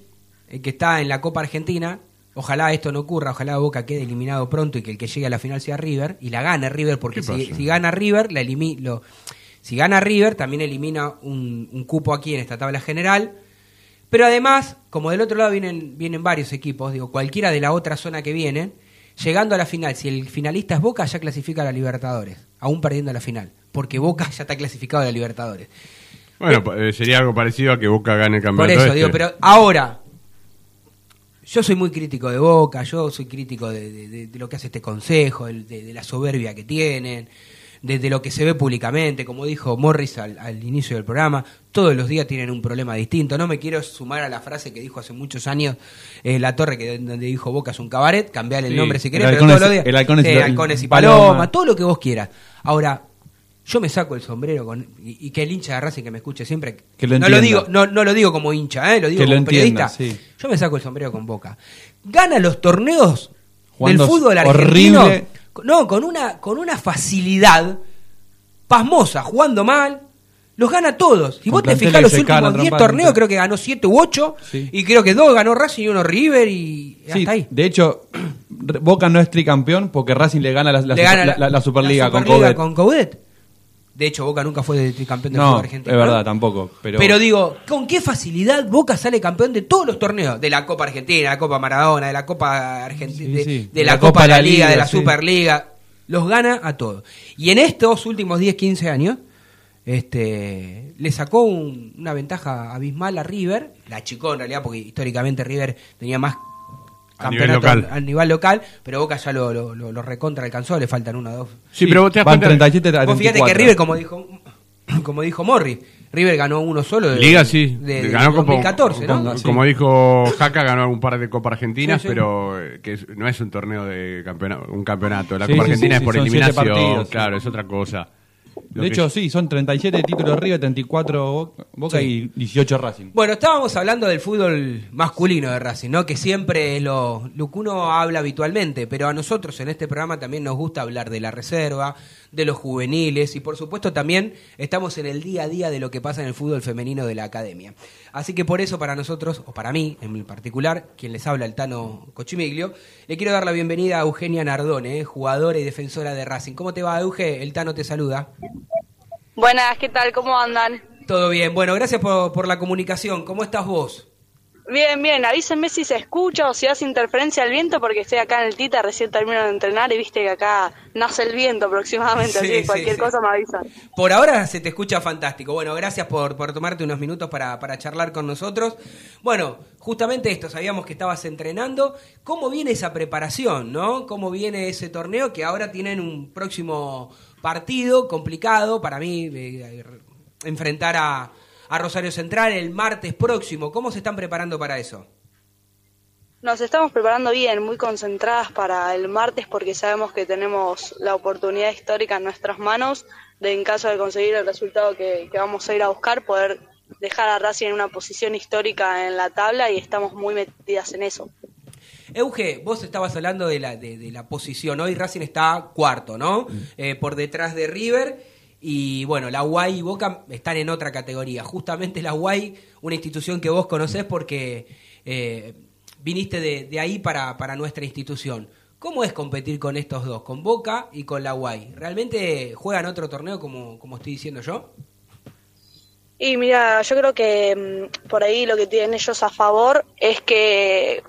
el que está en la Copa Argentina, ojalá esto no ocurra, ojalá Boca quede eliminado pronto y que el que llegue a la final sea River, y la gane River, porque ¿Qué si, pasa? si gana River, la elimi- lo- si gana River, también elimina un, un cupo aquí en esta tabla general. Pero además, como del otro lado vienen, vienen varios equipos, digo, cualquiera de la otra zona que vienen, llegando a la final, si el finalista es Boca, ya clasifica a la Libertadores, aún perdiendo la final, porque Boca ya está clasificado a la Libertadores. Bueno, eh, sería algo parecido a que Boca gane el Por campeonato. eso este. digo, pero ahora, yo soy muy crítico de Boca, yo soy crítico de, de- de- de lo que hace este consejo, de la soberbia que tienen. De, de lo que se ve públicamente, como dijo Morris al, al inicio del programa, todos los días tienen un problema distinto. No me quiero sumar a la frase que dijo hace muchos años eh, La Torre, que donde dijo Boca es un cabaret, cambiarle el Sí, nombre si querés, pero todos los días. el halcones y eh, lo- halcones y paloma. paloma, todo lo que vos quieras. Ahora, yo me saco el sombrero con, y, y que el hincha de Racing que me escuche siempre, Que lo no, lo entienda. digo, no, no lo digo como hincha, eh, lo digo Que lo como entienda, periodista. sí. Yo me saco el sombrero con Boca. Gana los torneos Jugando del fútbol argentino. horrible. No, con una, con una facilidad pasmosa, jugando mal. Los gana todos. Si Con vos te fijás los últimos 10 trompada, torneos, creo que ganó 7 u 8. Y creo que dos ganó Racing y uno River y Sí, hasta ahí. de hecho, Boca no es tricampeón porque Racing le gana la, la, Le gana la- Superliga con Coudet. con Coudet. De hecho, Boca nunca fue de campeón del No, fútbol es argentino. verdad, ¿no? tampoco. Pero, Pero digo, ¿con qué facilidad Boca sale campeón de todos los torneos? De la Copa Argentina, de la Copa Maradona, de la Copa Argentina, de, sí. de la, Copa de la Liga, de la Superliga. Los gana a todos. Y en estos últimos 10, 15 años, este, le sacó un- una ventaja abismal a River. La achicó en realidad, porque históricamente River tenía más A nivel local. a nivel local, pero Boca ya lo, lo, lo- lo recontra alcanzó, le faltan uno o dos. Sí, pero vos te das van cuenta- 37 a Vos fíjate que 34. River, como dijo, como dijo Morri, River ganó uno solo de, Liga sí, de, de ganó como, 2014, ¿no? como, como dijo Jaca, ganó un par de Copas Argentinas, Sí, sí. pero eh, que es- no es un torneo de campeonato, un campeonato. La Sí, Copa sí, Argentina sí, es sí, por eliminación, partidos, sí. claro, es otra cosa. De hecho, sí, son 37 títulos River, 34 Bo- Boca Sí. y 18 Racing. Bueno, estábamos hablando del fútbol masculino de Racing, ¿no? Que siempre es lo, lo que uno habla habitualmente, pero a nosotros en este programa también nos gusta hablar de la reserva, de los juveniles y por supuesto también estamos en el día a día de lo que pasa en el fútbol femenino de la academia. Así que por eso para nosotros, o para mí en particular, quien les habla el Tano Cochimiglio, le quiero dar la bienvenida a Eugenia Nardone, ¿eh? jugadora y defensora de Racing. ¿Cómo te va, Euge? El Tano te saluda. Buenas, ¿qué tal? ¿Cómo andan? Todo bien. Bueno, gracias por, por la comunicación. ¿Cómo estás vos? Bien, bien, avísenme si se escucha o si hace interferencia el viento porque estoy acá en el Tita, recién termino de entrenar y viste que acá nace el viento aproximadamente, Sí, así que sí, cualquier sí. cosa me avisan. Por ahora se te escucha fantástico. Bueno, gracias por, por tomarte unos minutos para, para charlar con nosotros. Bueno, justamente esto, sabíamos que estabas entrenando. ¿Cómo viene esa preparación, no? ¿Cómo viene ese torneo que ahora tienen un próximo partido complicado para mí eh, enfrentar a, a Rosario Central el martes próximo? ¿Cómo se están preparando para eso? Nos estamos preparando bien, muy concentradas para el martes porque sabemos que tenemos la oportunidad histórica en nuestras manos de en caso de conseguir el resultado que, que vamos a ir a buscar, poder dejar a Racing en una posición histórica en la tabla y estamos muy metidas en eso. Euge, vos estabas hablando de la, de, de la posición. Hoy Racing está cuarto, ¿no? Eh, por detrás de River. Y bueno, la UAI y Boca están en otra categoría. Justamente la UAI, una institución que vos conocés porque eh, viniste de, de ahí para, para nuestra institución. ¿Cómo es competir con estos dos, con Boca y con la UAI? ¿Realmente juegan otro torneo como, como estoy diciendo yo? Y mira, yo creo que mm, por ahí lo que tienen ellos a favor es que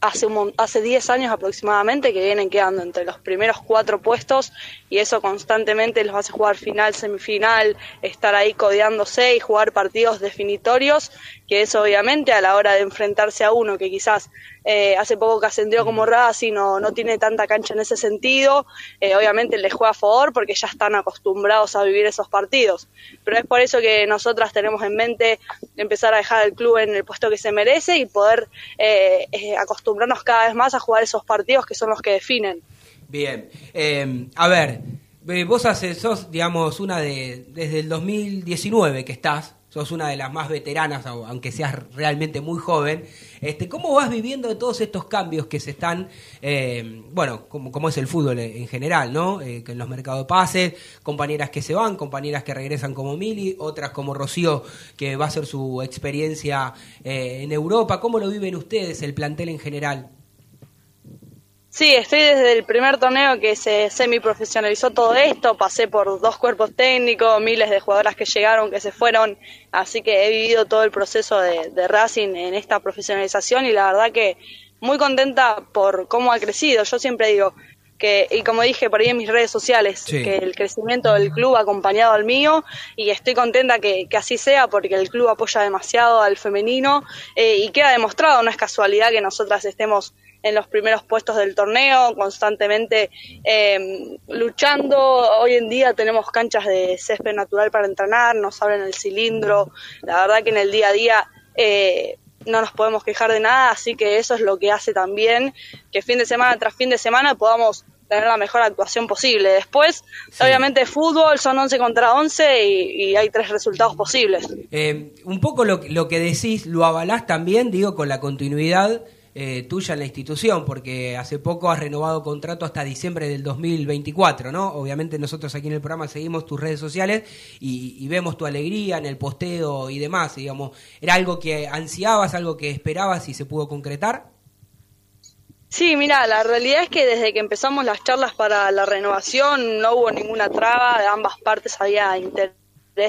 hace un hace 10 años aproximadamente que vienen quedando entre los primeros cuatro puestos y eso constantemente los hace jugar final, semifinal, estar ahí codeándose y jugar partidos definitorios, que eso obviamente a la hora de enfrentarse a uno que quizás eh, hace poco que ascendió como Racing no, no tiene tanta cancha en ese sentido, eh, obviamente les juega a favor porque ya están acostumbrados a vivir esos partidos. Pero es por eso que nosotras tenemos en mente empezar a dejar al club en el puesto que se merece y poder eh, eh, acostumbrarnos cada vez más a jugar esos partidos que son los que definen. Bien. Eh, a ver, vos haces, sos, digamos, una de. Desde el 2019 que estás, sos una de las más veteranas, au- aunque seas realmente muy joven. Este, ¿Cómo vas viviendo todos estos cambios que se están. eh, bueno, como, como es el fútbol en en general, ¿no? Eh, que en los mercados de pases, compañeras que se van, compañeras que regresan como Mili, otras como Rocío, que va a hacer su experiencia eh, en Europa. ¿Cómo lo viven ustedes, el plantel en general? Sí, estoy desde el primer torneo que se semiprofesionalizó todo esto, pasé por dos cuerpos técnicos, miles de jugadoras que llegaron, que se fueron, así que he vivido todo el proceso de, de Racing en esta profesionalización y la verdad que muy contenta por cómo ha crecido. Yo siempre digo, que, y como dije por ahí en mis redes sociales, Sí. que el crecimiento del club ha acompañado al mío y estoy contenta que, que así sea porque el club apoya demasiado al femenino eh, y queda demostrado, no es casualidad que nosotras estemos en los primeros puestos del torneo, constantemente eh, luchando. Hoy en día tenemos canchas de césped natural para entrenar, nos abren el cilindro. La verdad que en el día a día eh, no nos podemos quejar de nada, así que eso es lo que hace también que fin de semana tras fin de semana podamos tener la mejor actuación posible. Después, obviamente, fútbol son 11 contra 11 y, y hay tres resultados posibles. Eh, un poco lo, lo que decís, lo avalás también, digo, con la continuidad eh, tuya en la institución, porque hace poco has renovado contrato hasta diciembre del 2024, ¿no? Obviamente nosotros aquí en el programa seguimos tus redes sociales y, y vemos tu alegría en el posteo y demás, digamos. ¿Era algo que ansiabas, algo que esperabas y se pudo concretar? Sí, mira, la realidad es que desde que empezamos las charlas para la renovación no hubo ninguna traba, de ambas partes había interés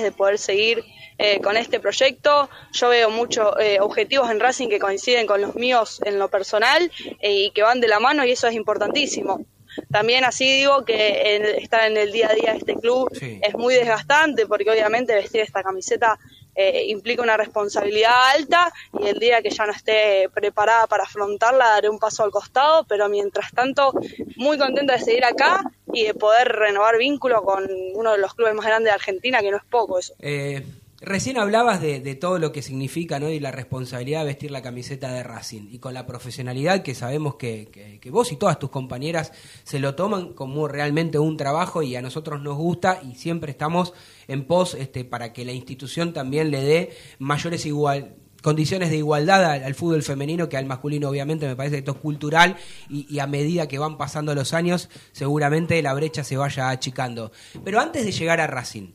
de poder seguir eh, con este proyecto. Yo veo muchos eh, objetivos en Racing que coinciden con los míos en lo personal eh, y que van de la mano y eso es importantísimo. También así digo que en- estar en el día a día de este club es muy desgastante porque obviamente vestir esta camiseta eh, implica una responsabilidad alta y el día que ya no esté preparada para afrontarla daré un paso al costado, pero mientras tanto muy contenta de seguir acá y de poder renovar vínculo con uno de los clubes más grandes de Argentina, que no es poco eso. Eh, recién hablabas de, todo lo que significa ¿no? y la responsabilidad de vestir la camiseta de Racing y con la profesionalidad que sabemos que, que- que vos y todas tus compañeras se lo toman como realmente un trabajo y a nosotros nos gusta y siempre estamos en pos este, para que la institución también le dé mayores igual condiciones de igualdad al, fútbol femenino que al masculino obviamente me parece que esto es cultural y, a medida que van pasando los años seguramente la brecha se vaya achicando pero antes de llegar a Racing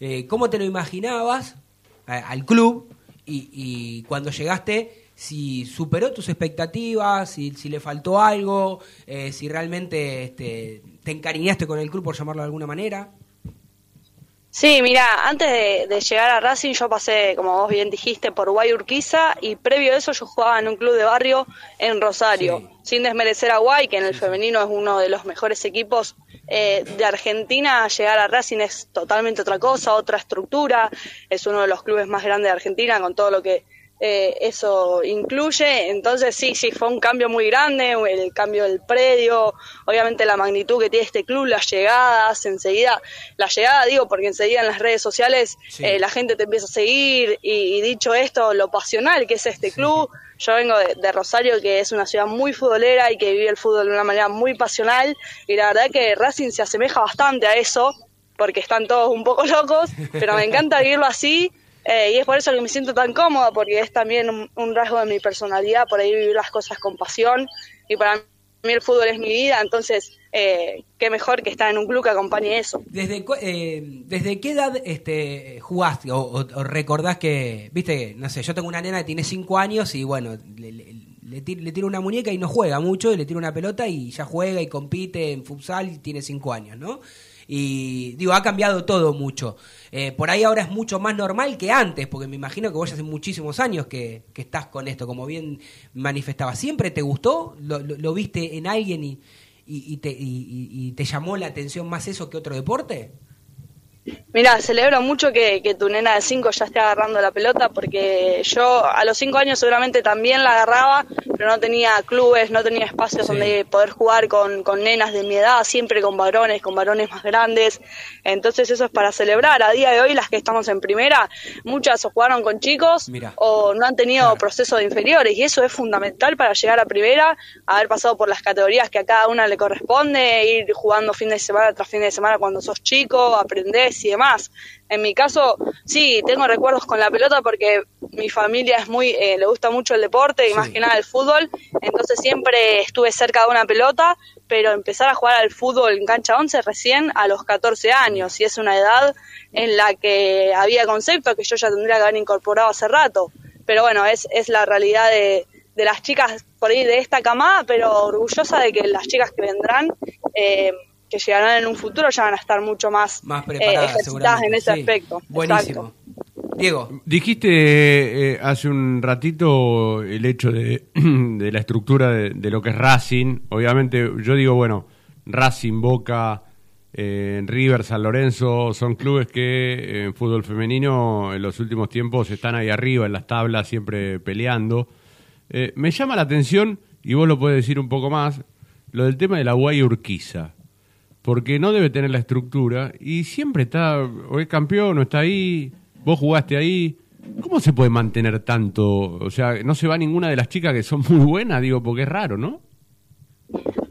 eh, ¿cómo te lo imaginabas al club y, y cuando llegaste, si superó tus expectativas, si, si le faltó algo, eh, si realmente este, te encariñaste con el club, por llamarlo de alguna manera? Sí, mira, antes de, de llegar a Racing yo pasé, como vos bien dijiste, por Guay Urquiza y previo a eso yo jugaba en un club de barrio en Rosario. Sin desmerecer a Guay, que en el femenino es uno de los mejores equipos eh, de Argentina, llegar a Racing es totalmente otra cosa, otra estructura. Es uno de los clubes más grandes de Argentina con todo lo que eh, eso incluye. Entonces sí, sí, fue un cambio muy grande, el cambio del predio, obviamente la magnitud que tiene este club, las llegadas, enseguida, la llegada digo porque enseguida en las redes sociales eh, la gente te empieza a seguir y, y dicho esto, lo pasional que es este club. Yo vengo de, de Rosario, que es una ciudad muy futbolera y que vive el fútbol de una manera muy pasional y la verdad que Racing se asemeja bastante a eso porque están todos un poco locos, pero me encanta vivirlo así eh, y es por eso que me siento tan cómoda, porque es también un, rasgo de mi personalidad, por ahí vivir las cosas con pasión y para mí el fútbol es mi vida, entonces eh, qué mejor que estar en un club que acompañe eso. ¿Desde, eh, ¿desde qué edad este, jugaste o, o- recordás que, viste, no sé, yo tengo una nena que tiene 5 años y bueno, le, le, le tir- le tiro una muñeca y no juega mucho, y le tiro una pelota y ya juega y compite en futsal y tiene 5 años, ¿no? Y digo, ha cambiado todo mucho. Eh, por ahí ahora es mucho más normal que antes, porque me imagino que vos hace muchísimos años que, que estás con esto, como bien manifestaba. ¿Siempre te gustó? ¿Lo, viste en alguien y, y, te, y te llamó la atención más eso que otro deporte? Mira, celebro mucho que, que tu nena de 5 ya esté agarrando la pelota porque yo a los 5 años seguramente también la agarraba, pero no tenía clubes, no tenía espacios donde poder jugar con, con nenas de mi edad, siempre con varones, con varones más grandes. Entonces eso es para celebrar. A día de hoy las que estamos en primera, muchas o jugaron con chicos Mira. o no han tenido proceso de inferiores y eso es fundamental para llegar a primera, haber pasado por las categorías que a cada una le corresponde, ir jugando fin de semana tras fin de semana cuando sos chico, aprendés y demás. En mi caso, sí, tengo recuerdos con la pelota porque mi familia es muy, eh, le gusta mucho el deporte y más que nada el fútbol, entonces siempre estuve cerca de una pelota, pero empezar a jugar al fútbol en cancha 11 recién a los 14 años y es una edad en la que había conceptos que yo ya tendría que haber incorporado hace rato. Pero bueno, es, es la realidad de, de las chicas por ahí de esta camada, pero orgullosa de que las chicas que vendrán, eh, que llegarán en un futuro, ya van a estar mucho más, Más eh, preparadas, ejercitadas en ese sí. aspecto. Buenísimo. Diego. Dijiste eh, hace un ratito el hecho de, de la estructura de, de lo que es Racing. Obviamente, yo digo, bueno, Racing, Boca, eh, River, San Lorenzo, son clubes que en fútbol femenino en los últimos tiempos están ahí arriba en las tablas, siempre peleando. Eh, me llama la atención, y vos lo podés decir un poco más, lo del tema de la Guay Urquiza. Porque no debe tener la estructura y siempre está, o es campeón, o está ahí, vos jugaste ahí. ¿Cómo se puede mantener tanto? O sea, no se va ninguna de las chicas que son muy buenas, digo, porque es raro, ¿no?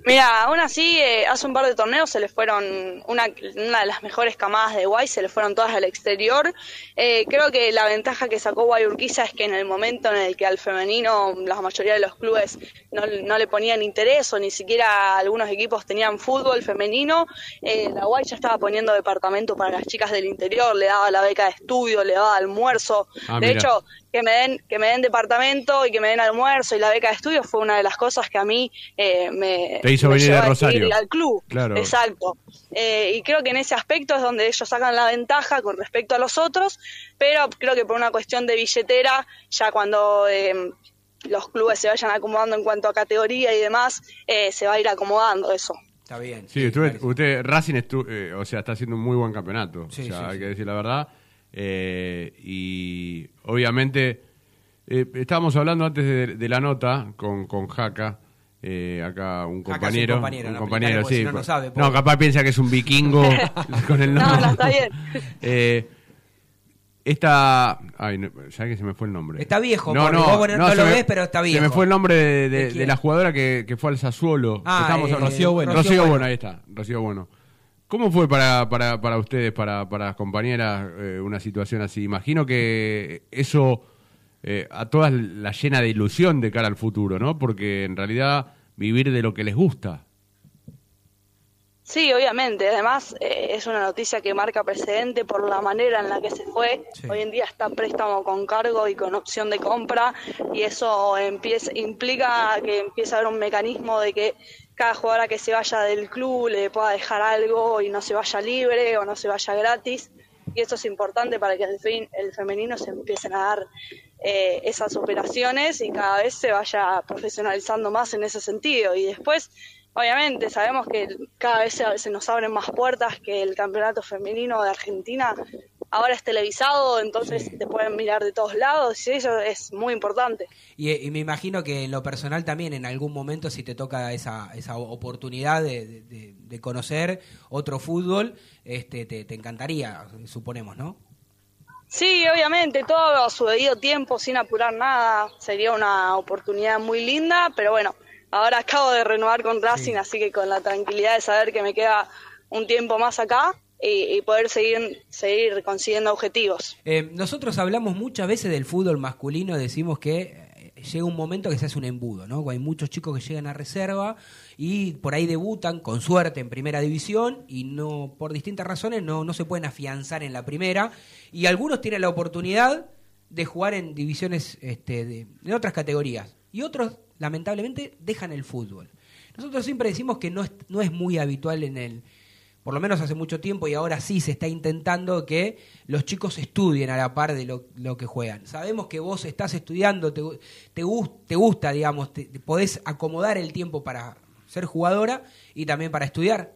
Mira, aún así, eh, hace un par de torneos se le fueron, una, una de las mejores camadas de Guay, se le fueron todas al exterior. Eh, creo que la ventaja que sacó Guay Urquiza es que en el momento en el que al femenino la mayoría de los clubes no, no le ponían interés o ni siquiera algunos equipos tenían fútbol femenino, eh, la Guay ya estaba poniendo departamento para las chicas del interior, le daba la beca de estudio, le daba almuerzo. Ah, de mira. hecho, que me den que me den departamento y que me den almuerzo y la beca de estudio fue una de las cosas que a mí eh, me, Te hizo me venir a Rosario. al club Claro. exacto Eh, y creo que en ese aspecto es donde ellos sacan la ventaja con respecto a los otros pero creo que por una cuestión de billetera ya cuando eh, los clubes se vayan acomodando en cuanto a categoría y demás eh, se va a ir acomodando eso Está bien. Sí, estuve- usted, Racing, estu- eh, o sea, está haciendo un muy buen campeonato. Sí, o sea, sí, hay sí. que decir la verdad. Eh, y obviamente, eh, estábamos hablando antes de, de la nota con, con Jaca. eh, acá un compañero, un no, compañero, porque sí. si no, no pues- sabe, no, capaz piensa que es un vikingo con el no nombre. no está bien Eh, esta, ay, no, ¿sabes que se me fue el nombre? Está viejo, bueno, no se lo me- ves, pero está Se me viejo. fue el nombre de, de- ¿De de quién? la jugadora que, que fue al Sassuolo. Ah, eh, hablando- Rocío Bueno. Rocío Rocío Bueno, Bueno. ahí está, Rocío Bueno. ¿Cómo fue para, para, para ustedes, para, para las compañeras, eh, una situación así? Imagino que eso eh, a todas la llena de ilusión de cara al futuro, ¿no? Porque en realidad vivir de lo que les gusta. Sí, obviamente. Además, eh, es una noticia que marca precedente por la manera en la que se fue. Hoy en día está préstamo con cargo y con opción de compra y eso empieza, implica que empieza a haber un mecanismo de que cada jugadora que se vaya del club le pueda dejar algo y no se vaya libre o no se vaya gratis. Y eso es importante para que el, fin- el femenino se empiecen a dar eh, esas operaciones y cada vez se vaya profesionalizando más en ese sentido. Y después, obviamente, sabemos que cada vez se, se nos abren más puertas, que el campeonato femenino de Argentina ahora es televisado, entonces te pueden mirar de todos lados y eso es muy importante. Y, y me imagino que en lo personal también en algún momento si te toca esa, esa oportunidad de, de- de- de conocer otro fútbol, este, te, te encantaría, suponemos, ¿no? Sí, obviamente, todo a su debido tiempo, sin apurar nada, sería una oportunidad muy linda, pero bueno, ahora acabo de renovar con Racing, así que con la tranquilidad de saber que me queda un tiempo más acá y, y poder seguir, seguir consiguiendo objetivos. Eh, nosotros hablamos muchas veces del fútbol masculino, decimos que eh, llega un momento que se hace un embudo, ¿no? Hay muchos chicos que llegan a reserva y por ahí debutan con suerte en primera división y no por distintas razones no, no se pueden afianzar en la primera y algunos tienen la oportunidad de jugar en divisiones este, de, otras categorías y otros lamentablemente dejan el fútbol. Nosotros siempre decimos que no es, no es muy habitual en el, por lo menos hace mucho tiempo y ahora sí se está intentando que los chicos estudien a la par de lo, que juegan. Sabemos que vos estás estudiando, te, te, te gusta, digamos, te, te podés acomodar el tiempo para ser jugadora y también para estudiar.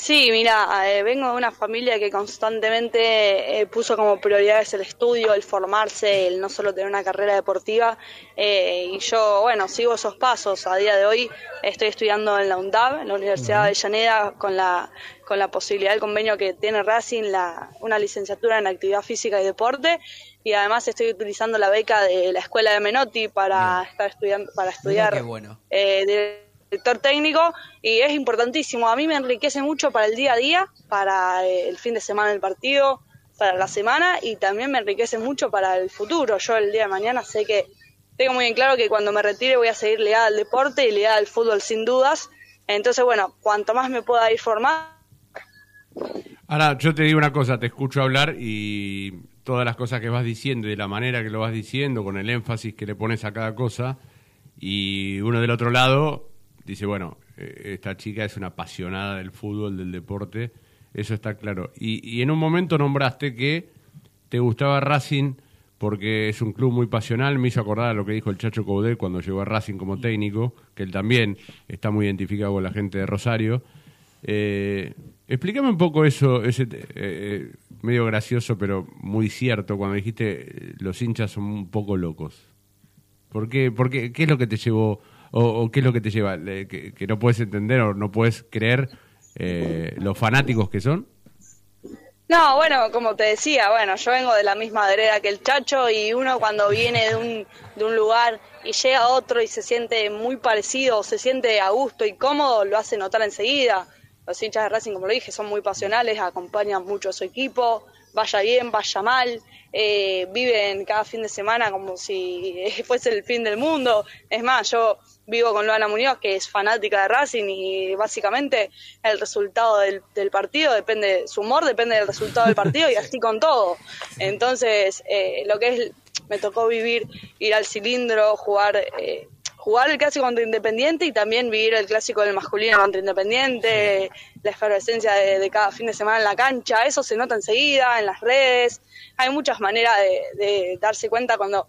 Sí, mira, eh, vengo de una familia que constantemente eh, puso como prioridades el estudio, el formarse, el no solo tener una carrera deportiva. eh, y yo, bueno, sigo esos pasos. A día de hoy estoy estudiando en la UNDAV, en la Universidad de Avellaneda, con la, con la posibilidad del convenio que tiene Racing, la, una licenciatura en actividad física y deporte. Y además estoy utilizando la beca de la Escuela de Menotti para estar estudiando, para estudiar qué bueno. eh, director técnico y es importantísimo. A mí me enriquece mucho para el día a día, para eh, el fin de semana del partido, para la semana y también me enriquece mucho para el futuro. Yo el día de mañana sé que tengo muy en claro que cuando me retire voy a seguir ligada al deporte y ligada al fútbol sin dudas. Entonces, bueno, cuanto más me pueda ir formando, Ahora, yo te digo una cosa, te escucho hablar y todas las cosas que vas diciendo y de la manera que lo vas diciendo, con el énfasis que le pones a cada cosa, y uno del otro lado dice, bueno, eh, esta chica es una apasionada del fútbol, del deporte, eso está claro. Y, y en un momento nombraste que te gustaba Racing porque es un club muy pasional. Me hizo acordar a lo que dijo el Chacho Coudet cuando llegó a Racing como técnico, que él también está muy identificado con la gente de Rosario. Eh, explícame un poco eso, ese eh, eh, medio gracioso, pero muy cierto, cuando dijiste los hinchas son un poco locos. ¿Por qué? ¿Por qué? ¿Qué es lo que te llevó, o, qué es lo que te lleva, que, que no puedes entender o no puedes creer eh, los fanáticos que son? No, bueno, como te decía, bueno, yo vengo de la misma vereda que el Chacho y uno cuando viene de un, de un lugar y llega a otro y se siente muy parecido, se siente a gusto y cómodo, lo hace notar enseguida. Los hinchas de Racing, como lo dije, son muy pasionales, acompañan mucho a su equipo, vaya bien, vaya mal, eh, viven cada fin de semana como si fuese el fin del mundo. Es más, yo vivo con Luana Muñoz, que es fanática de Racing y básicamente el resultado del, del partido depende, su humor depende del resultado del partido y así con todo. Entonces, eh, lo que es, me tocó vivir, ir al cilindro, jugar, eh, jugar el clásico contra Independiente y también vivir el clásico del masculino contra Independiente, la efervescencia de, de cada fin de semana en la cancha, eso se nota enseguida en las redes. Hay muchas maneras de, de darse cuenta cuando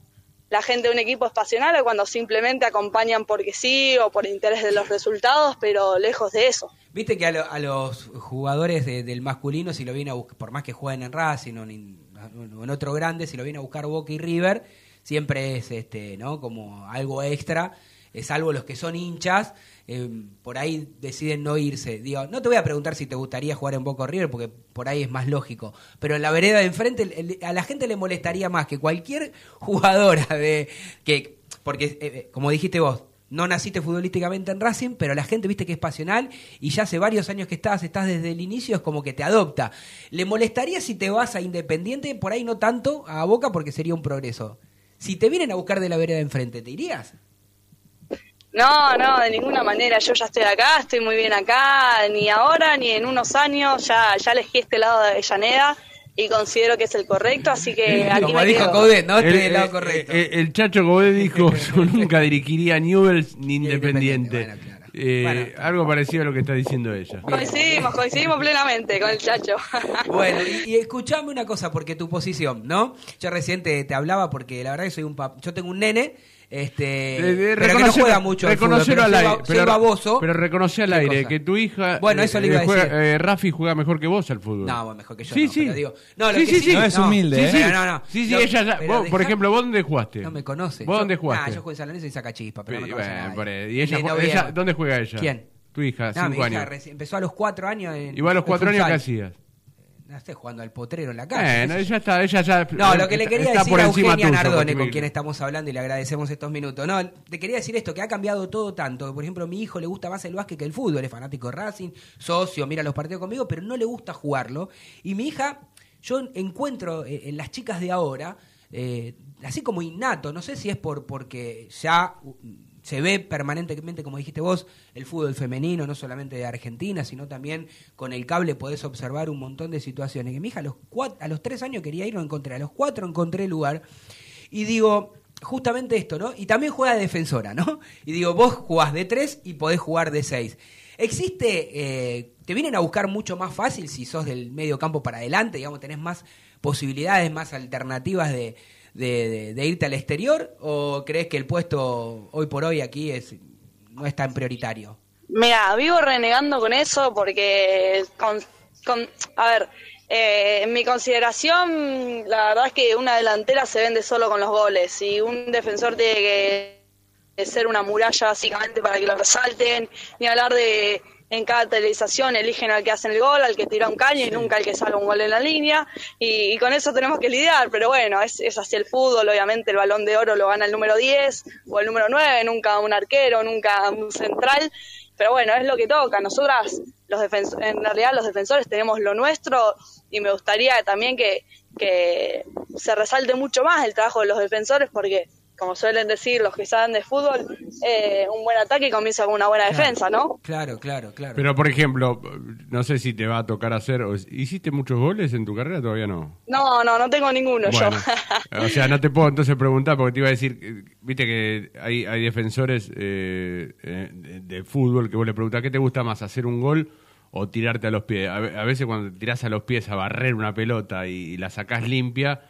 la gente de un equipo es pasional o cuando simplemente acompañan porque sí o por interés de los resultados, pero lejos de eso. Viste que a, lo- a los jugadores de- del masculino, si lo viene a buscar, por más que jueguen en Racing o en, en otro grande, si lo viene a buscar Boca y River, siempre es este, ¿no? Como algo extra, salvo los que son hinchas, eh, por ahí deciden no irse. Digo, no te voy a preguntar si te gustaría jugar en Boca River, porque por ahí es más lógico. Pero en la vereda de enfrente, a la gente le molestaría más que cualquier jugadora de. que Porque, eh, eh, como dijiste vos, no naciste futbolísticamente en Racing, pero la gente viste que es pasional y ya hace varios años que estás, estás desde el inicio, es como que te adopta. ¿Le molestaría si te vas a Independiente? Por ahí no tanto a Boca porque sería un progreso. Si te vienen a buscar de la vereda de enfrente, ¿te irías? No, no, de ninguna manera. Yo ya estoy acá, estoy muy bien acá, ni ahora ni en unos años. Ya, ya elegí este lado de Avellaneda y considero que es el correcto, así que aquí Como me dijo quedo. ¿no? Estoy El, del lado eh, correcto. eh, el Chacho Coudet dijo, yo nunca dirigiría Newell's ni Independiente. Eh, Algo parecido a lo que está diciendo ella. Coincidimos, coincidimos plenamente con el chacho. Bueno, y, y escuchame una cosa, porque tu posición, ¿no? Yo recién te, te hablaba porque la verdad que soy un pap... Yo tengo un nene, este, De- de- pero que no reconocer- juega mucho pero al aire, soy pero, baboso. pero reconoce al ¿Qué aire cosa? que tu hija Bueno, eso le iba a juega- decir. eh, Rafi juega mejor que vos al fútbol. No, bueno, mejor que yo Sí, no, sí. pero digo- no, lo sí, que sí, sí- no, es humilde, Sí, ¿eh? sí. Pero no, no. Sí, sí, ella ya- vos, por ejemplo, ¿vos dónde jugaste? No me conoce. ¿Vos Yo- dónde jugaste? Ah, yo juego en San Lorenzo y saca chispa, pero no me bueno, por. ¿Y ella, dónde juega ella? ¿Quién? Tu hija, No, mi cinco hija años. reci- empezó a los cuatro años en ¿Y vos a los en cuatro años qué hacías? Esté jugando al potrero en la calle. Bueno, ella está, ella ya. No, lo que le quería decir a Eugenia tuyo, Nardone, con quien estamos hablando y le agradecemos estos minutos. No, te quería decir esto, que ha cambiado todo tanto. que, Por ejemplo, a mi hijo le gusta más el básquet que el fútbol, es fanático de Racing, socio, mira los partidos conmigo, pero no le gusta jugarlo. Y mi hija, yo encuentro eh, en las chicas de ahora, eh, así como innato, no sé si es por porque ya se ve permanentemente, como dijiste vos, el fútbol femenino, no solamente de Argentina, sino también con el cable podés observar un montón de situaciones. Que mi hija a los, a los tres años quería ir, no encontré. A los cuatro encontré lugar. Y digo, justamente esto, ¿no? Y también juega de defensora, ¿no? Y digo, vos jugás de tres y podés jugar de seis. ¿Existe, eh, te vienen a buscar mucho más fácil si sos del medio campo para adelante, digamos, tenés más posibilidades, más alternativas de, de- de- irte al exterior? ¿O crees que el puesto hoy por hoy aquí es no es tan prioritario? Mira, vivo renegando con eso porque, con, con- a ver, eh, en mi consideración, la verdad es que una delantera se vende solo con los goles y un defensor tiene que ser una muralla básicamente para que lo resalten, ni hablar de en cada televisación eligen al que hace el gol, al que tira un caño y nunca al que salga un gol en la línea y, y con eso tenemos que lidiar, pero bueno, es, es así el fútbol, obviamente el balón de oro lo gana el número 10 o el número 9, nunca un arquero, nunca un central, pero bueno, es lo que toca. Nosotras, los en realidad los defensores tenemos lo nuestro y me gustaría también que, que se resalte mucho más el trabajo de los defensores porque, como suelen decir los que saben de fútbol, eh, un buen ataque comienza con una buena defensa, ¿no? Claro, claro, claro. Pero, por ejemplo, no sé si te va a tocar hacer. o- ¿Hiciste muchos goles en tu carrera? Todavía no. No, no, no tengo ninguno Bueno, yo. o sea, no te puedo entonces preguntar porque te iba a decir, eh, viste que hay, hay defensores eh, eh, de, de fútbol que vos le preguntás, ¿qué te gusta más, hacer un gol o tirarte a los pies? A, ve- a veces cuando tirás a los pies a barrer una pelota y, y la sacás limpia,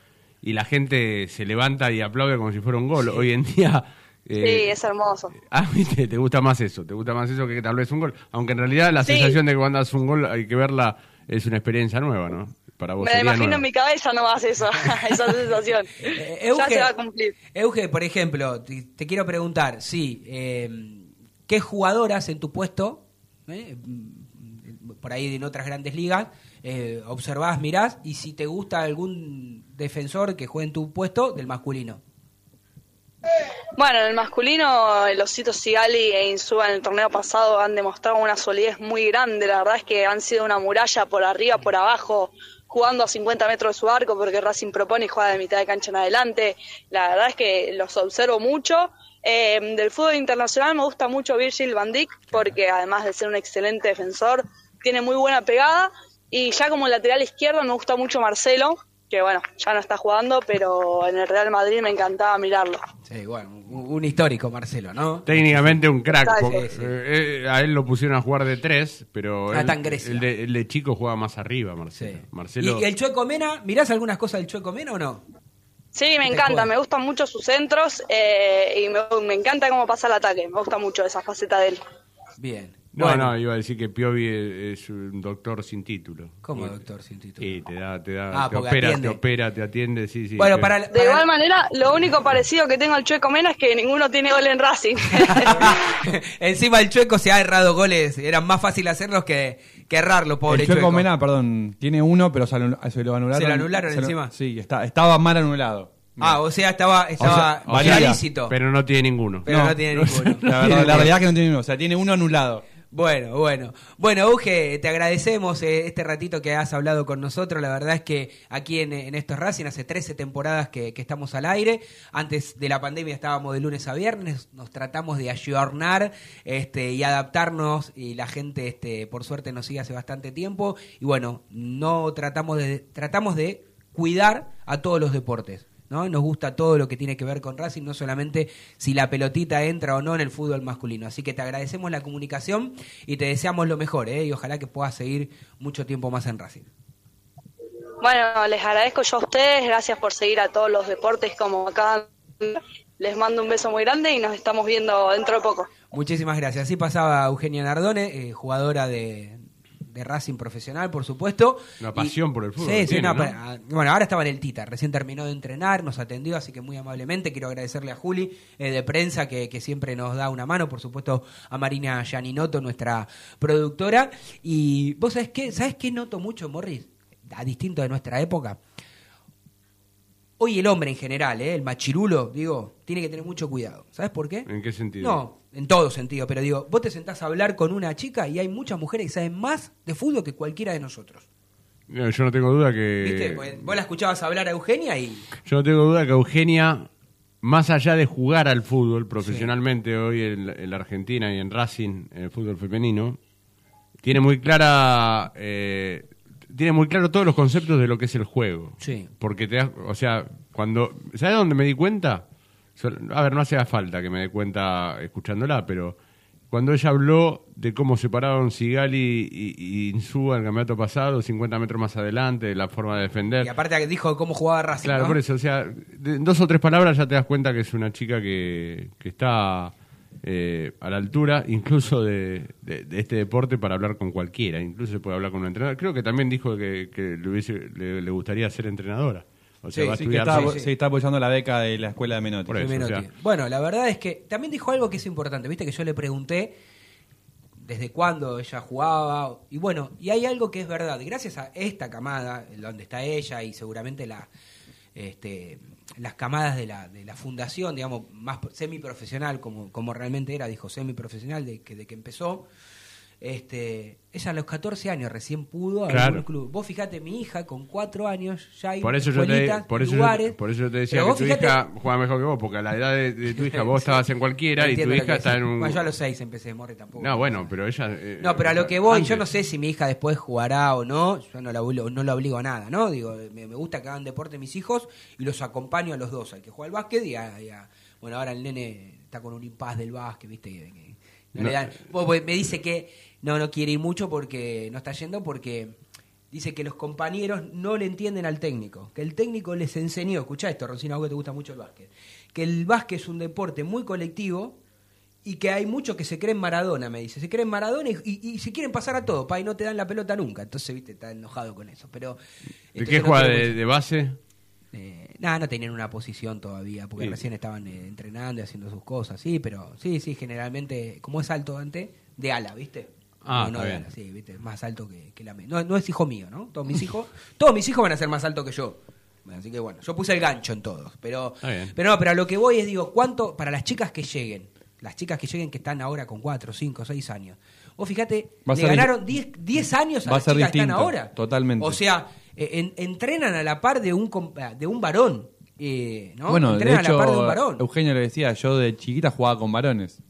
y la gente se levanta y aplaude como si fuera un gol. Hoy en día... sí, eh, es hermoso. Ah, viste, te gusta más eso, te gusta más eso que tal vez un gol. Aunque en realidad la Sí. sensación de que cuando haces un gol hay que verla, es una experiencia nueva, ¿no? Para vos Me la imagino nueva. en mi cabeza nomás eso, esa sensación. ya Euge- se va a cumplir. Euge, por ejemplo, te, te quiero preguntar, sí, eh, ¿qué jugadoras en tu puesto, eh, mm, por ahí en otras grandes ligas, eh, observás, mirás, y si te gusta algún defensor que juegue en tu puesto del masculino? Bueno, en el masculino, el Osito Sigali e Insúa en el torneo pasado han demostrado una solidez muy grande. La verdad es que han sido una muralla por arriba, por abajo, jugando a 50 metros de su arco, porque Racing propone y juega de mitad de cancha en adelante. La verdad es que los observo mucho. Eh, del fútbol internacional me gusta mucho Virgil van Dijk, porque además de ser un excelente defensor, tiene muy buena pegada. Y ya como lateral izquierdo me gusta mucho Marcelo, que bueno, ya no está jugando, pero en el Real Madrid me encantaba mirarlo. Sí, bueno, un, un histórico, Marcelo, ¿no? Técnicamente un crack. Exacto. porque, Sí, sí. eh, eh, a él lo pusieron a jugar de tres, pero Ah, él- está en Grecia. el, de, el de chico juega más arriba, Marcelo. Marcelo ¿Y el Chueco Mena, mirás algunas cosas del Chueco Mena o no? Sí, me encanta, me gustan mucho sus centros eh, y me, me encanta cómo pasa el ataque, me gusta mucho esa faceta de él. Bien. No, Bueno. no, iba a decir que Piovi es, es un doctor sin título. ¿Cómo Y- doctor sin título? Sí, te da, te da, Ah, te opera, atiende. te opera, te atiende, sí, sí. Bueno, te- para, De igual manera, lo único parecido que tengo al Chueco Mena es que ninguno tiene gol en Racing. Encima el Chueco se ha errado goles, era más fácil hacerlos que, que errarlo, pobre el Chueco Chueco. Mena, perdón, tiene uno, pero se, lo anularon. ¿Se lo anularon se lo- encima? Sí, está, estaba mal anulado. Ah, o sea, estaba, estaba O sea, valía. lícito. Pero no tiene ninguno. Pero no, tiene ninguno. La, verdad, la realidad es que no tiene uno, o sea, tiene uno anulado. Bueno, bueno. Bueno, Uge, te agradecemos eh, este ratito que has hablado con nosotros. La verdad es que aquí en, estos Racing hace 13 temporadas que, que estamos al aire. Antes de la pandemia estábamos de lunes a viernes. Nos tratamos de ayornar este, y adaptarnos. Y la gente, este, por suerte, nos sigue hace bastante tiempo. Y bueno, no tratamos de, tratamos de cuidar a todos los deportes. ¿No? Nos gusta todo lo que tiene que ver con Racing, no solamente si la pelotita entra o no en el fútbol masculino. Así que te agradecemos la comunicación y te deseamos lo mejor, ¿eh? y ojalá que puedas seguir mucho tiempo más en Racing. bueno, les agradezco yo a ustedes, gracias por seguir a todos los deportes como acá. Les mando un beso muy grande y nos estamos viendo dentro de poco. Muchísimas gracias. Así pasaba Eugenia Nardone, eh, jugadora de, de Racing profesional, por supuesto. Una pasión por el fútbol Sí, sí, tiene, no, ah, bueno, ahora estaba en el Tita, recién terminó de entrenar, nos atendió, así que muy amablemente quiero agradecerle a Juli eh, de prensa que, que siempre nos da una mano, por supuesto a Marina Gianinoto, nuestra productora. Y vos sabés qué, ¿sabés qué noto mucho, Morris? A distinto de nuestra época. Hoy el hombre en general, eh, el machirulo, digo, tiene que tener mucho cuidado. ¿Sabes por qué? ¿En qué sentido? No, en todo sentido, pero digo, vos te sentás a hablar con una chica y hay muchas mujeres que saben más de fútbol que cualquiera de nosotros. No, Yo no tengo duda que. ¿Viste? Pues vos la escuchabas hablar a Eugenia y. Yo no tengo duda que Eugenia, más allá de jugar al fútbol profesionalmente hoy en, la- en la Argentina y en Racing, en el fútbol femenino, tiene muy clara. eh, tiene muy claro todos los conceptos de lo que es el juego. Sí. Porque te das, o sea, cuando, ¿sabes dónde me di cuenta? A ver, no hacía falta que me dé cuenta escuchándola, pero cuando ella habló de cómo separaron Sigali y, y Insúa en el campeonato pasado, 50 metros más adelante, de la forma de defender. Y aparte dijo cómo jugaba Racing. Claro, ¿no? por eso, o sea, de- en dos o tres palabras ya te das cuenta que es una chica que, que está eh, a la altura incluso de, de- de este deporte para hablar con cualquiera, incluso se puede hablar con un entrenador. Creo que también dijo que, que le, hubiese- le, le gustaría ser entrenadora. O sea, va a Sí, que estudiar. está, sí, sí. se está apoyando la beca de la escuela de Menotti. Por eso, Menotti. o sea. Bueno, la verdad es que también dijo algo que es importante. Viste que yo le pregunté desde cuándo ella jugaba. Y bueno, y hay algo que es verdad. Gracias a esta camada, donde está ella y seguramente la, este, las camadas de la, de la fundación, digamos, más semiprofesional, como, como realmente era, dijo semiprofesional de que, de que empezó. Este, ella a los 14 años recién pudo abrir Claro. un club. Vos fijate, mi hija con 4 años ya hay Por eso, yo te, escuelitas, por, eso lugares. yo, por eso yo te decía que tu hija juega mejor que vos, porque a la edad de, de tu hija vos estabas en cualquiera y tu hija está en un... Bueno, yo a los seis empecé, Morri tampoco. No, bueno, pero ella... eh, No, pero a lo que voy, antes. yo no sé si mi hija después jugará o no, yo no la, no la obligo a nada, ¿no? Digo, me, me gusta que hagan deporte mis hijos y los acompaño a los dos, al que juega al básquet y a, y a- bueno, ahora el nene está con un impas del básquet, ¿viste? Que- que no me dice que no, no quiere ir mucho porque no está yendo porque dice que los compañeros no le entienden al técnico, que el técnico les enseñó, escuchá esto, Roncino, a vos que te gusta mucho el básquet, que el básquet es un deporte muy colectivo y que hay muchos que se creen Maradona, me dice, se creen Maradona y, y- y se quieren pasar a todo, pa, y no te dan la pelota nunca, entonces, viste, está enojado con eso, pero... ¿De qué no juega? ¿De, base? eh, nada, no tenían una posición todavía, porque Sí. recién estaban eh, entrenando y haciendo sus cosas, sí, pero sí, sí, generalmente, como es alto Dante, de ala, ¿viste? Ah, no, no bien. sí, ¿viste? Más alto que, que la me- no, no es hijo mío, ¿no? Todos mis hijos, todos mis hijos van a ser más altos que yo. Así que bueno, yo puse el gancho en todos, pero pero no, pero a lo que voy es digo, ¿cuánto para las chicas que lleguen? Las chicas que lleguen que están ahora con 4, 5, 6 años. Vos fíjate, Va a le ganaron 10 10 años a las chicas que están ahora. totalmente. O sea, eh, en- entrenan a la par de un compa- de un varón, eh, ¿no? Bueno, de entrenan a la par de un hecho, varón. Eugenio le decía, yo de chiquita jugaba con varones.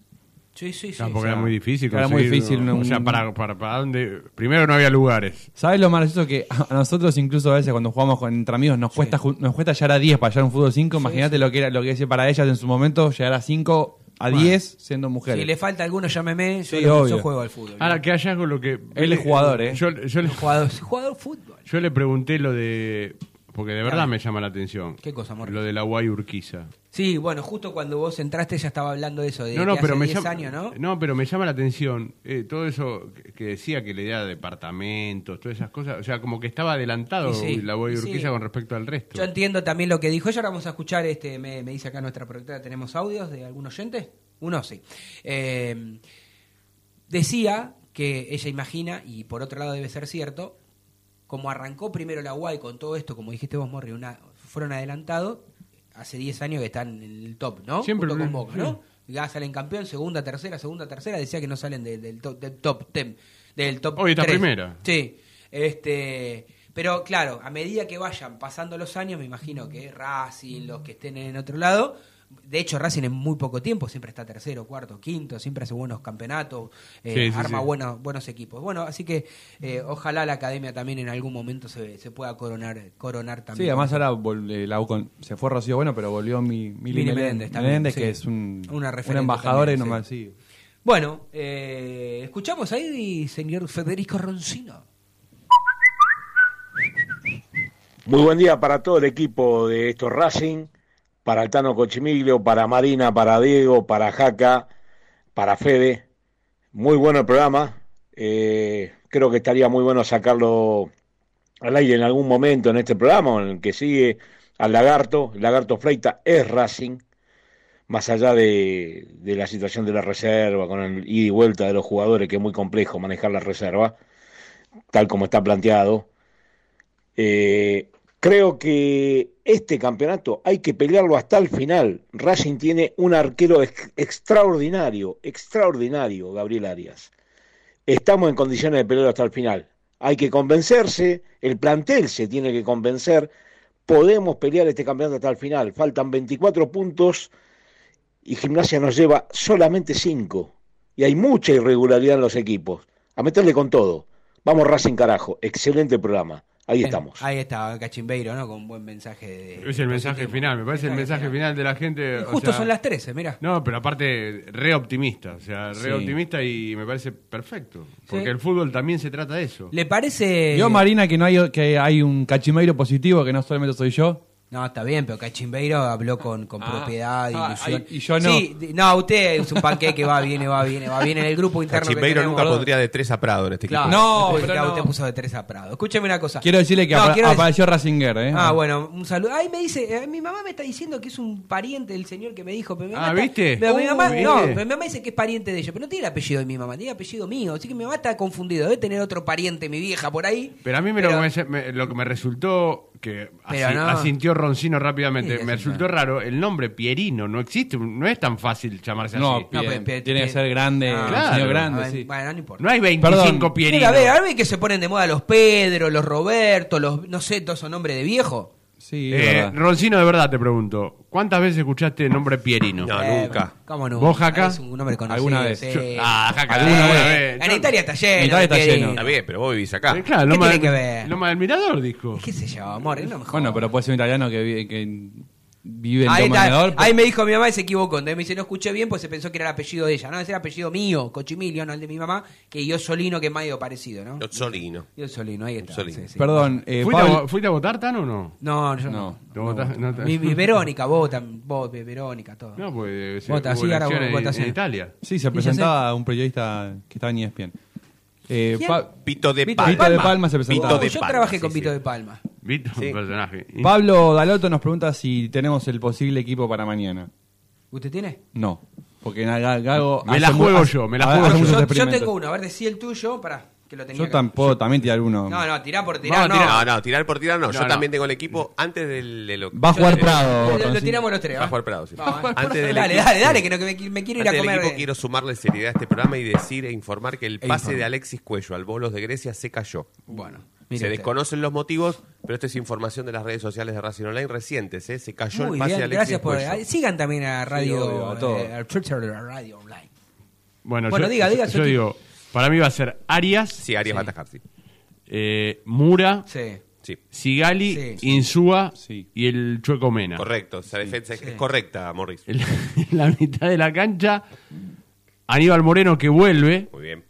Sí, sí, sí. Tampoco o sea, era muy difícil. era muy difícil O un- sea, para, para, para dónde. Primero no había lugares. ¿Sabes lo maravilloso que a nosotros incluso a veces cuando jugamos con, entre amigos nos cuesta nos cuesta llegar a 10 para llegar a un fútbol 5? Imagínate lo que era lo que decía para ellas en su momento llegar a 5 a Bueno. 10 siendo mujeres. Si le falta alguno, llámeme. Yo, Sí, lo- obvio. yo juego al fútbol. Ahora, qué hallazgo lo que. Él es jugador, ¿eh? Yo, yo, le, jugador, jugador fútbol. yo le pregunté lo de. Porque de verdad me llama la atención. ¿Qué cosa, Morris? Lo de la Guay Urquiza. Sí, bueno, justo cuando vos entraste ya estaba hablando de eso, de No, no, que pero hace me 10 llama, años, ¿no? no, pero me llama la atención eh, todo eso que, decía que le da departamentos, todas esas cosas, o sea, como que estaba adelantado Y sí, la Guay y sí. Urquiza con respecto al resto. Yo entiendo también lo que dijo. Ya ahora vamos a escuchar, este, me, me dice acá nuestra productora, ¿tenemos audios de algún oyente? Uno sí. Eh, decía que ella imagina, y por otro lado debe ser cierto, como arrancó primero la UAI con todo esto, como dijiste vos, Morri, una, fueron adelantados, hace 10 años que están en el top, ¿no? Siempre Junto con lo- Boca. ¿no? Ya salen campeón, segunda, tercera, segunda, tercera, decía que no salen de- del, top, del top 10, del top Hoy está 3. primera. Sí, este, pero claro, a medida que vayan pasando los años, me imagino que Racing, los que estén en otro lado, de hecho Racing en muy poco tiempo siempre está tercero, cuarto, quinto, siempre hace buenos campeonatos, eh, Sí, sí, arma sí. buenos buenos equipos. Bueno, así que eh, ojalá la academia también en algún momento se, se pueda coronar coronar también. Sí, además ahora la U con- se fue Rocío Bueno, pero volvió mi, Mili, Mili Meléndez, Meléndez también, Meléndez, sí. que es un, Una un referente embajador también, y nomás, sí. sí. Bueno, eh, escuchamos ahí, señor Federico Roncino. Muy buen día para todo el equipo de estos Racing, para el Tano Cochimiglio, para Marina, para Diego, para Jaca, para Fede. Muy bueno el programa. Eh, creo que estaría muy bueno sacarlo al aire en algún momento en este programa, en el que sigue al Lagarto. El Lagarto Freita es Racing, más allá de, de la situación de la reserva, con el ida y vuelta de los jugadores, que es muy complejo manejar la reserva, tal como está planteado. Eh, creo que este campeonato hay que pelearlo hasta el final. Racing tiene un arquero ex- extraordinario, extraordinario, Gabriel Arias. Estamos en condiciones de pelearlo hasta el final. Hay que convencerse, el plantel se tiene que convencer. Podemos pelear este campeonato hasta el final. Faltan 24 puntos y Gimnasia nos lleva solamente 5. Y hay mucha irregularidad en los equipos. A meterle con todo. Vamos Racing carajo. Excelente programa. Ahí estamos. Ahí está Cachimbeiro, ¿no? Con un buen mensaje de... Es el mensaje final, me parece el mensaje final de la gente. o Justo sea, son las 13, mira. No, pero aparte, re optimista. O sea, re Sí. optimista y me parece perfecto. Porque Sí. el fútbol también se trata de eso. ¿Le parece...? Vio Marina que no hay que hay un cachimeiro positivo que no solamente soy yo. No, está bien, pero Cachimbeiro habló con, con Ah, propiedad, ah, ilusión. y- y yo no. Sí, no, usted es un panqueque, va, viene, va, viene, va, viene en el grupo interno que Chimbeiro tenemos. nunca pondría de tres a Prado en este Claro, equipo. No, después, pero claro, no. usted puso de tres a Prado. Escúcheme una cosa. Quiero decirle que No, apa- quiero decir- apareció Rasinger, ¿eh? Ah, bueno, un saludo. Ay, me dice, eh, mi mamá me está diciendo que es un pariente del señor que me dijo. Pero mi mamá Ah, está- ¿viste? pero mi Uh, mamá, ¿viste? no, pero mi mamá dice que es pariente de ella, pero no tiene el apellido de mi mamá, tiene apellido mío. Así que mi mamá está confundido. Debe tener otro pariente, mi vieja, por ahí. Pero a mí me, Pero- lo, que me- me- lo que me resultó, que Pero asi- no. asintió Roncino rápidamente, Sí, me resultó raro, el nombre Pierino no existe, no es tan fácil llamarse No, así. Bien, pero- pero- tiene que ser grande, Ah, Claro. señor A grande, ver, sí. Bueno, no importa. No hay 25 Perdón. Pierinos. Mira, a ver, a ver que se ponen de moda los Pedro, los Roberto, los, no sé, todos esos nombres de viejo. Sí, es Eh. Roncino, de verdad te pregunto, ¿cuántas veces escuchaste el nombre Pierino? No, Eh, nunca. ¿Cómo no? ¿Vos, Jaca? Es un nombre conocido. ¿Alguna vez? sí. Yo- ah, Jaca, alguna alguna vez. vez. En Italia está lleno. En Italia está lleno. Está bien, pero vos vivís acá. Eh, claro, ¿Qué Loma tiene del- que ver? Loma del Mirador, dijo. ¿Qué sé yo, amor? No me Bueno, jodas. pero puede ser un italiano que, que vive el Ahí, está. dominador. Ahí me dijo mi mamá y se equivocó. Entonces me dice, no escuché bien, pues se pensó que era el apellido de ella. No, ese era el apellido mío, Cochimilio, no el de mi mamá, que yo Solino, que es medio parecido, ¿no? Solino. Yo Solino, ahí está. Solino. sí, sí. Perdón, eh, ¿Fuiste, Pablo- a, vo- fuiste a votar, Tano, o no? No, yo No. ¿Te votás- no te- Mi, mi Verónica, vota, vos, Verónica, todo. No, pues Vota, sí, ahora elecciones en- votación. en Italia. Sí, se presentaba un periodista que estaba en ESPN. Eh, Pito de Vito Palma. Vito de Palma se presentaba. Vito de yo Palma, trabajé sí, con sí. Vito de Palma. ¿Viste? Sí. Un personaje. Pablo Dalotto nos pregunta si tenemos el posible equipo para mañana. ¿Usted tiene? No, porque Gago. Me la juego yo, me la juego yo. Yo, tengo uno, a ver, decí el tuyo, para que lo tenía Yo tampoco también tirar uno. No, no, tirá por tirar, No, no. tira- no, no, tirar por tirar no. No, Yo no. también tengo el equipo antes del. de lo- Va a jugar Prado. Lo- tiramos los tres, Va a ¿va? jugar Prado, sí. ¿eh? Antes del dale, equipo- dale, dale, que, no, que me, me quiero ir a comer. equipo de- quiero sumarle seriedad a este programa y decir e informar que el E pase de Alexis Cuello al Bolos de Grecia se cayó. Bueno, Se desconocen los motivos, pero esto es información de las redes sociales de Racing Online recientes. ¿eh? Se cayó Muy el pase bien, de Alexis gracias por. Cuello. Sigan también a Radio. obvio, a todo. eh, al Twitter de la Radio Online. Bueno, Bueno, yo, diga, diga yo digo, para mí va a ser Arias, Sí, Arias va a atajar, sí. eh, Mura, Sí. Sí, Sigali, Sí. Insúa Sí. y el Chueco Mena. correcto. Esa defensa es- correcta, Morris. En la, en la mitad de la cancha, Aníbal Moreno que vuelve. Muy bien.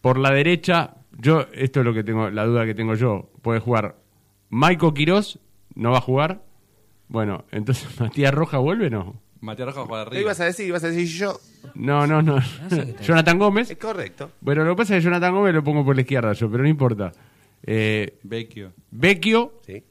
Por la derecha, yo, esto es lo que tengo, la duda que tengo yo. Puede jugar Maico Quirós, no va a jugar. Bueno, entonces Matías Roja vuelve, no. Matías Rojas juega ¿Qué arriba. ibas a decir? ¿Ibas a decir yo? No, no, no. Jonathan Gómez. Es correcto. Bueno, lo que pasa es que Jonathan Gómez lo pongo por la izquierda yo, pero no importa. Eh, Vecchio. Vecchio, Sí.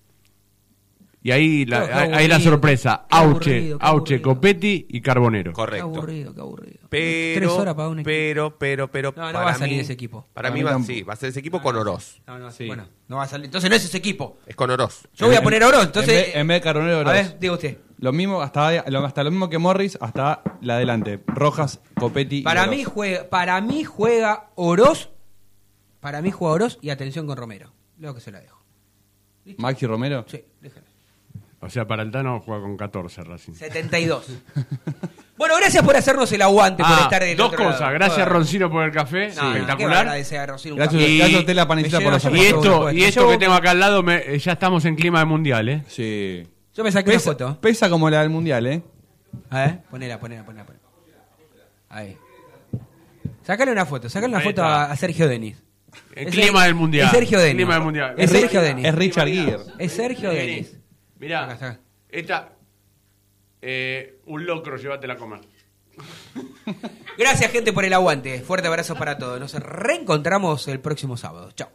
Y ahí la, Qué- qué ahí la sorpresa. qué Auche, aburrido, qué Auche, aburrido. Copetti y Carbonero. Qué Correcto. aburrido, qué aburrido. Pero, Tres horas para un equipo. pero, pero, pero, No, no para va a salir mí- ese equipo. Para, Para mí mí va, sí, va a ser ese equipo con Oroz. No, no, Sí. Bueno, no va a salir. Entonces no es ese equipo. Es con Oroz. Yo voy a poner oro, en entonces. vez- en vez de Carbonero, A Oroz. ver, diga usted. Lo mismo, hasta, lo- hasta lo mismo que Morris, hasta la adelante. Rojas, Copetti. y Para Oroz. mí juega, para mí juega Oroz. Para mí juega Oroz y atención con Romero. Luego que se la dejo. Maxi Romero. Sí, déjame. O sea, para el Tano juega con 14 Racing. 72. bueno, gracias por hacernos el aguante, por Ah, estar del dos otro cosas. lado. Gracias. Roncino, por el café. No, no, ¿qué va a Espectacular. a Roncino Gracias, café? gracias a usted la panicita Me por lleva- Y esto, y esto que tengo acá al lado, me- ya estamos en clima de mundial, ¿eh? Sí. Yo me saqué Pesa, una foto. pesa como la del mundial, ¿eh? A ver, ponela, ponela, ponela. ponela. Ahí. Sacale una foto, sacale una Ahí foto está. a, a Sergio Denis. El Es clima el- del mundial. Es Sergio Denis. Clima del mundial. Es Sergio Denis. es Richard Gere. Es Sergio Denis. Mirá, Acá, acá. esta. eh, un locro, llévatela a comer. Gracias, gente, por el aguante. Fuerte abrazo para todos. Nos reencontramos el próximo sábado. Chao.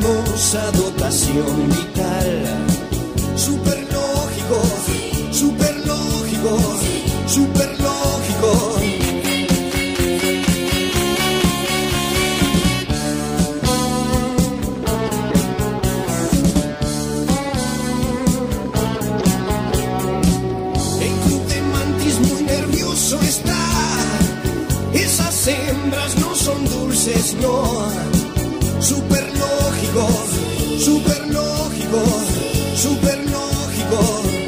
Hermosa dotación vital. Super lógico, super lógico, super lógico. El club de muy nervioso está. Esas hembras no son dulces, no. Super lógico, super lógico, super lógico.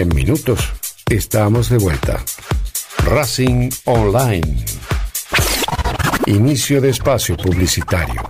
En minutos estamos de vuelta. Racing Online. Inicio de espacio publicitario.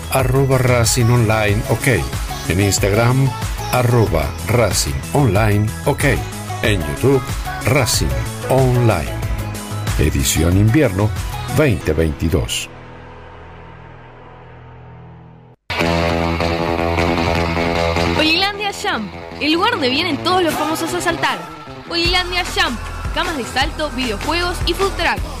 arroba Racing Online OK. En Instagram, arroba Racing Online OK. En YouTube, Racing Online. Edición Invierno 2022. Olilandia Jump, el lugar donde vienen todos los famosos a saltar. Olilandia Jump, camas de salto, videojuegos y food truck.